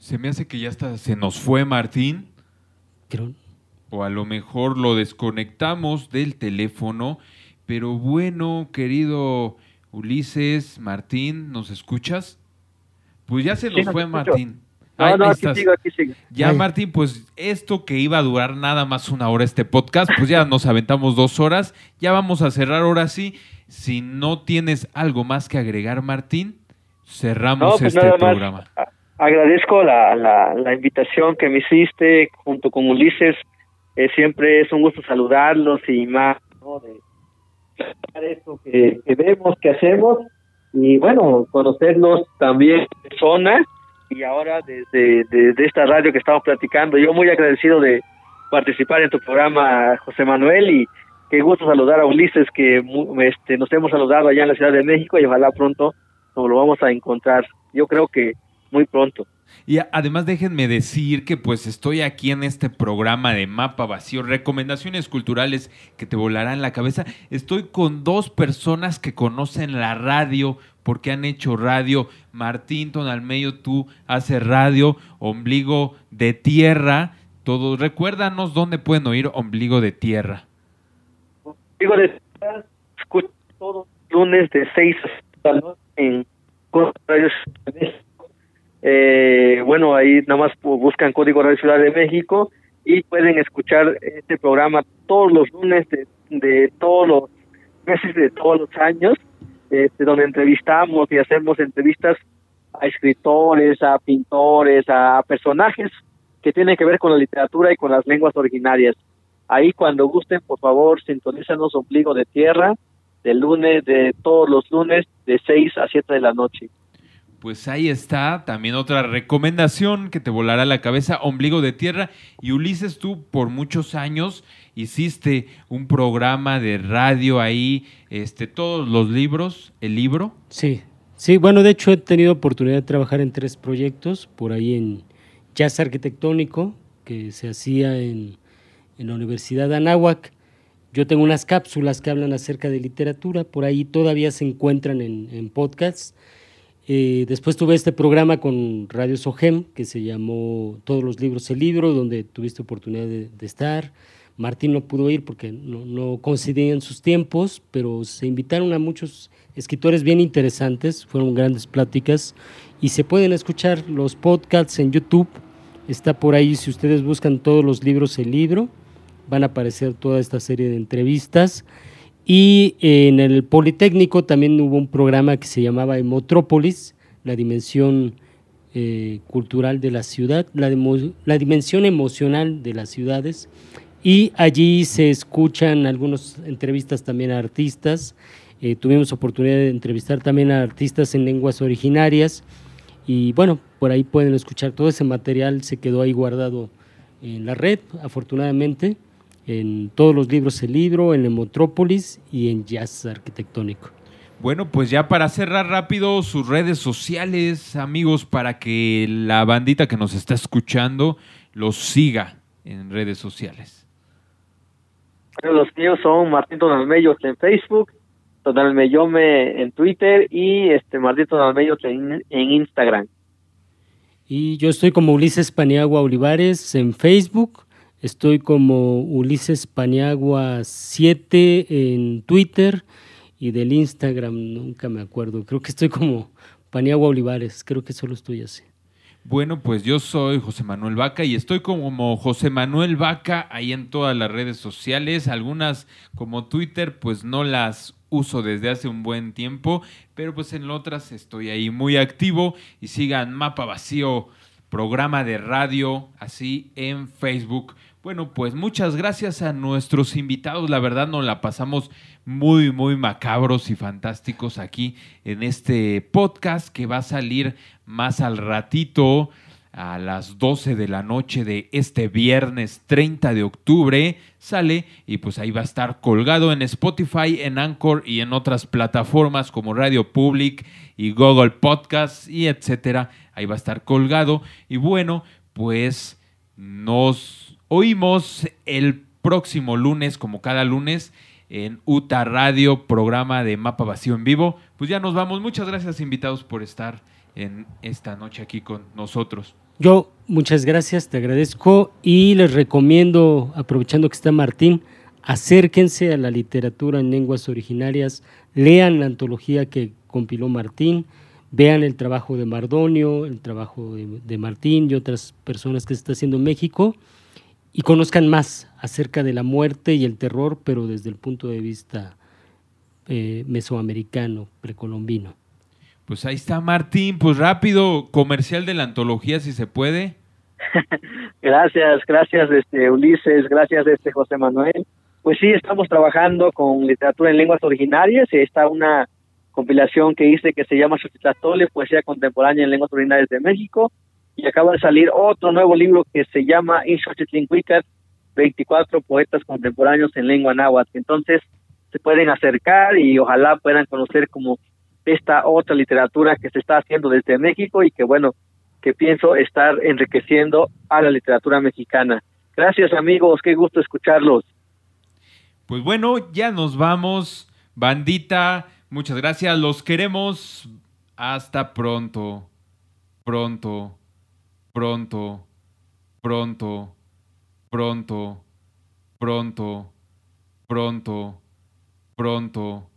Se me hace que ya hasta se nos fue Martín. Creo, O a lo mejor lo desconectamos del teléfono. Pero bueno, querido Ulises, Martín, ¿nos escuchas? Pues ya se Sí, nos fue. Martín. No, Ahí- no, ahí aquí estás. sigo, aquí sigo. Ya, Ay. Martín, pues esto que iba a durar nada más una hora este podcast, pues ya nos aventamos dos horas. Ya vamos a cerrar ahora sí. Si no tienes algo más que agregar, Martín, cerramos No, pues este nada más. Agradezco la, la, la invitación que me hiciste junto con Ulises. Eh, siempre es un gusto saludarlos y más, ¿no? De esto que, vemos, que hacemos y bueno, conocerlos también en persona y ahora desde de, esta radio que estamos platicando. Yo muy agradecido de participar en tu programa, José Manuel, y qué gusto saludar a Ulises, que este, nos hemos saludado allá en la Ciudad de México y ojalá pronto nos lo vamos a encontrar. Yo creo que muy pronto. Y además déjenme decir que pues estoy aquí en este programa de Mapa Vacío, recomendaciones culturales que te volarán la cabeza. Estoy con dos personas que conocen la radio porque han hecho radio. Martín Tonalmeyo, tú haces radio, Ombligo de Tierra. Todos, recuérdanos dónde pueden oír Ombligo de Tierra. Digo, de escucho todos los lunes de 6 a 7 de la noche en Código Radio. Eh, bueno, ahí nada más buscan Código Radio Ciudad de México y pueden escuchar este programa todos los lunes de, de todos los meses de todos los años, este, donde entrevistamos y hacemos entrevistas a escritores, a pintores, a personajes que tienen que ver con la literatura y con las lenguas originarias. Ahí cuando gusten, por favor, sintonízanos Ombligo de Tierra, de lunes, de todos los lunes, de 6 a 7 de la noche. Pues ahí está, también otra recomendación que te volará la cabeza, Ombligo de Tierra. Y Ulises, tú por muchos años hiciste un programa de radio ahí, este, todos los libros, el libro. Sí, sí, bueno, de hecho he tenido oportunidad de trabajar en tres proyectos, por ahí en Jazz Arquitectónico, que se hacía en, en la Universidad de Anáhuac. Yo tengo unas cápsulas que hablan acerca de literatura, por ahí todavía se encuentran en, en podcasts. Eh, después tuve este programa con Radio Sogem, que se llamó Todos los libros el libro, donde tuviste oportunidad de, estar. Martín no pudo ir porque no, no coincidían sus tiempos, pero se invitaron a muchos escritores bien interesantes, fueron grandes pláticas y se pueden escuchar los podcasts en YouTube. Está por ahí, si ustedes buscan todos los libros, el libro, van a aparecer toda esta serie de entrevistas. Y en el Politécnico también hubo un programa que se llamaba Emotrópolis, la dimensión eh, cultural de la ciudad, la, la, dimensión emocional de las ciudades. Y allí se escuchan algunas entrevistas también a artistas. Eh, tuvimos oportunidad de entrevistar también a artistas en lenguas originarias. Y bueno, por ahí pueden escuchar todo ese material, se quedó ahí guardado en la red, afortunadamente en todos los libros el libro, en Emotrópolis y en Jazz Arquitectónico. Bueno, pues ya para cerrar rápido sus redes sociales, amigos, para que la bandita que nos está escuchando los siga en redes sociales. los míos son Martín Tonalmellos en Facebook, Tonalmellome en Twitter y este Martín Tonalmellos en, en Instagram. Y yo estoy como Ulises Paniagua Olivares en Facebook, Estoy como Ulises Paniagua 7 en Twitter y del Instagram nunca me acuerdo. Creo que estoy como Paniagua Olivares, creo que solo estoy así. Bueno, pues yo soy José Manuel Vaca y estoy como José Manuel Vaca ahí en todas las redes sociales. Algunas como Twitter, pues no las uso desde hace un buen tiempo, pero pues en otras estoy ahí muy activo y sigan Mapa Vacío, programa de radio, así en Facebook. Bueno, pues muchas gracias a nuestros invitados. La verdad nos la pasamos muy, muy macabros y fantásticos aquí en este podcast que va a salir más al ratito a las 12 de la noche de este viernes 30 de octubre sale y pues ahí va a estar colgado en Spotify, en Anchor y en otras plataformas como Radio Public y Google Podcast y etcétera. Ahí va a estar colgado y bueno, pues nos Oímos el próximo lunes, como cada lunes, en UTA Radio, programa de Mapa Vacío en vivo. Pues ya nos vamos. Muchas gracias, invitados, por estar en esta noche aquí con nosotros. Yo, muchas gracias, te agradezco y les recomiendo, aprovechando que está Martín, acérquense a la literatura en lenguas originarias, lean la antología que compiló Martín, vean el trabajo de Mardonio, el trabajo de, de Martín y otras personas que se está haciendo en México y conozcan más acerca de la muerte y el terror, pero desde el punto de vista eh, mesoamericano, precolombino. Pues ahí está Martín, pues rápido, comercial de la antología si se puede. gracias, gracias este Ulises, gracias este José Manuel. Pues sí, estamos trabajando con literatura en lenguas originarias, está una compilación que hice que se llama Xochitlatole, Poesía Contemporánea en Lenguas Originarias de México, y acaba de salir otro nuevo libro que se llama Inxochitlincuicas, 24 poetas contemporáneos en lengua náhuatl. Entonces, se pueden acercar y ojalá puedan conocer como esta otra literatura que se está haciendo desde México y que bueno, que pienso estar enriqueciendo a la literatura mexicana. Gracias amigos, qué gusto escucharlos. Pues bueno, ya nos vamos, bandita, muchas gracias, los queremos, hasta pronto, pronto pronto, pronto, pronto, pronto, pronto, pronto.